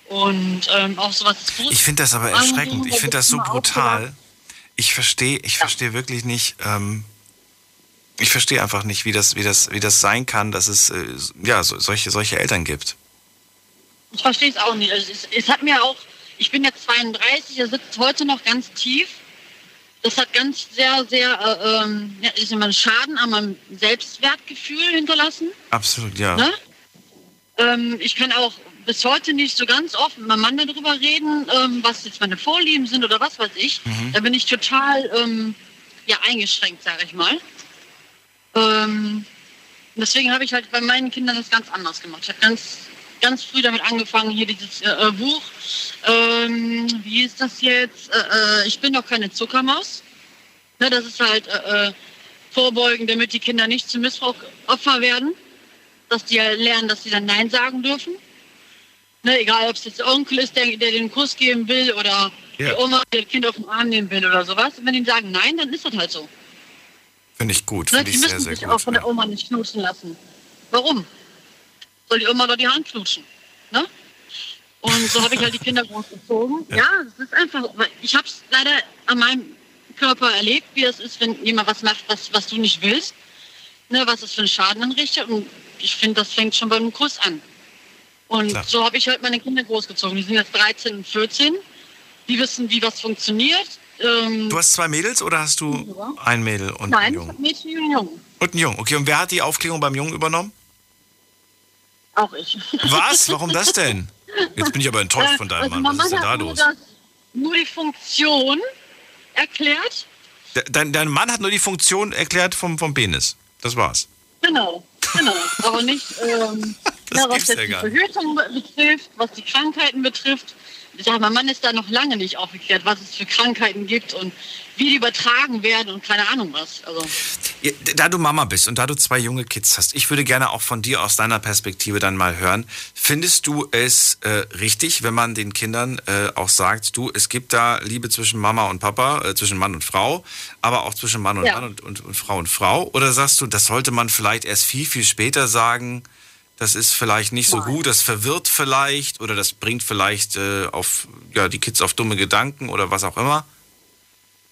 Speaker 12: Und ähm, auch sowas.
Speaker 3: Ich finde das aber erschreckend. Ich finde das so brutal. Ich verstehe, ich verstehe wirklich nicht, ähm, ich verstehe einfach nicht, wie das, wie das, wie das sein kann, dass es äh, ja so, solche, solche Eltern gibt.
Speaker 12: Ich verstehe es auch nicht. Also es, es hat mir auch, ich bin jetzt 32, er sitzt heute noch ganz tief. Das hat ganz sehr, sehr, äh, ähm, ja, ist immer einen Schaden an meinem Selbstwertgefühl hinterlassen.
Speaker 3: Absolut, ja.
Speaker 12: Ne? Ähm, ich kann auch bis heute nicht so ganz offen mit meinem Mann darüber reden, ähm, was jetzt meine Vorlieben sind oder was weiß ich.
Speaker 3: Mhm.
Speaker 12: Da bin ich total ähm, ja, eingeschränkt, sage ich mal. Ähm, deswegen habe ich halt bei meinen Kindern das ganz anders gemacht. Ich habe ganz, ganz früh damit angefangen, hier dieses äh, äh, Buch. Ähm, wie ist das jetzt? Äh, äh, ich bin doch keine Zuckermaus. Ne, das ist halt äh, äh, vorbeugen, damit die Kinder nicht zum Missbrauchopfer werden. Dass die ja lernen, dass sie dann Nein sagen dürfen. Ne, egal, ob es jetzt der Onkel ist, der, der den Kuss geben will oder
Speaker 3: Ja.
Speaker 12: die Oma, die das Kind auf den Arm nehmen will oder sowas. Und wenn die sagen Nein, dann ist das halt so.
Speaker 3: Finde ich gut,
Speaker 12: Ne,
Speaker 3: finde ich sehr,
Speaker 12: müssen
Speaker 3: sehr
Speaker 12: sich auch
Speaker 3: gut.
Speaker 12: von der Oma nicht knutschen lassen. Warum? Soll die Oma doch die Hand knutschen? Ne? Und so habe ich halt die Kinder großgezogen. Ja, es ist einfach, ich habe es leider an meinem Körper erlebt, wie es ist, wenn jemand was macht, was, was du nicht willst, ne, was es für einen Schaden anrichtet. Und ich finde, das fängt schon beim Kuss an. Und
Speaker 3: Klar.
Speaker 12: so habe ich halt meine Kinder großgezogen. Die sind jetzt 13 und 14. Die wissen, wie was funktioniert. Ähm,
Speaker 3: Du hast zwei Mädels oder hast du ein Mädel und einen
Speaker 12: nein, ich
Speaker 3: Jungen?
Speaker 12: habe Mädchen und Jungen.
Speaker 3: Und einen Jungen. Okay, und wer hat die Aufklärung beim Jungen übernommen?
Speaker 12: Auch ich.
Speaker 3: Was? Warum das denn? Jetzt bin ich aber enttäuscht von deinem
Speaker 12: also
Speaker 3: Mann. Was ist denn da los?
Speaker 12: Nur die Funktion erklärt.
Speaker 3: De- Dein, dein Mann hat nur die Funktion erklärt vom, vom Penis. Das war's.
Speaker 12: Genau, genau. Aber nicht, ähm, na, was
Speaker 3: gibt's ja
Speaker 12: jetzt die. Verhütung betrifft, was die Krankheiten betrifft. Ja, mein Mann ist da noch lange nicht aufgeklärt, was es für Krankheiten gibt und wie die übertragen werden und keine Ahnung was. Also,
Speaker 3: Da du Mama bist und da du zwei junge Kids hast, ich würde gerne auch von dir aus deiner Perspektive dann mal hören. Findest du es äh, richtig, wenn man den Kindern äh, auch sagt, du, es gibt da Liebe zwischen Mama und Papa, äh, zwischen Mann und Frau, aber auch zwischen Mann und
Speaker 12: Ja.
Speaker 3: Mann und, und, und Frau und Frau? Oder sagst du, das sollte man vielleicht erst viel, viel später sagen? Das ist vielleicht nicht so gut, das verwirrt vielleicht oder das bringt vielleicht äh, auf ja, die Kids auf dumme Gedanken oder was auch immer.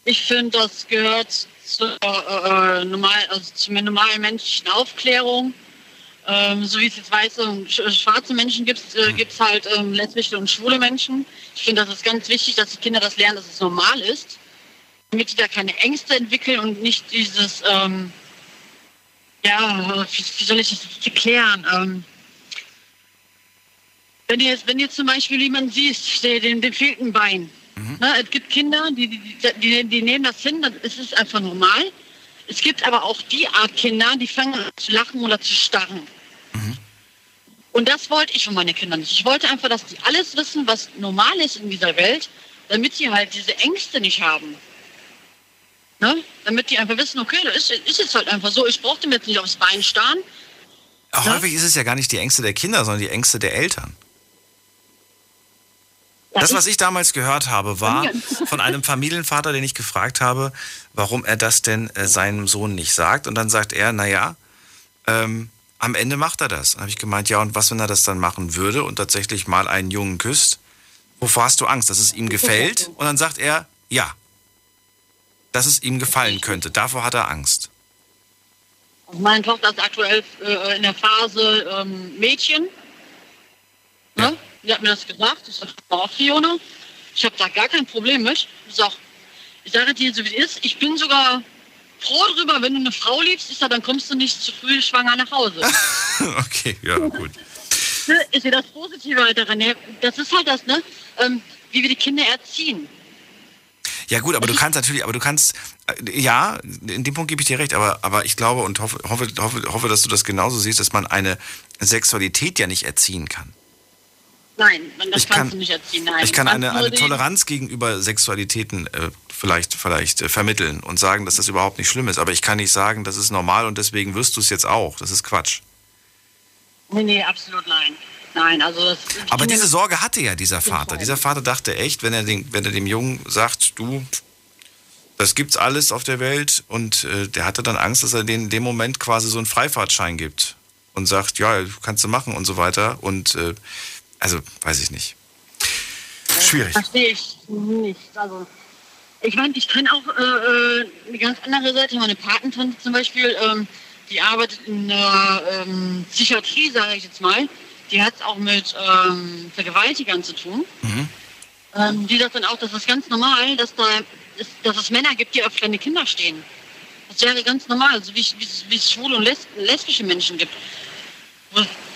Speaker 12: ich finde, das gehört zur, äh, normal, also zu einer normalen menschlichen Aufklärung. Ähm, so wie es jetzt weiße und sch schwarze Menschen gibt, äh, gibt es halt ähm, lesbische und schwule Menschen. Ich finde, das ist ganz wichtig, dass die Kinder das lernen, dass es normal ist, damit die da keine Ängste entwickeln und nicht dieses, ähm, ja, wie, soll ich das erklären? Ähm, wenn ihr, jetzt- wenn ihr zum Beispiel jemanden siehst, der, dem, dem fehlt ein Bein. Ne, es gibt Kinder, die, die, die, die nehmen das hin, das ist es einfach normal. Es gibt aber auch die Art Kinder, die fangen an zu lachen oder zu starren. Und das wollte ich von meinen Kindern nicht. Ich wollte einfach, dass die alles wissen, was normal ist in dieser Welt, damit sie halt diese Ängste nicht haben. Ne? Damit die einfach wissen, okay, das ist, ist jetzt halt einfach so, ich brauche dem jetzt nicht aufs Bein starren.
Speaker 3: Häufig ist es ja gar nicht die Ängste der Kinder, sondern die Ängste der Eltern. Das, was ich damals gehört habe, war von einem Familienvater, den ich gefragt habe, warum er das denn äh, seinem Sohn nicht sagt. Und dann sagt er, naja, ähm, am Ende macht er das. Dann habe ich gemeint, ja, und was, wenn er das dann machen würde und tatsächlich mal einen Jungen küsst? Wovor hast du Angst, dass es ihm gefällt? Und dann sagt er, ja, dass es ihm gefallen könnte. Davor hat er Angst.
Speaker 12: Meine Tochter ist aktuell äh, in der Phase ähm, Mädchen. Ne? Die hat mir das gesagt. Ich sage, auch Fiona. Ich habe da gar kein Problem mit. Ich sage, ich sage dir so wie es ist. Ich bin sogar froh drüber, wenn du eine Frau liebst. Ich sage, dann kommst du nicht zu früh schwanger nach Hause.
Speaker 3: okay, ja, gut.
Speaker 12: Ne, ist ja das Positive halt daran. Ja, Das ist halt das, ne? Ähm, wie wir die Kinder erziehen.
Speaker 3: Ja gut, aber du kannst natürlich, aber du kannst, äh, ja, in dem Punkt gebe ich dir recht, aber, aber ich glaube und hoffe, hoffe, hoffe, hoffe, dass du das genauso siehst, dass man eine Sexualität ja nicht erziehen kann.
Speaker 12: Nein, man- das
Speaker 3: Ich
Speaker 12: kannst
Speaker 3: kann-
Speaker 12: du nicht erziehen. Nein.
Speaker 3: ich kann eine, eine Toleranz gegenüber Sexualitäten äh, vielleicht, vielleicht äh, vermitteln und sagen, dass das überhaupt nicht schlimm ist, aber ich kann nicht sagen, das ist normal und deswegen wirst du es jetzt auch. Das ist Quatsch.
Speaker 12: Nee, nee, absolut nein. Nein, also das.
Speaker 3: Aber diese Sorge hatte ja dieser Vater. Dieser Vater dachte echt, wenn er, den, wenn er dem Jungen sagt, du, das gibt's alles auf der Welt und äh, der hatte dann Angst, dass er den in dem Moment quasi so einen Freifahrtschein gibt und sagt, ja, kannst du machen und so weiter. Und äh, also, weiß ich nicht. Schwierig.
Speaker 12: Verstehe ich nicht. Also, ich meine, ich kenne auch äh, äh, eine ganz andere Seite. Meine Patentante zum Beispiel, ähm, die arbeitet in der ähm, Psychiatrie, sage ich jetzt mal. Die hat es auch mit ähm, Vergewaltigern zu tun. Ähm, die sagt dann auch, das ist ganz normal, dass, da ist, dass es Männer gibt, die auf kleine Kinder stehen. Das wäre ganz normal, so wie, es- wie, es- wie es schwule und les lesbische Menschen gibt.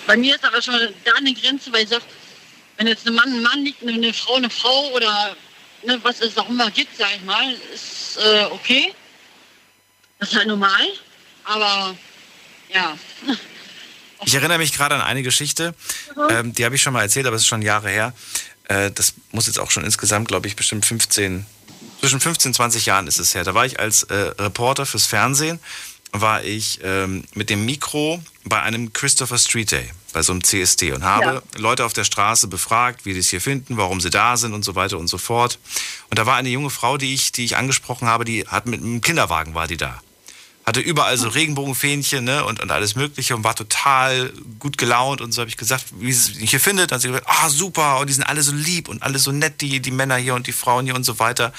Speaker 12: Bei mir ist aber schon da eine Grenze, weil ich sage, wenn jetzt ein Mann ein Mann liegt, eine, Frau eine Frau oder ne, was es auch immer gibt, sag ich mal, ist äh, okay. Das ist halt normal. Aber ja.
Speaker 3: Ich erinnere mich gerade an eine Geschichte, ähm, die habe ich schon mal erzählt, aber es ist schon Jahre her. Äh, das muss jetzt auch schon insgesamt, glaube ich, bestimmt 15, zwischen 15 und 20 Jahren ist es her. Da war ich als äh, Reporter fürs Fernsehen, war ich ähm, mit dem Mikro bei einem Christopher Street Day, bei so einem CSD und habe Leute auf der Straße befragt, wie die es hier finden, warum sie da sind und so weiter und so fort. Und da war eine junge Frau, die ich, die ich angesprochen habe, die hat mit einem Kinderwagen war die da. Hatte überall so Regenbogenfähnchen ne, und, und alles Mögliche und war total gut gelaunt. Und so habe ich gesagt, wie sie mich hier findet. Dann hat sie gesagt, ah, super, und die sind alle so lieb und alle so nett, die, die Männer hier und die Frauen hier und so weiter.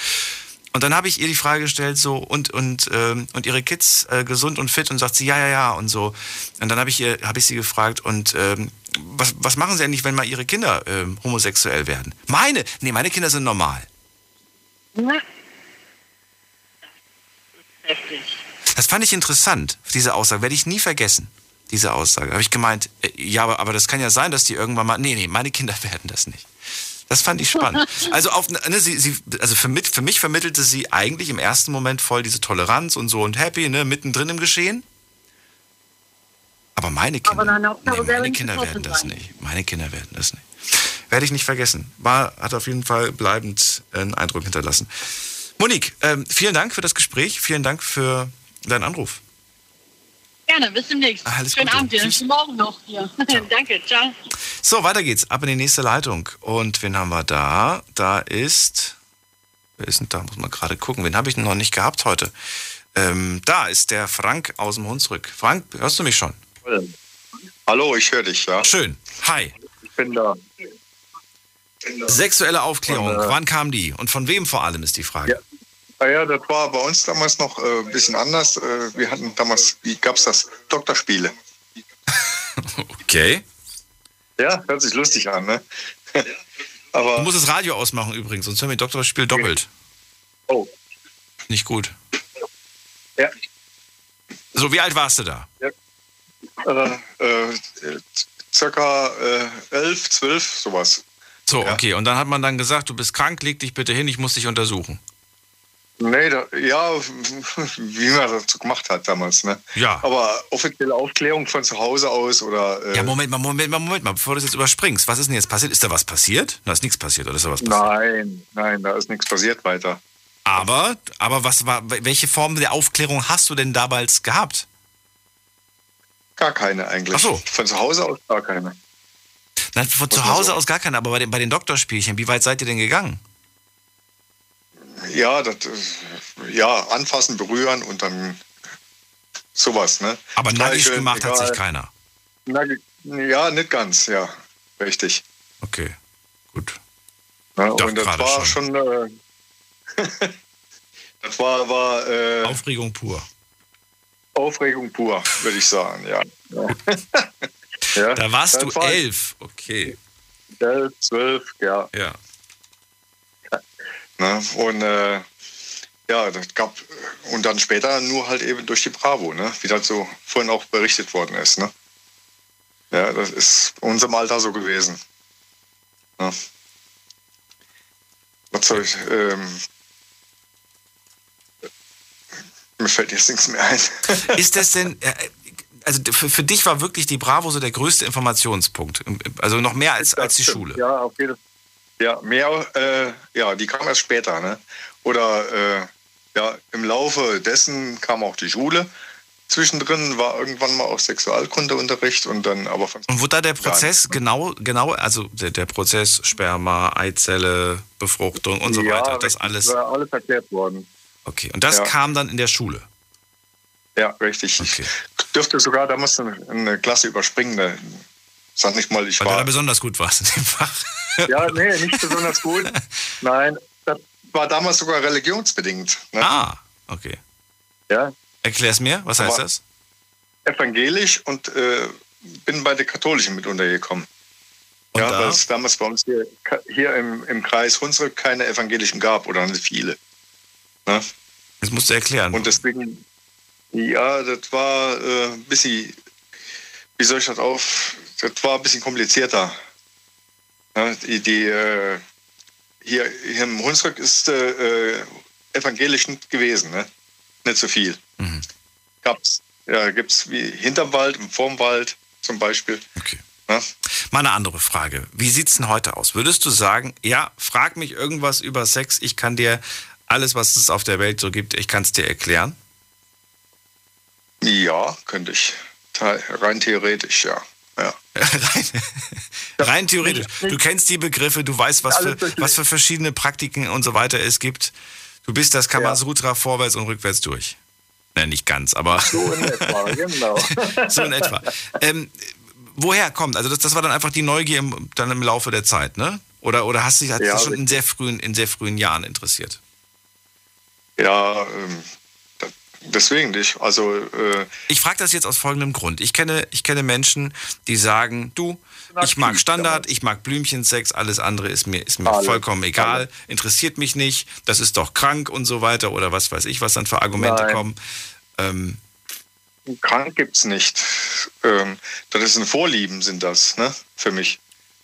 Speaker 3: Und dann habe ich ihr die Frage gestellt, so, und, und, ähm, und ihre Kids äh, gesund und fit? Und sagt sie, ja, ja, ja, und so. Und dann habe ich, ihr, hab ich sie gefragt, und ähm, was, was machen sie eigentlich, wenn mal ihre Kinder ähm, homosexuell werden? Meine? Nee, meine Kinder sind normal.
Speaker 12: Na. Heftig.
Speaker 3: Das fand ich interessant, diese Aussage. Werde ich nie vergessen, diese Aussage. Habe ich gemeint, äh, ja, aber, aber das kann ja sein, dass die irgendwann mal. Nee, nee, meine Kinder werden das nicht. Das fand ich spannend. Also, auf, ne, sie, sie, also für, mit, für mich vermittelte sie eigentlich im ersten Moment voll diese Toleranz und so und happy, ne, mittendrin im Geschehen. Aber meine Kinder,
Speaker 12: Aber Aufgabe
Speaker 3: nee, meine Kinder werden das
Speaker 12: sein.
Speaker 3: nicht. Meine Kinder werden das nicht. Werde ich nicht vergessen. War, hat auf jeden Fall bleibend einen Eindruck hinterlassen. Monique, ähm, vielen Dank für das Gespräch. Vielen Dank für deinen Anruf.
Speaker 12: Gerne, bis demnächst.
Speaker 3: Alles
Speaker 12: Schönen
Speaker 3: Gute.
Speaker 12: Abend dir.
Speaker 3: Tschüss.
Speaker 12: Bis morgen noch hier. Danke, ciao.
Speaker 3: So, weiter geht's. Ab in die nächste Leitung. Und wen haben wir da? Da ist. Wer ist denn da? Muss man gerade gucken. Wen habe ich denn noch nicht gehabt heute? Ähm, da ist der Frank aus dem Hunsrück. Frank, hörst du mich schon?
Speaker 13: Hallo, ich höre dich, ja.
Speaker 3: Schön. Hi.
Speaker 13: Ich bin da.
Speaker 3: Sexuelle Aufklärung.
Speaker 13: Und, äh,
Speaker 3: Wann kam die? Und von wem vor allem ist die Frage?
Speaker 13: Ah ja, das war bei uns damals noch äh, ein bisschen anders. Äh, wir hatten damals, wie gab's das? Doktorspiele.
Speaker 3: Okay.
Speaker 13: Ja, hört sich lustig an, ne? Aber
Speaker 3: Du musst das Radio ausmachen übrigens, sonst hören wir Doktorspiel doppelt.
Speaker 13: Oh.
Speaker 3: Nicht gut.
Speaker 13: Ja.
Speaker 3: So, wie alt warst du da?
Speaker 13: äh, äh, circa äh, elf, zwölf, sowas.
Speaker 3: So, okay. Und dann hat man dann gesagt, du bist krank, leg dich bitte hin, ich muss dich untersuchen.
Speaker 13: Nee, da, ja, wie man das so gemacht hat damals, ne?
Speaker 3: Ja.
Speaker 13: Aber offizielle Aufklärung von zu Hause aus oder. Äh,
Speaker 3: Ja, Moment mal, Moment mal, Moment mal, bevor du das jetzt überspringst. Was ist denn jetzt passiert? Ist da was passiert? Da ist nichts passiert, oder ist da was passiert?
Speaker 13: Nein, nein, da ist nichts passiert weiter.
Speaker 3: Aber, aber was war, welche Form der Aufklärung hast du denn damals gehabt?
Speaker 13: Gar keine eigentlich.
Speaker 3: Ach so.
Speaker 13: Von zu Hause aus gar keine.
Speaker 3: Nein, von
Speaker 13: Muss
Speaker 3: zu Hause
Speaker 13: so.
Speaker 3: aus gar keine, aber bei den, bei den Doktorspielchen, wie weit seid ihr denn gegangen?
Speaker 13: Ja, das, ja, anfassen, berühren und dann sowas, ne?
Speaker 3: Aber
Speaker 13: Streicheln,
Speaker 3: gemacht hat sich
Speaker 13: egal.
Speaker 3: keiner.
Speaker 13: Nackig, ja, nicht ganz, ja, richtig.
Speaker 3: Okay, gut.
Speaker 13: Ja, und das war schon, äh, das war, war äh,
Speaker 3: Aufregung pur.
Speaker 13: Aufregung pur, würde ich sagen, ja. ja. ja.
Speaker 3: Da warst
Speaker 13: das
Speaker 3: du
Speaker 13: war
Speaker 3: elf. Okay.
Speaker 13: Elf, zwölf, ja.
Speaker 3: Ja.
Speaker 13: Ne? Und äh, ja, das gab und dann später nur halt eben durch die Bravo, ne? wie das so vorhin auch berichtet worden ist. Ne? Ja, das ist in unserem Alter so gewesen. Ne? Was soll ich, ähm, mir fällt jetzt nichts mehr ein.
Speaker 3: Ist das denn, äh, also für, für dich war wirklich die Bravo so der größte Informationspunkt? Also noch mehr als, als die. Schule?
Speaker 13: Ja, auf jeden Fall. Ja, mehr, äh, ja, die kam erst später, ne? Oder äh, ja, im Laufe dessen kam auch die Schule. Zwischendrin war irgendwann mal auch Sexualkundeunterricht und dann aber von.
Speaker 3: Und wurde da der Prozess genau, genau, also der, der Prozess Sperma, Eizelle, Befruchtung und so
Speaker 13: ja,
Speaker 3: weiter, das alles.
Speaker 13: war alles erklärt worden.
Speaker 3: Okay, und das
Speaker 13: Ja.
Speaker 3: kam dann in der Schule.
Speaker 13: Ja, richtig. Ich dürfte sogar damals eine, eine Klasse überspringen. Sag nicht mal, ich
Speaker 3: Weil du da
Speaker 13: war.
Speaker 3: besonders gut warst in dem Fach.
Speaker 13: Ja, nee, nicht besonders gut. Nein, das war damals sogar religionsbedingt. Ne?
Speaker 3: Ah, okay.
Speaker 13: Ja,
Speaker 3: Erklär's mir, was heißt
Speaker 13: Aber-
Speaker 3: das?
Speaker 13: evangelisch und äh, bin bei den Katholischen mit untergekommen.
Speaker 3: Und
Speaker 13: ja,
Speaker 3: da?
Speaker 13: weil es damals bei uns hier, hier im, im Kreis Hunsrück keine Evangelischen gab oder nicht viele. Ne?
Speaker 3: Das musst du erklären.
Speaker 13: Und deswegen, ja, das war äh, ein bisschen, wie soll ich das auf, das war ein bisschen komplizierter. Ja, die, die, äh, hier, hier im Hunsrück ist äh, äh, evangelisch nicht gewesen, ne? Nicht so viel.
Speaker 3: Mhm.
Speaker 13: Gab's. Ja, gibt's wie hinterm Wald, im vorm Wald zum Beispiel.
Speaker 3: Okay.
Speaker 13: Ja?
Speaker 3: Mal eine andere Frage. Wie sieht's denn heute aus? Würdest du sagen, ja, frag mich irgendwas über Sex, ich kann dir alles, was es auf der Welt so gibt, ich kann es dir erklären?
Speaker 13: Ja, könnte ich. Rein theoretisch, ja. ja.
Speaker 3: Rein, rein theoretisch. Du kennst die Begriffe, du weißt, was für, was für verschiedene Praktiken und so weiter es gibt. Du bist das. Kamasutra vorwärts und rückwärts durch. Na, nicht ganz, aber.
Speaker 13: So in etwa, genau.
Speaker 3: so in etwa. Ähm, woher kommt? Also das, das war dann einfach die Neugier im, dann im Laufe der Zeit, ne? Oder, oder hast du dich hat
Speaker 13: Ja,
Speaker 3: das schon in sehr frühen, in sehr frühen Jahren interessiert?
Speaker 13: Ja, ähm, deswegen nicht. Also, äh,
Speaker 3: Ich frage das jetzt aus folgendem Grund. Ich kenne, ich kenne Menschen, die sagen, du, ich mag Standard, ich mag Blümchensex, alles andere ist mir, ist mir
Speaker 13: Alle.
Speaker 3: vollkommen egal, interessiert mich nicht, das ist doch krank und so weiter oder was weiß ich, was dann für Argumente
Speaker 13: Nein.
Speaker 3: kommen. Ähm,
Speaker 13: krank gibt's nicht. Ähm, das ist ein Vorlieben, sind das, ne? Für mich.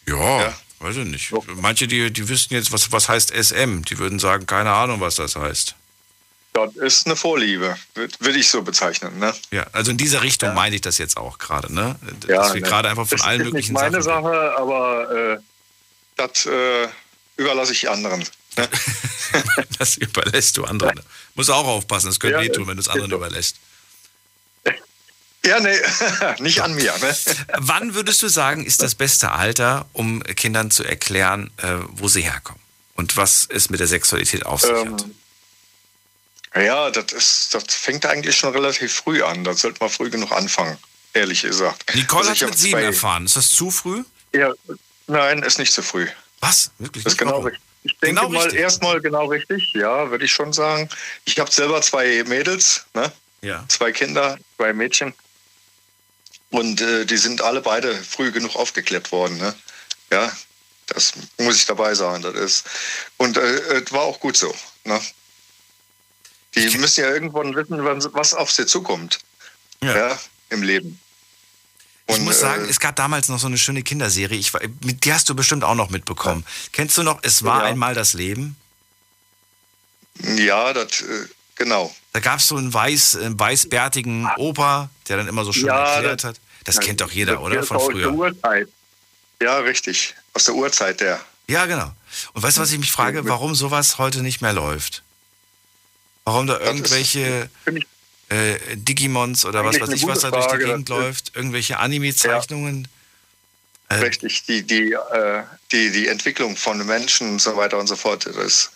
Speaker 3: ja, weiß ich nicht. Manche, die, die wüssten jetzt, was, was heißt SM, die würden sagen, keine Ahnung, was das heißt.
Speaker 13: Das ist eine Vorliebe, würde würd ich so bezeichnen, ne?
Speaker 3: Ja, also in dieser Richtung meine ich das jetzt auch gerade, ne?
Speaker 13: Ja,
Speaker 3: Dass wir
Speaker 13: ne.
Speaker 3: gerade einfach von
Speaker 13: Das
Speaker 3: allen
Speaker 13: ist
Speaker 3: möglichen
Speaker 13: nicht meine
Speaker 3: Sachen.
Speaker 13: Sache, aber äh, das äh, überlasse ich anderen. Ne?
Speaker 3: Das überlässt du anderen. Muss auch aufpassen, es könnte
Speaker 13: Ja,
Speaker 3: wehtun, wenn du es
Speaker 13: ist
Speaker 3: anderen überlässt.
Speaker 13: Ja, nee, nicht an mir. Ne?
Speaker 3: Wann würdest du sagen, ist das beste Alter, um Kindern zu erklären, äh, wo sie herkommen? Und was es mit der Sexualität auf sich hat?
Speaker 13: Ja, das, ist, das fängt eigentlich schon relativ früh an. Das sollte man früh genug anfangen, ehrlich gesagt.
Speaker 3: Nicole
Speaker 13: Also
Speaker 3: hat mit sieben erfahren. Ist das zu früh?
Speaker 13: Ja, nein, ist nicht zu früh.
Speaker 3: Was? Wirklich?
Speaker 13: Das ist genau richtig. Ich denke
Speaker 3: Genau
Speaker 13: mal erstmal genau richtig, ja, würde ich schon sagen. Ich habe selber zwei Mädels, ne?
Speaker 3: Ja.
Speaker 13: zwei Kinder, zwei Mädchen. Und äh, die sind alle beide früh genug aufgeklärt worden. Ne? Ja, das muss ich dabei sagen. Das ist. Und äh, es war auch gut so. Ne? Die müssen ja irgendwann wissen, was auf sie zukommt.
Speaker 3: Ja.
Speaker 13: Im Leben.
Speaker 3: Ich
Speaker 13: Und,
Speaker 3: muss sagen,
Speaker 13: äh,
Speaker 3: es gab damals noch so eine schöne Kinderserie. Ich, die hast du bestimmt auch noch mitbekommen. Kennst du noch, es war
Speaker 13: Ja.
Speaker 3: einmal das Leben?
Speaker 13: Ja, das, äh, genau.
Speaker 3: Da gab es so einen weiß, äh, weißbärtigen Opa, der dann immer so schön
Speaker 13: Ja,
Speaker 3: erklärt
Speaker 13: das-
Speaker 3: hat. Das kennt doch jeder, oder? Von
Speaker 13: aus
Speaker 3: früher.
Speaker 13: Der Urzeit. Ja, richtig. Aus der Urzeit, der.
Speaker 3: Ja, genau. Und weißt du, was ich mich frage? Warum sowas heute nicht mehr läuft? Warum da irgendwelche äh, Digimons oder was weiß ich, was da durch die Gegend läuft? Irgendwelche Anime-Zeichnungen?
Speaker 13: Richtig, die, die, äh, die, die Entwicklung von Menschen und so weiter und so fort. Das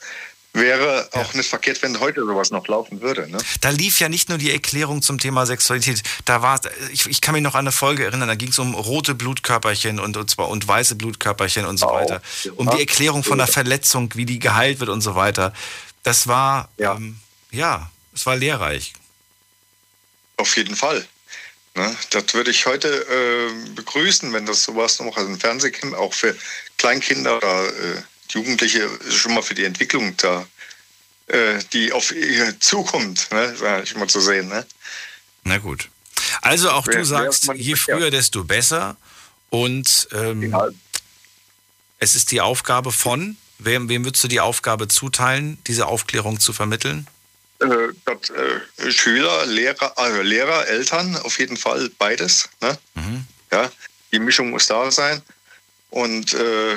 Speaker 13: wäre auch nicht verkehrt, wenn heute sowas noch laufen würde. Ne?
Speaker 3: Da lief ja nicht nur die Erklärung zum Thema Sexualität. Da war, ich, ich kann mich noch an eine Folge erinnern, da ging es um rote Blutkörperchen und, und zwar und weiße Blutkörperchen und so weiter. Um die Erklärung von der Verletzung, wie die geheilt wird und so weiter. Das war, ja, ähm, ja es war lehrreich.
Speaker 13: Auf jeden Fall. Ne? Das würde ich heute äh, begrüßen, wenn das sowas noch im Fernsehen käme, auch für Kleinkinder oder äh, Jugendliche schon mal für die Entwicklung da, äh, die auf ihr zukommt, ne? sag ich mal zu sehen. Ne?
Speaker 3: Na gut. Also auch
Speaker 13: Wer-
Speaker 3: du sagst, je früher, desto besser. Und ähm, es ist die Aufgabe von, wem, wem würdest du die Aufgabe zuteilen, diese Aufklärung zu vermitteln?
Speaker 13: Äh, das, äh, Schüler, Lehrer, also Lehrer, Eltern, auf jeden Fall beides. Ne? Ja, die Mischung muss da sein. Und äh,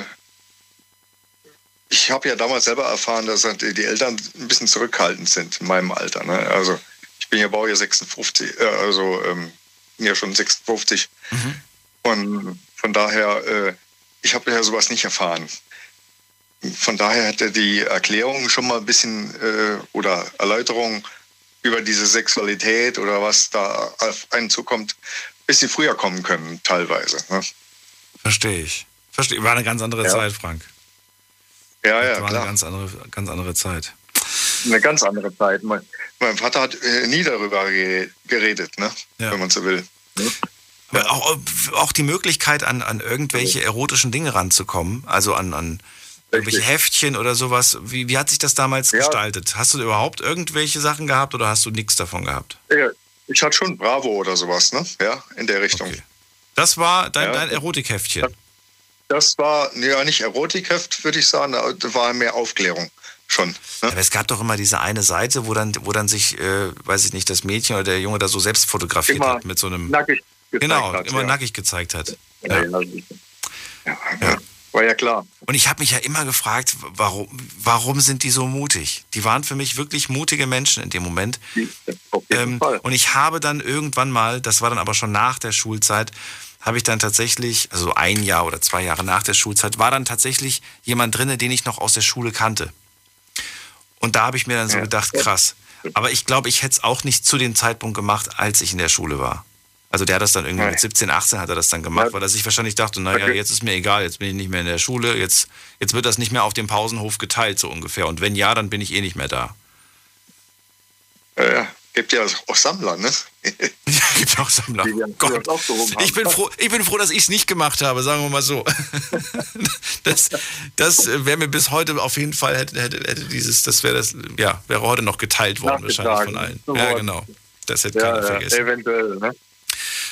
Speaker 13: ich habe ja damals selber erfahren, dass halt die Eltern ein bisschen zurückhaltend sind in meinem Alter. Ne? Also ich bin ja Baujahr 56, äh, also ähm, ja schon 56. Und von daher, äh, ich habe ja sowas nicht erfahren. Von daher hätte die Erklärung schon mal ein bisschen äh, oder Erläuterung über diese Sexualität oder was da auf einen zukommt, ein bisschen früher kommen können, teilweise. Ne?
Speaker 3: Verstehe ich. Verstehe. War eine ganz andere
Speaker 13: Ja.
Speaker 3: Zeit, Frank.
Speaker 13: Ja,
Speaker 3: Das
Speaker 13: ja,
Speaker 3: war
Speaker 13: klar.
Speaker 3: eine ganz andere, ganz andere Zeit.
Speaker 13: Eine ganz andere Zeit. Mein, mein Vater hat äh, nie darüber ge geredet, ne? wenn man so will.
Speaker 3: Aber auch, auch die Möglichkeit, an, an irgendwelche erotischen Dinge ranzukommen, also an, an irgendwelche Heftchen oder sowas. Wie, wie hat sich das damals gestaltet? Hast du überhaupt irgendwelche Sachen gehabt oder hast du nichts davon gehabt?
Speaker 13: Ja, ich hatte schon Bravo oder sowas, ne? Ja, in der Richtung.
Speaker 3: Das war dein,
Speaker 13: Ja.
Speaker 3: dein Erotikheftchen.
Speaker 13: Das war ja nicht Erotikheft, würde ich sagen, das war mehr Aufklärung schon. Ne?
Speaker 3: Aber es gab doch immer diese eine Seite, wo dann, wo dann sich, äh, weiß ich nicht, das Mädchen oder der Junge da so selbst fotografiert
Speaker 13: Immer
Speaker 3: hat mit so einem.
Speaker 13: nackig gezeigt
Speaker 3: Genau,
Speaker 13: hat,
Speaker 3: immer
Speaker 13: ja.
Speaker 3: nackig gezeigt hat.
Speaker 13: Ja, ja,
Speaker 3: Ja.
Speaker 13: War ja klar.
Speaker 3: Und ich habe mich ja immer gefragt, warum, warum sind die so mutig? Die waren für mich wirklich mutige Menschen in dem Moment. Ähm, und ich habe dann irgendwann mal, das war dann aber schon nach der Schulzeit, habe ich dann tatsächlich, also ein Jahr oder zwei Jahre nach der Schulzeit, war dann tatsächlich jemand drinne, den ich noch aus der Schule kannte. Und da habe ich mir dann so gedacht, krass, Aber ich glaube, ich hätte es auch nicht zu dem Zeitpunkt gemacht, als ich in der Schule war. Also der hat das dann irgendwie mit 17, 18 hat er das dann gemacht, weil er sich wahrscheinlich dachte, naja,
Speaker 13: Okay.
Speaker 3: jetzt ist mir egal, jetzt bin ich nicht mehr in der Schule, jetzt, jetzt wird das nicht mehr auf dem Pausenhof geteilt, so ungefähr. Und wenn ja, dann bin ich eh nicht mehr da.
Speaker 13: Äh, gibt ja auch Sammler, ne?
Speaker 3: ja, gibt auch Sammler.
Speaker 13: Die dann
Speaker 3: Gott. Ich bin froh, ich bin froh dass ich es nicht gemacht habe, sagen wir mal so. Das, das wäre mir bis heute auf jeden Fall, hätte, hätte, hätte dieses, das wäre das, ja, wäre heute noch geteilt worden wahrscheinlich von allen. Ja, genau. Das hätte
Speaker 13: Ja,
Speaker 3: keiner
Speaker 13: ja,
Speaker 3: vergessen.
Speaker 13: eventuell, ne?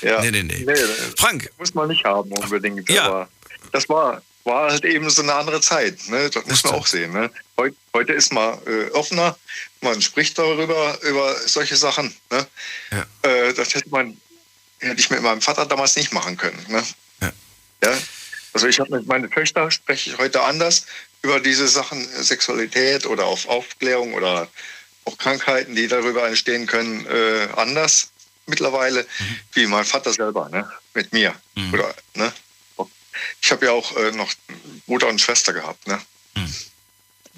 Speaker 13: Ja.
Speaker 3: Nee, nee, nee.
Speaker 13: das
Speaker 3: Frank.
Speaker 13: Muss man nicht haben unbedingt.
Speaker 3: Ja.
Speaker 13: Aber das war, war halt eben so eine andere Zeit. Ne? Das muss man auch sehen. Ne? Heut, heute ist man äh, offener, man spricht darüber, über solche Sachen. Ne? Äh, das hätte man, hätte ich mit meinem Vater damals nicht machen können. Ne? Ja. Also ich habe mit meinen Töchtern spreche ich heute anders über diese Sachen äh, Sexualität oder auf Aufklärung oder auch Krankheiten, die darüber entstehen können, äh, anders mittlerweile, wie mein Vater selber, ne? Mit mir. Oder, ne? Ich habe ja auch äh, noch Bruder und Schwester gehabt, ne?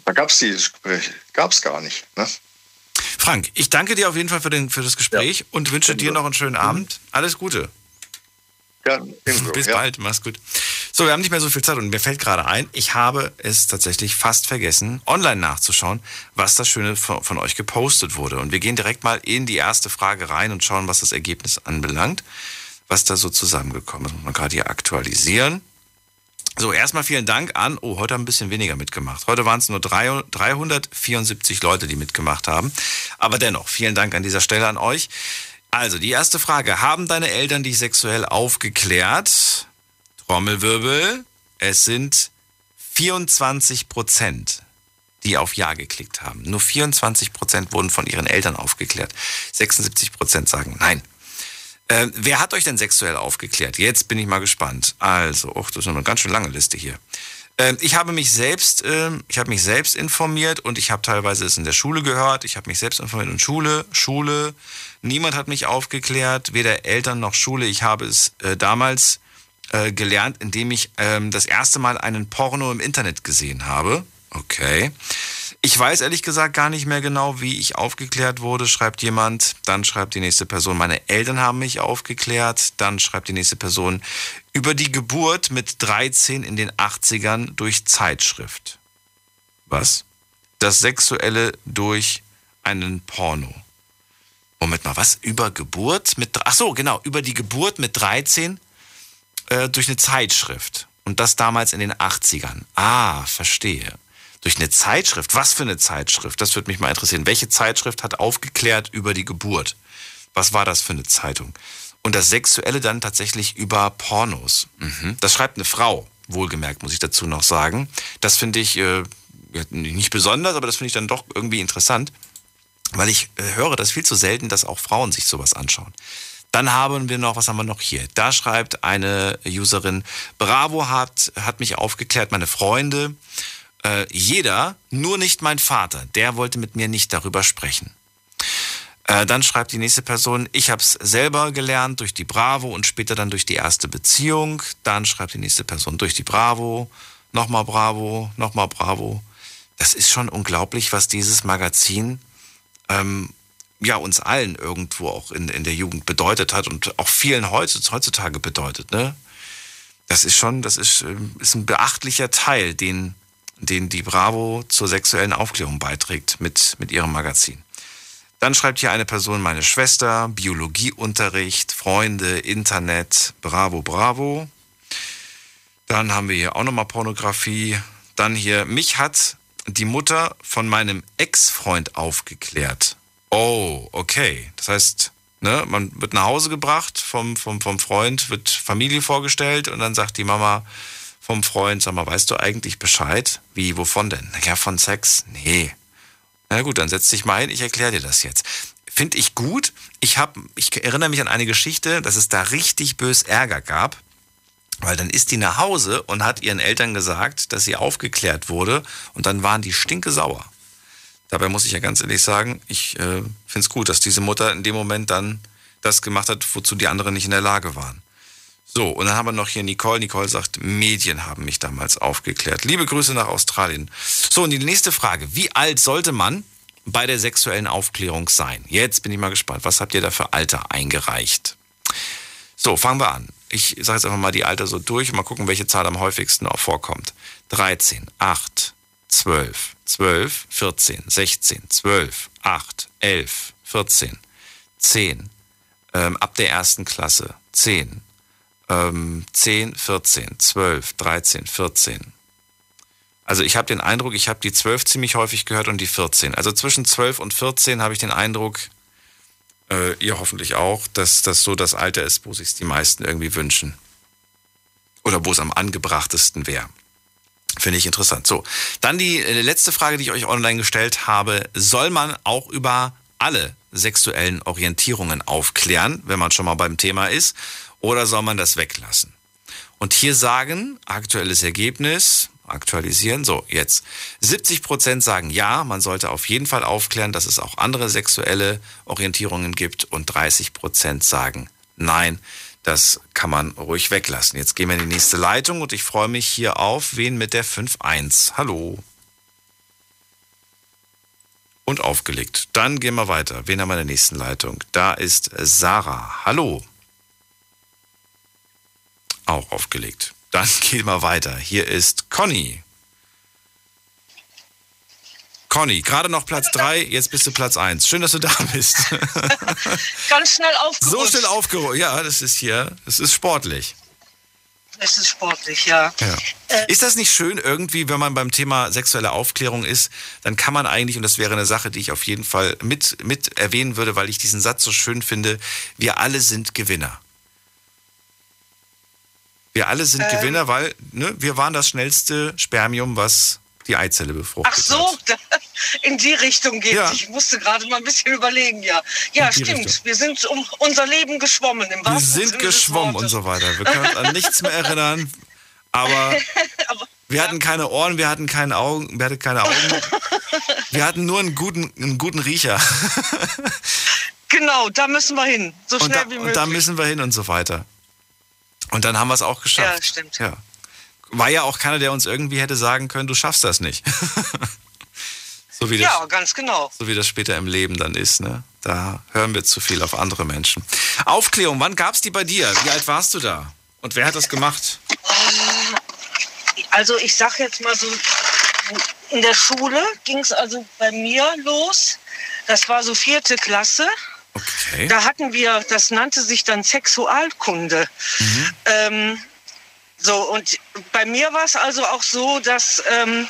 Speaker 13: Da gab es diese Gespräche. Gab es gar nicht. Ne?
Speaker 3: Frank, ich danke dir auf jeden Fall für, den, für das Gespräch und wünsche dir noch einen schönen Abend. Alles Gute.
Speaker 13: Ja, ebenso,
Speaker 3: Bis
Speaker 13: ja.
Speaker 3: bald, mach's gut. So, wir haben nicht mehr so viel Zeit und mir fällt gerade ein, ich habe es tatsächlich fast vergessen, online nachzuschauen, was das Schöne von, von euch gepostet wurde. Und wir gehen direkt mal in die erste Frage rein und schauen, was das Ergebnis anbelangt, was da so zusammengekommen ist. Muss man gerade hier aktualisieren. So, erstmal vielen Dank an, oh, heute haben ein bisschen weniger mitgemacht. Heute waren es nur drei- 374 Leute, die mitgemacht haben. Aber dennoch, vielen Dank an dieser Stelle an euch. Also, die erste Frage. Haben deine Eltern dich sexuell aufgeklärt? Trommelwirbel. Es sind 24 Prozent, die auf Ja geklickt haben. Nur 24 Prozent wurden von ihren Eltern aufgeklärt. 76 Prozent sagen Nein. Äh, wer hat euch denn sexuell aufgeklärt? Jetzt bin ich mal gespannt. Also, och, das ist eine ganz schön lange Liste hier. Ähm, ich habe mich selbst, ähm, ich habe mich selbst informiert und ich habe teilweise es in der Schule gehört. Ich habe mich selbst informiert in Schule, Schule. Niemand hat mich aufgeklärt, weder Eltern noch Schule. Ich habe es äh, damals äh, gelernt, indem ich ähm, das erste Mal einen Porno im Internet gesehen habe. Okay. Ich weiß ehrlich gesagt gar nicht mehr genau, wie ich aufgeklärt wurde, schreibt jemand. Dann schreibt die nächste Person, meine Eltern haben mich aufgeklärt. Dann schreibt die nächste Person, über die Geburt mit 13 in den 80ern durch Zeitschrift. Was? Das Sexuelle durch einen Porno. Moment mal, was? Über Geburt mit. Ach so, genau, über die Geburt mit 13 äh, durch eine Zeitschrift. Und das damals in den 80ern. Ah, verstehe. Durch eine Zeitschrift. Was für eine Zeitschrift? Das würde mich mal interessieren. Welche Zeitschrift hat aufgeklärt über die Geburt? Was war das für eine Zeitung? Und das Sexuelle dann tatsächlich über Pornos. Mhm. Das schreibt eine Frau, wohlgemerkt, muss ich dazu noch sagen. Das finde ich äh, nicht besonders, aber das finde ich dann doch irgendwie interessant, weil ich äh, höre das viel zu selten, dass auch Frauen sich sowas anschauen. Dann haben wir noch, was haben wir noch hier? Da schreibt eine Userin, Bravo hat, hat mich aufgeklärt, meine Freunde. Äh, jeder, nur nicht mein Vater, der wollte mit mir nicht darüber sprechen. Äh, dann schreibt die nächste Person, ich habe es selber gelernt durch die Bravo und später dann durch die erste Beziehung. Dann schreibt die nächste Person durch die Bravo, nochmal Bravo, nochmal Bravo. Das ist schon unglaublich, was dieses Magazin ähm, ja uns allen irgendwo auch in, in der Jugend bedeutet hat und auch vielen heutzutage bedeutet. Ne? Das ist schon, das ist, ähm, ist ein beachtlicher Teil, den, den die Bravo zur sexuellen Aufklärung beiträgt mit, mit ihrem Magazin. Dann schreibt hier eine Person, meine Schwester, Biologieunterricht, Freunde, Internet, bravo, bravo. Dann haben wir hier auch nochmal Pornografie. Dann hier, mich hat die Mutter von meinem Ex-Freund aufgeklärt. Oh, okay. Das heißt, ne, man wird nach Hause gebracht vom, vom, vom Freund, wird Familie vorgestellt und dann sagt die Mama vom Freund, sag mal, weißt du eigentlich Bescheid? Wie, wovon denn? Ja, von Sex? Nee. Na gut, dann setz dich mal hin, ich erkläre dir das jetzt. Finde ich gut. Ich, hab, ich erinnere mich an eine Geschichte, dass es da richtig bös Ärger gab. Weil dann ist die nach Hause und hat ihren Eltern gesagt, dass sie aufgeklärt wurde und dann waren die stinke sauer. Dabei muss ich ja ganz ehrlich sagen, ich äh, finde es gut, dass diese Mutter in dem Moment dann das gemacht hat, wozu die anderen nicht in der Lage waren. So, und dann haben wir noch hier Nicole. Nicole sagt, Medien haben mich damals aufgeklärt. Liebe Grüße nach Australien. So, und die nächste Frage. Wie alt sollte man, bei der sexuellen Aufklärung sein? Jetzt bin ich mal gespannt. Was habt ihr da für Alter eingereicht? So, fangen wir an. Ich sage jetzt einfach mal die Alter so durch und mal gucken, welche Zahl am häufigsten auch vorkommt. 13, 8, 12, 12, 14, 16, 12, 8, 11, 14, 10, ähm, ab der ersten Klasse 10, ähm, 10, 14, 12, 13, 14. Also ich habe den Eindruck, ich habe die 12 ziemlich häufig gehört und die 14. Also zwischen 12 und 14 habe ich den Eindruck, äh, ihr hoffentlich auch, dass das so das Alter ist, wo sich die meisten irgendwie wünschen. Oder wo es am angebrachtesten wäre. Finde ich interessant. So, dann die äh, letzte Frage, die ich euch online gestellt habe. Soll man auch über alle sexuellen Orientierungen aufklären, wenn man schon mal beim Thema ist, oder soll man das weglassen? Und hier sagen, aktuelles Ergebnis, aktualisieren, so jetzt. 70 Prozent sagen ja, man sollte auf jeden Fall aufklären, dass es auch andere sexuelle Orientierungen gibt und 30 Prozent sagen nein, das kann man ruhig weglassen. Jetzt gehen wir in die nächste Leitung und ich freue mich hier auf wen mit der 5.1. Hallo. Und aufgelegt. Dann gehen wir weiter. Wen haben wir in der nächsten Leitung? Da ist Sarah. Hallo. Auch aufgelegt. Dann gehen wir weiter. Hier ist Conny. Conny, gerade noch Platz 3, jetzt bist du Platz 1. Schön, dass du da bist.
Speaker 14: Ganz schnell aufgerutscht.
Speaker 3: So schnell aufgerutscht. Ja, das ist hier, das ist sportlich.
Speaker 14: Es ist sportlich, ja.
Speaker 3: ja. Äh, ist das nicht schön irgendwie, wenn man beim Thema sexuelle Aufklärung ist, dann kann man eigentlich, und das wäre eine Sache, die ich auf jeden Fall mit, mit erwähnen würde, weil ich diesen Satz so schön finde, wir alle sind Gewinner. Wir alle sind ähm, Gewinner, weil ne, wir waren das schnellste Spermium, was die Eizelle befruchtet
Speaker 14: Ach so,
Speaker 3: hat.
Speaker 14: in die Richtung geht ja. Ich musste gerade mal ein bisschen überlegen, ja. Ja, stimmt. Richtung. Wir sind um unser Leben geschwommen. Im
Speaker 3: wir sind Sinne geschwommen und so weiter. Wir können uns an nichts mehr erinnern, aber, aber wir ja. hatten keine Ohren, wir hatten keine Augen, wir hatten keine Augen. wir hatten nur einen guten, einen guten Riecher.
Speaker 14: genau, da müssen wir hin. So schnell
Speaker 3: da,
Speaker 14: wie möglich.
Speaker 3: Und da müssen wir hin und so weiter. Und dann haben wir es auch geschafft.
Speaker 14: Ja, stimmt.
Speaker 3: Ja war ja auch keiner, der uns irgendwie hätte sagen können, du schaffst das nicht. so wie das,
Speaker 14: ja, ganz genau.
Speaker 3: So wie das später im Leben dann ist. Ne? Da hören wir zu viel auf andere Menschen. Aufklärung, wann gab es die bei dir? Wie alt warst du da? Und wer hat das gemacht?
Speaker 14: Also ich sag jetzt mal so, in der Schule ging es also bei mir los. Das war so vierte Klasse.
Speaker 3: Okay.
Speaker 14: Da hatten wir, das nannte sich dann Sexualkunde. Mhm. Ähm, so, und bei mir war es also auch so, dass ähm,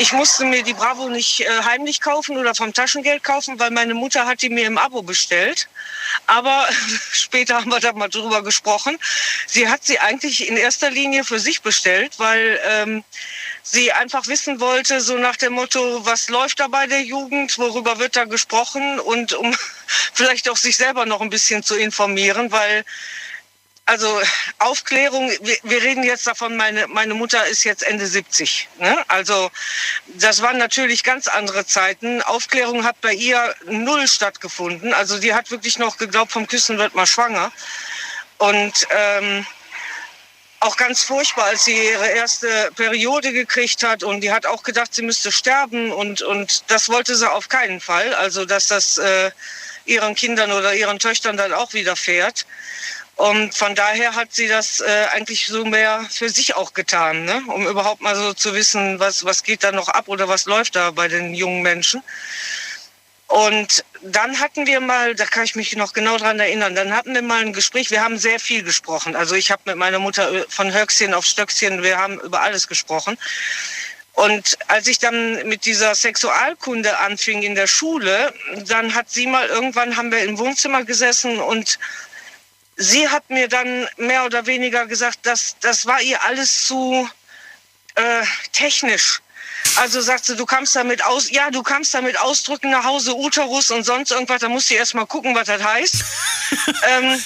Speaker 14: ich musste mir die Bravo nicht äh, heimlich kaufen oder vom Taschengeld kaufen, weil meine Mutter hat die mir im Abo bestellt. Aber später haben wir da mal drüber gesprochen. Sie hat sie eigentlich in erster Linie für sich bestellt, weil ähm, sie einfach wissen wollte, so nach dem Motto, was läuft da bei der Jugend, worüber wird da gesprochen und um vielleicht auch sich selber noch ein bisschen zu informieren, weil also Aufklärung, wir, reden jetzt davon, meine, meine Mutter ist jetzt Ende 70. Ne? Also das waren natürlich ganz andere Zeiten. Aufklärung hat bei ihr null stattgefunden. Also die hat wirklich noch geglaubt, vom Küssen wird man schwanger. Und ähm, auch ganz furchtbar, als sie ihre erste Periode gekriegt hat und die hat auch gedacht, sie müsste sterben und, und das wollte sie auf keinen Fall. Also dass das äh, ihren Kindern oder ihren Töchtern dann auch widerfährt. Und von daher hat sie das äh, eigentlich so mehr für sich auch getan, ne? um überhaupt mal so zu wissen, was, was geht da noch ab oder was läuft da bei den jungen Menschen. Und dann hatten wir mal, da kann ich mich noch genau dran erinnern, dann hatten wir mal ein Gespräch, wir haben sehr viel gesprochen. Also ich habe mit meiner Mutter äh, von Höchstchen auf Stöckchen, wir haben über alles gesprochen. Und als ich dann mit dieser Sexualkunde anfing in der Schule, dann hat sie mal irgendwann, haben wir im Wohnzimmer gesessen und sie hat mir dann mehr oder weniger gesagt, dass das war ihr alles zu äh, technisch. Also sagt sie, du kannst damit aus, ja, du kannst damit ausdrücken nach Hause Uterus und sonst irgendwas, da musst du erst mal gucken, was das heißt. ähm,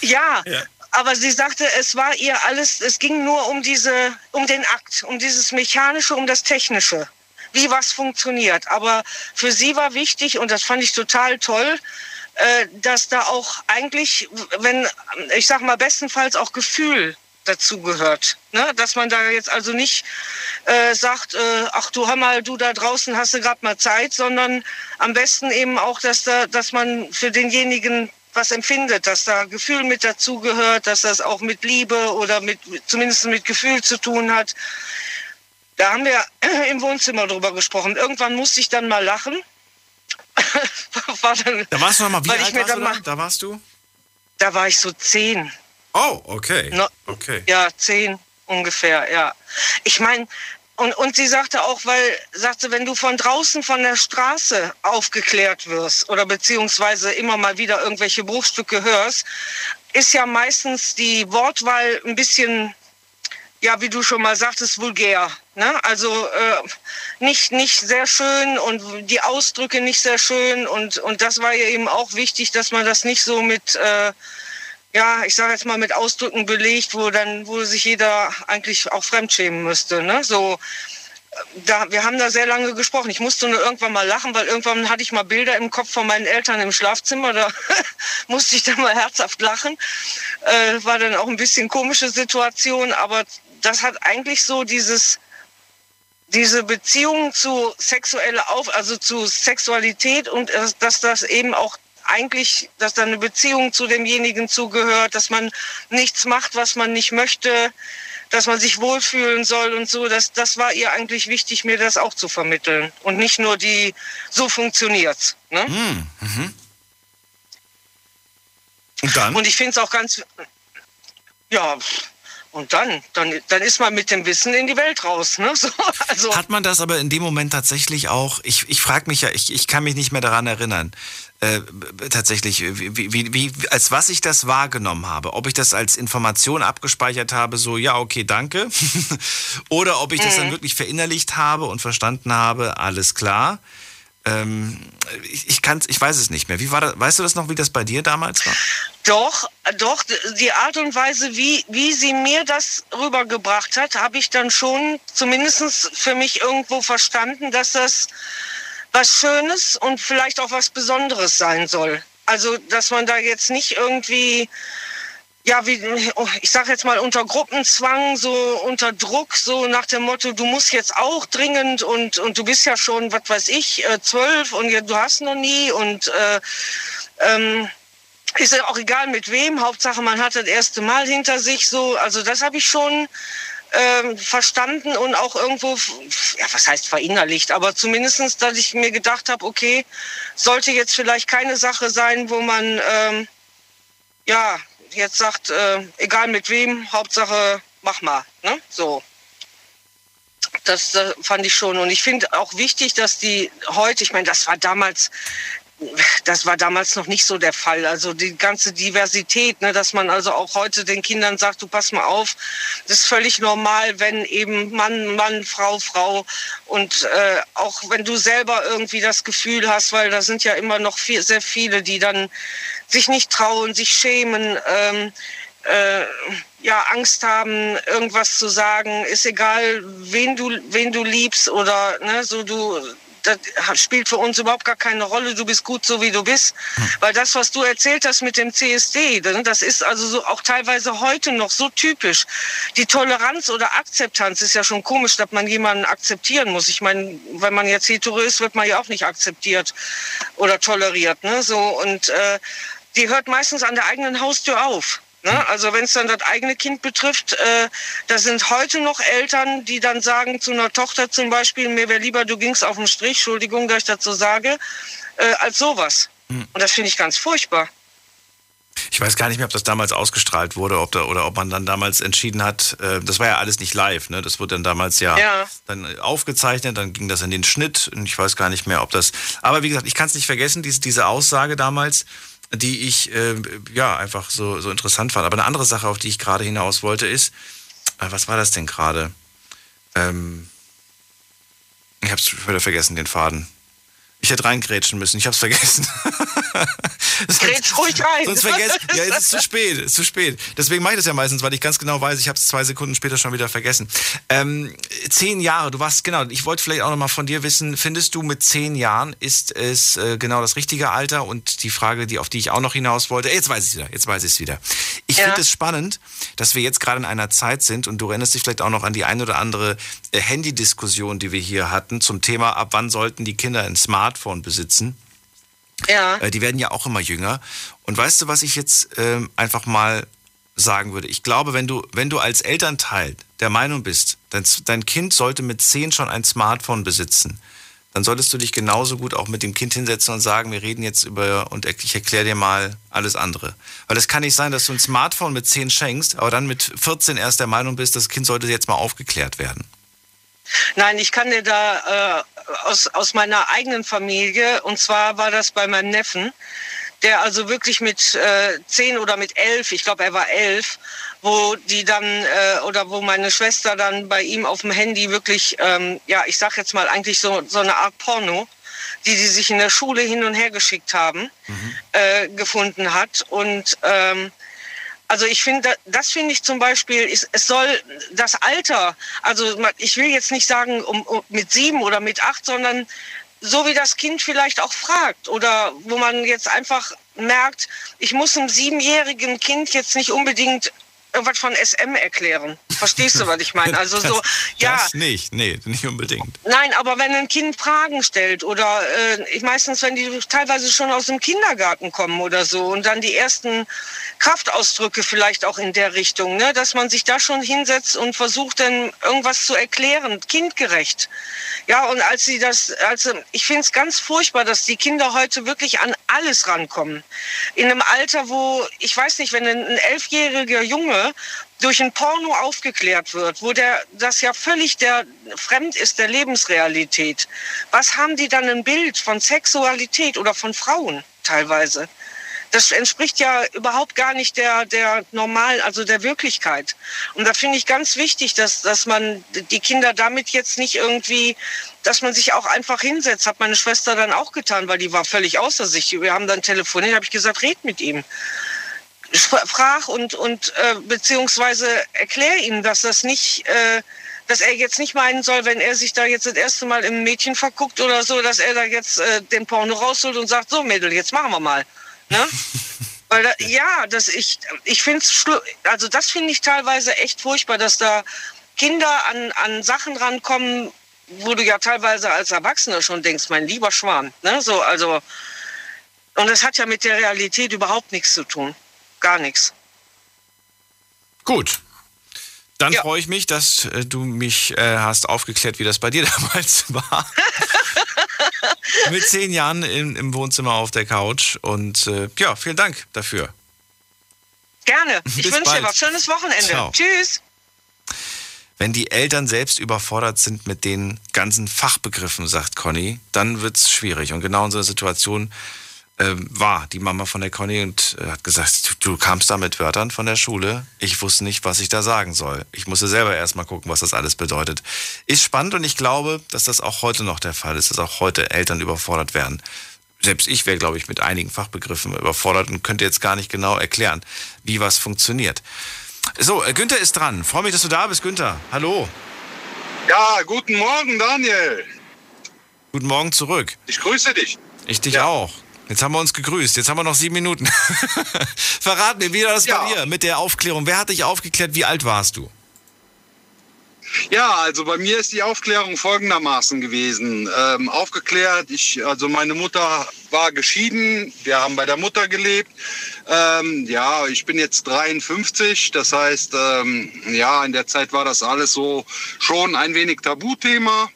Speaker 14: ja, ja, aber sie sagte, es war ihr alles, es ging nur um diese, um den Akt, um dieses Mechanische, um das Technische, wie was funktioniert. Aber für sie war wichtig, und das fand ich total toll, äh, dass da auch eigentlich, wenn, ich sag mal, bestenfalls auch Gefühl dazugehört. Ne? Dass man da jetzt also nicht äh, sagt, äh, ach du mal, du da draußen hast du gerade mal Zeit, sondern am besten eben auch, dass, da, dass man für denjenigen was empfindet, dass da Gefühl mit dazugehört, dass das auch mit Liebe oder mit zumindest mit Gefühl zu tun hat. Da haben wir im Wohnzimmer drüber gesprochen. Irgendwann musste ich dann mal lachen.
Speaker 3: war dann, da warst du noch mal, wie alt warst du da? Da warst du?
Speaker 14: Da war ich so zehn.
Speaker 3: Oh, okay.
Speaker 14: No,
Speaker 3: okay.
Speaker 14: Ja, zehn ungefähr, ja. Ich meine, und, und sie sagte auch, weil, sagte, wenn du von draußen von der Straße aufgeklärt wirst oder beziehungsweise immer mal wieder irgendwelche Bruchstücke hörst, ist ja meistens die Wortwahl ein bisschen, ja, wie du schon mal sagtest, vulgär. Ne? Also äh, nicht, nicht sehr schön und die Ausdrücke nicht sehr schön. Und, und das war ja eben auch wichtig, dass man das nicht so mit... Äh, ja, ich sage jetzt mal mit Ausdrücken belegt, wo dann, wo sich jeder eigentlich auch fremdschämen müsste. Ne? So, da, wir haben da sehr lange gesprochen. Ich musste nur irgendwann mal lachen, weil irgendwann hatte ich mal Bilder im Kopf von meinen Eltern im Schlafzimmer. Da musste ich dann mal herzhaft lachen. Äh, war dann auch ein bisschen komische Situation, aber das hat eigentlich so dieses diese Beziehung zu sexueller Auf, also zu Sexualität und äh, dass das eben auch eigentlich, dass da eine Beziehung zu demjenigen zugehört, dass man nichts macht, was man nicht möchte, dass man sich wohlfühlen soll und so. Das, das war ihr eigentlich wichtig, mir das auch zu vermitteln. Und nicht nur die, so funktioniert's. Ne?
Speaker 3: Hm, mhm. Und dann?
Speaker 14: Und ich finde es auch ganz, ja, und dann, dann, dann ist man mit dem Wissen in die Welt raus. Ne? So, also.
Speaker 3: Hat man das aber in dem Moment tatsächlich auch, ich, ich frage mich ja, ich, ich kann mich nicht mehr daran erinnern, äh, tatsächlich, wie, wie, wie, als was ich das wahrgenommen habe. Ob ich das als Information abgespeichert habe, so, ja, okay, danke. Oder ob ich das dann
Speaker 14: Mhm.
Speaker 3: wirklich verinnerlicht habe und verstanden habe, alles klar. Ähm, ich, ich, kann's, ich weiß es nicht mehr. Wie war das, weißt du das noch, wie das bei dir damals war?
Speaker 14: Doch, doch, die Art und Weise, wie, wie sie mir das rübergebracht hat, habe ich dann schon zumindest für mich irgendwo verstanden, dass das was Schönes und vielleicht auch was Besonderes sein soll. Also, dass man da jetzt nicht irgendwie, ja, wie, ich sag jetzt mal unter Gruppenzwang, so unter Druck, so nach dem Motto, du musst jetzt auch dringend und, und du bist ja schon, was weiß ich, äh, zwölf und du hast noch nie und äh, ähm, ist ja auch egal mit wem, Hauptsache man hat das erste Mal hinter sich so. Also das habe ich schon ähm, verstanden und auch irgendwo, ja, was heißt verinnerlicht, aber zumindestens, dass ich mir gedacht habe, okay, sollte jetzt vielleicht keine Sache sein, wo man ähm, ja jetzt sagt, äh, egal mit wem, Hauptsache mach mal, ne? So. Das äh, fand ich schon. Und ich finde auch wichtig, dass die heute, ich meine, das war damals, das war damals noch nicht so der Fall. Also die ganze Diversität, ne, dass man also auch heute den Kindern sagt, du pass mal auf, das ist völlig normal, wenn eben Mann, Mann, Frau, Frau und äh, auch wenn du selber irgendwie das Gefühl hast, weil da sind ja immer noch viel, sehr viele, die dann sich nicht trauen, sich schämen, ähm, äh, ja Angst haben, irgendwas zu sagen, ist egal, wen du wen du liebst oder ne, so du das spielt für uns überhaupt gar keine Rolle. Du bist gut so wie du bist, weil das, was du erzählt hast mit dem CSD, das ist also so auch teilweise heute noch so typisch. Die Toleranz oder Akzeptanz ist ja schon komisch, dass man jemanden akzeptieren muss. Ich meine, wenn man jetzt hetero ist, wird man ja auch nicht akzeptiert oder toleriert. Ne? So und äh, die hört meistens an der eigenen Haustür auf. Ne? Also wenn es dann das eigene Kind betrifft, äh, da sind heute noch Eltern, die dann sagen zu einer Tochter zum Beispiel, mir wäre lieber, du gingst auf den Strich, Entschuldigung, dass ich das so sage, äh, als sowas. Und das finde ich ganz furchtbar.
Speaker 3: Ich weiß gar nicht mehr, ob das damals ausgestrahlt wurde ob da, oder ob man dann damals entschieden hat, äh, das war ja alles nicht live, ne? Das wurde dann damals ja,
Speaker 14: Ja.
Speaker 3: dann aufgezeichnet, dann ging das in den Schnitt und ich weiß gar nicht mehr, ob das. Aber wie gesagt, ich kann es nicht vergessen, diese, diese Aussage damals, die ich äh, ja einfach so, so interessant fand. Aber eine andere Sache, auf die ich gerade hinaus wollte, ist, äh, was war das denn gerade? Ähm, ich hab's wieder vergessen, den Faden. Ich hätte reingrätschen müssen, ich hab's vergessen.
Speaker 14: Grätsch ruhig rein.
Speaker 3: Sonst vergesst, ja, es ist zu spät, es ist zu spät. Deswegen mache ich das ja meistens, weil ich ganz genau weiß, ich habe es zwei Sekunden später schon wieder vergessen. Ähm, zehn Jahre, du warst, genau, ich wollte vielleicht auch noch mal von dir wissen, findest du mit zehn Jahren ist es äh, genau das richtige Alter? Und die Frage, die, auf die ich auch noch hinaus wollte, jetzt weiß ich es wieder, jetzt weiß ich es wieder. Ich
Speaker 14: Ja.
Speaker 3: finde es spannend, dass wir jetzt gerade in einer Zeit sind und du erinnerst dich vielleicht auch noch an die ein oder andere äh, Handy-Diskussion, die wir hier hatten zum Thema, ab wann sollten die Kinder ein Smartphone besitzen?
Speaker 14: Ja.
Speaker 3: Äh, die werden ja auch immer jünger. Und weißt du, was ich jetzt ähm, einfach mal sagen würde? Ich glaube, wenn du, wenn du als Elternteil der Meinung bist, dein, dein Kind sollte mit 10 schon ein Smartphone besitzen, dann solltest du dich genauso gut auch mit dem Kind hinsetzen und sagen, wir reden jetzt über und ich erkläre dir mal alles andere. Weil es kann nicht sein, dass du ein Smartphone mit 10 schenkst, aber dann mit 14 erst der Meinung bist, das Kind sollte jetzt mal aufgeklärt werden.
Speaker 14: Nein, ich kann dir da äh, aus, aus meiner eigenen Familie, und zwar war das bei meinem Neffen, der also wirklich mit äh, zehn oder mit elf, ich glaube er war elf, wo die dann äh, oder wo meine Schwester dann bei ihm auf dem Handy wirklich, ähm, ja, ich sag jetzt mal eigentlich so, so eine Art Porno, die die sich in der Schule hin und her geschickt haben, äh, gefunden hat. Und ähm, also ich finde, das finde ich zum Beispiel, es soll das Alter, also ich will jetzt nicht sagen um, um, mit sieben oder mit acht, sondern so wie das Kind vielleicht auch fragt oder wo man jetzt einfach merkt, ich muss einem siebenjährigen Kind jetzt nicht unbedingt irgendwas von SM erklären. Verstehst du, was ich meine? Also so,
Speaker 3: das,
Speaker 14: ja,
Speaker 3: Das nicht, nee, nicht unbedingt.
Speaker 14: Nein, aber wenn ein Kind Fragen stellt oder äh, ich meistens, wenn die teilweise schon aus dem Kindergarten kommen oder so und dann die ersten Kraftausdrücke vielleicht auch in der Richtung, ne, dass man sich da schon hinsetzt und versucht dann irgendwas zu erklären, kindgerecht. Ja, und als sie das, also ich finde es ganz furchtbar, dass die Kinder heute wirklich an alles rankommen. In einem Alter, wo, ich weiß nicht, wenn ein, ein elfjähriger Junge durch ein Porno aufgeklärt wird, wo der das ja völlig der fremd ist der Lebensrealität. Was haben die dann ein Bild von Sexualität oder von Frauen teilweise? Das entspricht ja überhaupt gar nicht der, der normalen, also der Wirklichkeit. Und da finde ich ganz wichtig, dass, dass man die Kinder damit jetzt nicht irgendwie, dass man sich auch einfach hinsetzt. Hat meine Schwester dann auch getan, weil die war völlig außer sich. Wir haben dann telefoniert, habe ich gesagt, red mit ihm Spr- frag und, und äh, beziehungsweise erklär ihm, dass das nicht, äh, dass er jetzt nicht meinen soll, wenn er sich da jetzt das erste Mal im Mädchen verguckt oder so, dass er da jetzt äh, den Porno rausholt und sagt, so Mädel, jetzt machen wir mal. Ne? Weil da, ja, das ich, ich finde es also das finde ich teilweise echt furchtbar, dass da Kinder an, an Sachen rankommen, wo du ja teilweise als Erwachsener schon denkst, mein lieber Schwan. Ne? So, also, und das hat ja mit der Realität überhaupt nichts zu tun. Gar nichts.
Speaker 3: Gut. Dann freue ich mich, dass äh, du mich äh, hast aufgeklärt, wie das bei dir damals war. Mit zehn Jahren im, im Wohnzimmer auf der Couch. Und äh, ja, vielen Dank dafür.
Speaker 14: Gerne. Ich
Speaker 3: Bis
Speaker 14: wünsche dir
Speaker 3: bald.
Speaker 14: was. Schönes Wochenende.
Speaker 3: Ciao.
Speaker 14: Tschüss.
Speaker 3: Wenn die Eltern selbst überfordert sind mit den ganzen Fachbegriffen, sagt Conny, dann wird es schwierig. Und genau in so einer Situation ähm, war die Mama von der Conny und äh, hat gesagt, du, du kamst da mit Wörtern von der Schule. Ich wusste nicht, was ich da sagen soll. Ich musste selber erstmal gucken, was das alles bedeutet. Ist spannend und ich glaube, dass das auch heute noch der Fall ist, dass auch heute Eltern überfordert werden. Selbst ich wäre, glaube ich, mit einigen Fachbegriffen überfordert und könnte jetzt gar nicht genau erklären, wie was funktioniert. So, äh, Günther ist dran. Freue mich, dass du da bist, Günther. Hallo.
Speaker 5: Ja, guten Morgen, Daniel.
Speaker 3: Guten Morgen zurück.
Speaker 5: Ich grüße dich.
Speaker 3: Ich dich auch. Jetzt haben wir uns gegrüßt. Jetzt haben wir noch sieben Minuten. Verrat mir, wie war das bei dir mit der Aufklärung? Wer hat dich aufgeklärt? Wie alt warst du?
Speaker 5: Ja, also bei mir ist die Aufklärung folgendermaßen gewesen. Ähm, aufgeklärt, ich, also meine Mutter war geschieden, wir haben bei der Mutter gelebt. Ähm, ja, ich bin jetzt 53, das heißt, ähm, ja, in der Zeit war das alles so schon ein wenig Tabuthema.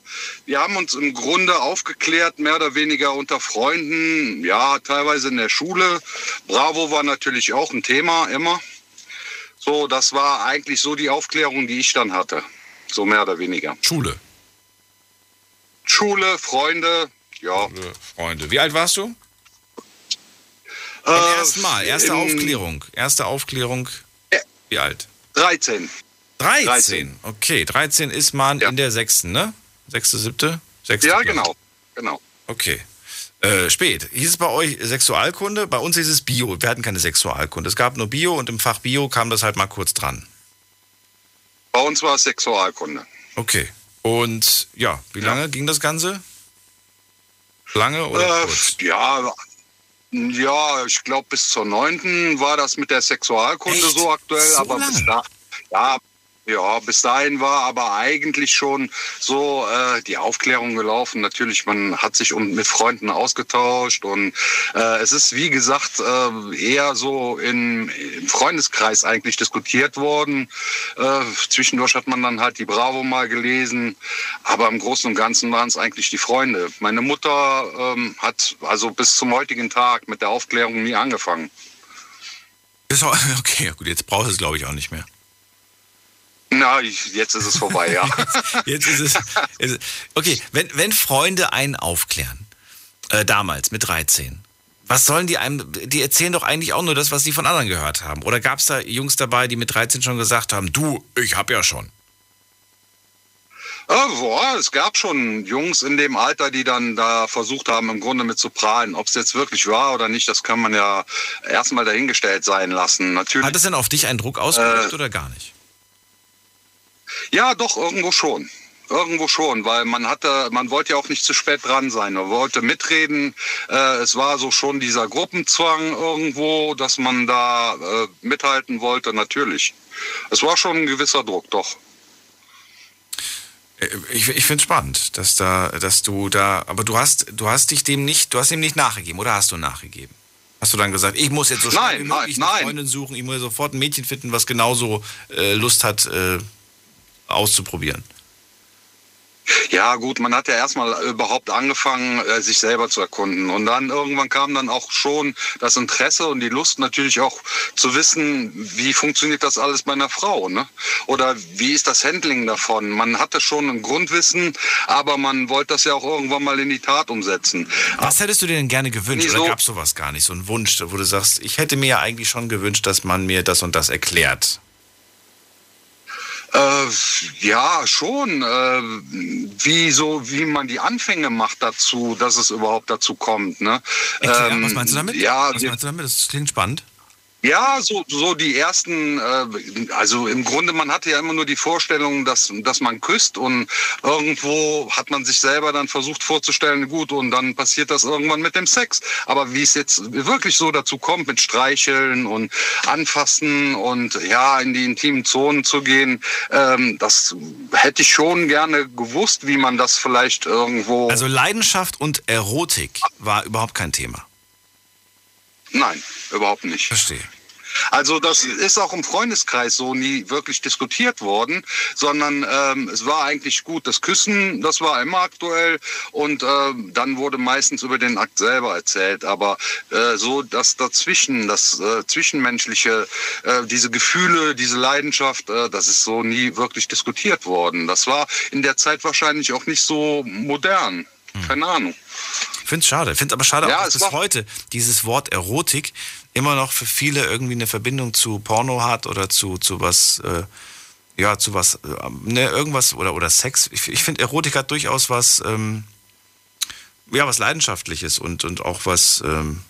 Speaker 5: Wir haben uns im Grunde aufgeklärt, mehr oder weniger unter Freunden, ja, teilweise in der Schule. Bravo war natürlich auch ein Thema, immer. So, das war eigentlich so die Aufklärung, die ich dann hatte. So mehr oder weniger.
Speaker 3: Schule.
Speaker 5: Schule, Freunde, ja.
Speaker 3: Freunde. Wie alt warst du?
Speaker 5: Äh,
Speaker 3: ersten Mal, erste Aufklärung. Erste Aufklärung. Wie alt?
Speaker 5: 13.
Speaker 3: 13.
Speaker 5: 13.
Speaker 3: Okay, 13 ist man in der sechsten, ne? Sechste, siebte? Sechste,
Speaker 5: Ja, genau. Genau.
Speaker 3: Okay. Äh, spät. Hieß es bei euch Sexualkunde? Bei uns hieß es Bio. Wir hatten keine Sexualkunde. Es gab nur Bio und im Fach Bio kam das halt mal kurz dran.
Speaker 5: Bei uns war es Sexualkunde.
Speaker 3: Okay. Und ja, wie lange ging das Ganze? Lange oder
Speaker 5: Äh,
Speaker 3: kurz?
Speaker 5: ja, ja, ich glaube bis zur neunten war das mit der Sexualkunde so aktuell,
Speaker 3: So
Speaker 5: aber bis
Speaker 3: lange?
Speaker 5: da, ja, ja, bis dahin war aber eigentlich schon so äh, die Aufklärung gelaufen. Natürlich, man hat sich und mit Freunden ausgetauscht und äh, es ist wie gesagt äh, eher so in, im Freundeskreis eigentlich diskutiert worden. Äh, zwischendurch hat man dann halt die Bravo mal gelesen, aber im Großen und Ganzen waren es eigentlich die Freunde. Meine Mutter ähm, hat also bis zum heutigen Tag mit der Aufklärung nie angefangen.
Speaker 3: Okay, gut, jetzt brauchst du es glaube ich auch nicht mehr.
Speaker 5: Na, ich, jetzt ist es vorbei, ja.
Speaker 3: Jetzt ist es. ist, okay, wenn, wenn Freunde einen aufklären, äh, damals mit 13, was sollen die einem, die erzählen doch eigentlich auch nur das, was sie von anderen gehört haben. Oder gab es da Jungs dabei, die mit 13 schon gesagt haben, du, ich hab ja schon.
Speaker 5: Ja, boah, es gab schon Jungs in dem Alter, die dann da versucht haben, im Grunde mit zu prahlen. Ob es jetzt wirklich war oder nicht, das kann man ja erstmal dahingestellt sein lassen. Natürlich.
Speaker 3: Hat es denn auf dich einen Druck ausgeübt
Speaker 5: Äh,
Speaker 3: oder gar nicht?
Speaker 5: Ja, doch, irgendwo schon. Irgendwo schon, weil man hatte, man wollte ja auch nicht zu spät dran sein. Man wollte mitreden. Äh, es war so schon dieser Gruppenzwang irgendwo, dass man da äh, mithalten wollte, natürlich. Es war schon ein gewisser Druck, doch.
Speaker 3: Äh, Ich, ich finde es spannend, dass da, dass du da, aber du hast, du hast dich dem nicht, du hast ihm nicht nachgegeben, oder hast du nachgegeben? Hast du dann gesagt, ich muss jetzt so schnell
Speaker 5: Nein,
Speaker 3: wie möglich
Speaker 5: nein,
Speaker 3: eine
Speaker 5: nein.
Speaker 3: Freundin suchen, ich muss sofort ein Mädchen finden, was genauso äh, Lust hat, äh, auszuprobieren?
Speaker 5: Ja, gut, man hat ja erstmal überhaupt angefangen, äh, sich selber zu erkunden. Und dann irgendwann kam dann auch schon das Interesse und die Lust natürlich auch zu wissen, wie funktioniert das alles bei einer Frau, ne? Oder wie ist das Handling davon? Man hatte schon ein Grundwissen, aber man wollte das ja auch irgendwann mal in die Tat umsetzen.
Speaker 3: Was hättest du dir denn gerne gewünscht? Oder
Speaker 5: so-
Speaker 3: gab es sowas gar nicht? So ein Wunsch, wo du sagst, ich hätte mir ja eigentlich schon gewünscht, dass man mir das und das erklärt.
Speaker 5: Äh, ja, schon. Äh, wie so, wie man die Anfänge macht dazu, dass es überhaupt dazu kommt. Ne?
Speaker 3: Erklär,
Speaker 5: Ähm,
Speaker 3: was meinst du damit?
Speaker 5: Ja,
Speaker 3: was meinst du damit? Das klingt spannend.
Speaker 5: Ja, so, so die ersten, äh, also im Grunde, man hatte ja immer nur die Vorstellung, dass, dass man küsst und irgendwo hat man sich selber dann versucht vorzustellen, gut, und dann passiert das irgendwann mit dem Sex. Aber wie es jetzt wirklich so dazu kommt, mit Streicheln und Anfassen und ja, in die intimen Zonen zu gehen, ähm, das hätte ich schon gerne gewusst, wie man das vielleicht irgendwo.
Speaker 3: Also Leidenschaft und Erotik war überhaupt kein Thema.
Speaker 5: Nein, überhaupt nicht.
Speaker 3: Verstehe.
Speaker 5: Also das ist auch im Freundeskreis so nie wirklich diskutiert worden, sondern ähm, es war eigentlich gut. Das Küssen, das war immer aktuell und ähm, dann wurde meistens über den Akt selber erzählt. Aber äh, so das dazwischen, das äh, zwischenmenschliche, äh, diese Gefühle, diese Leidenschaft, äh, das ist so nie wirklich diskutiert worden. Das war in der Zeit wahrscheinlich auch nicht so modern. Keine Ahnung.
Speaker 3: Ich finde es schade. Ich finde aber schade
Speaker 5: Ja,
Speaker 3: auch,
Speaker 5: es
Speaker 3: dass bis heute dieses Wort Erotik immer noch für viele irgendwie eine Verbindung zu Porno hat oder zu, zu was, äh, ja, zu was, äh, ne, irgendwas oder, oder Sex. Ich, ich finde, Erotik hat durchaus was, ähm, ja, was Leidenschaftliches und, und auch was, ähm,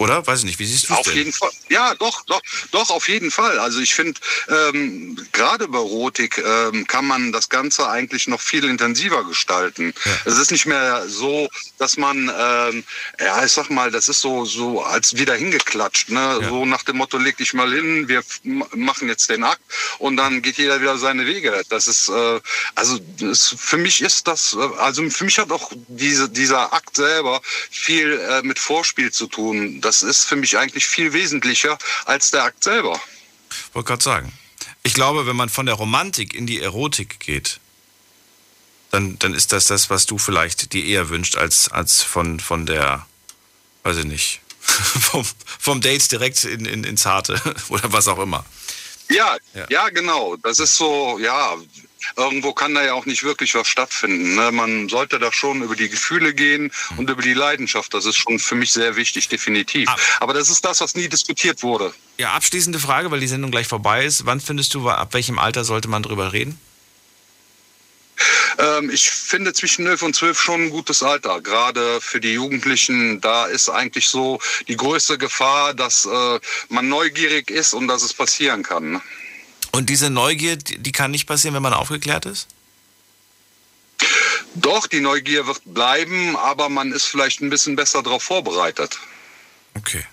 Speaker 3: oder? Weiß ich nicht, wie siehst du es
Speaker 5: Auf
Speaker 3: denn?
Speaker 5: jeden Fall. Ja, doch, doch, doch, auf jeden Fall. Also ich finde, ähm, gerade bei Erotik ähm, kann man das Ganze eigentlich noch viel intensiver gestalten. Es ist nicht mehr so, dass man, ähm, ja, ich sag mal, das ist so, so als wieder hingeklatscht, ne? So nach dem Motto, leg dich mal hin, wir machen jetzt den Akt und dann geht jeder wieder seine Wege. Das ist, äh, also das, für mich ist das, äh, also für mich hat auch diese, dieser Akt selber viel äh, mit Vorspiel zu tun. Das ist für mich eigentlich viel wesentlicher als der Akt selber.
Speaker 3: Wollte gerade sagen. Ich glaube, wenn man von der Romantik in die Erotik geht, dann, dann ist das das, was du vielleicht dir eher wünscht, als, als von, von der, weiß ich nicht, vom, vom Date direkt in, in, ins Harte oder was auch immer.
Speaker 5: Ja,
Speaker 3: Ja.
Speaker 5: ja, genau. Das ist so, ja, irgendwo kann da ja auch nicht wirklich was stattfinden. Ne? Man sollte da schon über die Gefühle gehen und über die Leidenschaft. Das ist schon für mich sehr wichtig, definitiv. Aber das ist das, was nie diskutiert wurde.
Speaker 3: Ja, abschließende Frage, weil die Sendung gleich vorbei ist. Wann findest du, ab welchem Alter sollte man drüber reden?
Speaker 5: Ähm, ich finde zwischen 11 und 12 schon ein gutes Alter. Gerade für die Jugendlichen, da ist eigentlich so die größte Gefahr, dass äh, man neugierig ist und dass es passieren kann.
Speaker 3: Und diese Neugier, die kann nicht passieren, wenn man aufgeklärt ist?
Speaker 5: Doch, die Neugier wird bleiben, aber man ist vielleicht ein bisschen besser darauf vorbereitet.
Speaker 3: Okay.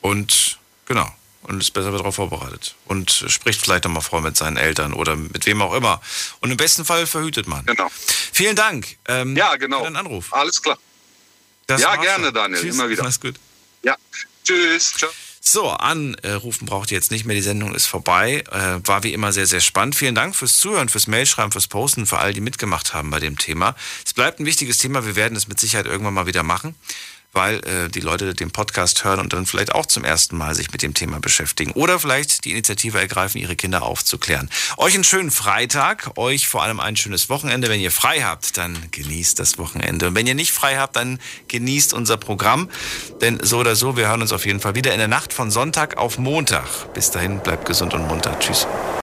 Speaker 3: Und genau. Und ist besser darauf vorbereitet. Und spricht vielleicht nochmal vor mit seinen Eltern oder mit wem auch immer. Und im besten Fall verhütet man.
Speaker 5: Genau.
Speaker 3: Vielen Dank. Ähm,
Speaker 5: ja, genau.
Speaker 3: Für deinen Anruf.
Speaker 5: Alles klar.
Speaker 3: Das
Speaker 5: ja, gerne,
Speaker 3: schon.
Speaker 5: Daniel.
Speaker 3: Tschüss,
Speaker 5: Immer wieder.
Speaker 3: Mach's gut.
Speaker 5: Ja. Tschüss. Ciao.
Speaker 3: So, anrufen braucht ihr jetzt nicht mehr. Die Sendung ist vorbei. Äh, war wie immer sehr, sehr spannend. Vielen Dank fürs Zuhören, fürs Mailschreiben, fürs Posten, für all die mitgemacht haben bei dem Thema. Es bleibt ein wichtiges Thema. Wir werden es mit Sicherheit irgendwann mal wieder machen, weil äh, die Leute den Podcast hören und dann vielleicht auch zum ersten Mal sich mit dem Thema beschäftigen. Oder vielleicht die Initiative ergreifen, ihre Kinder aufzuklären. Euch einen schönen Freitag, euch vor allem ein schönes Wochenende. Wenn ihr frei habt, dann genießt das Wochenende. Und wenn ihr nicht frei habt, dann genießt unser Programm. Denn so oder so, wir hören uns auf jeden Fall wieder in der Nacht von Sonntag auf Montag. Bis dahin, bleibt gesund und munter. Tschüss.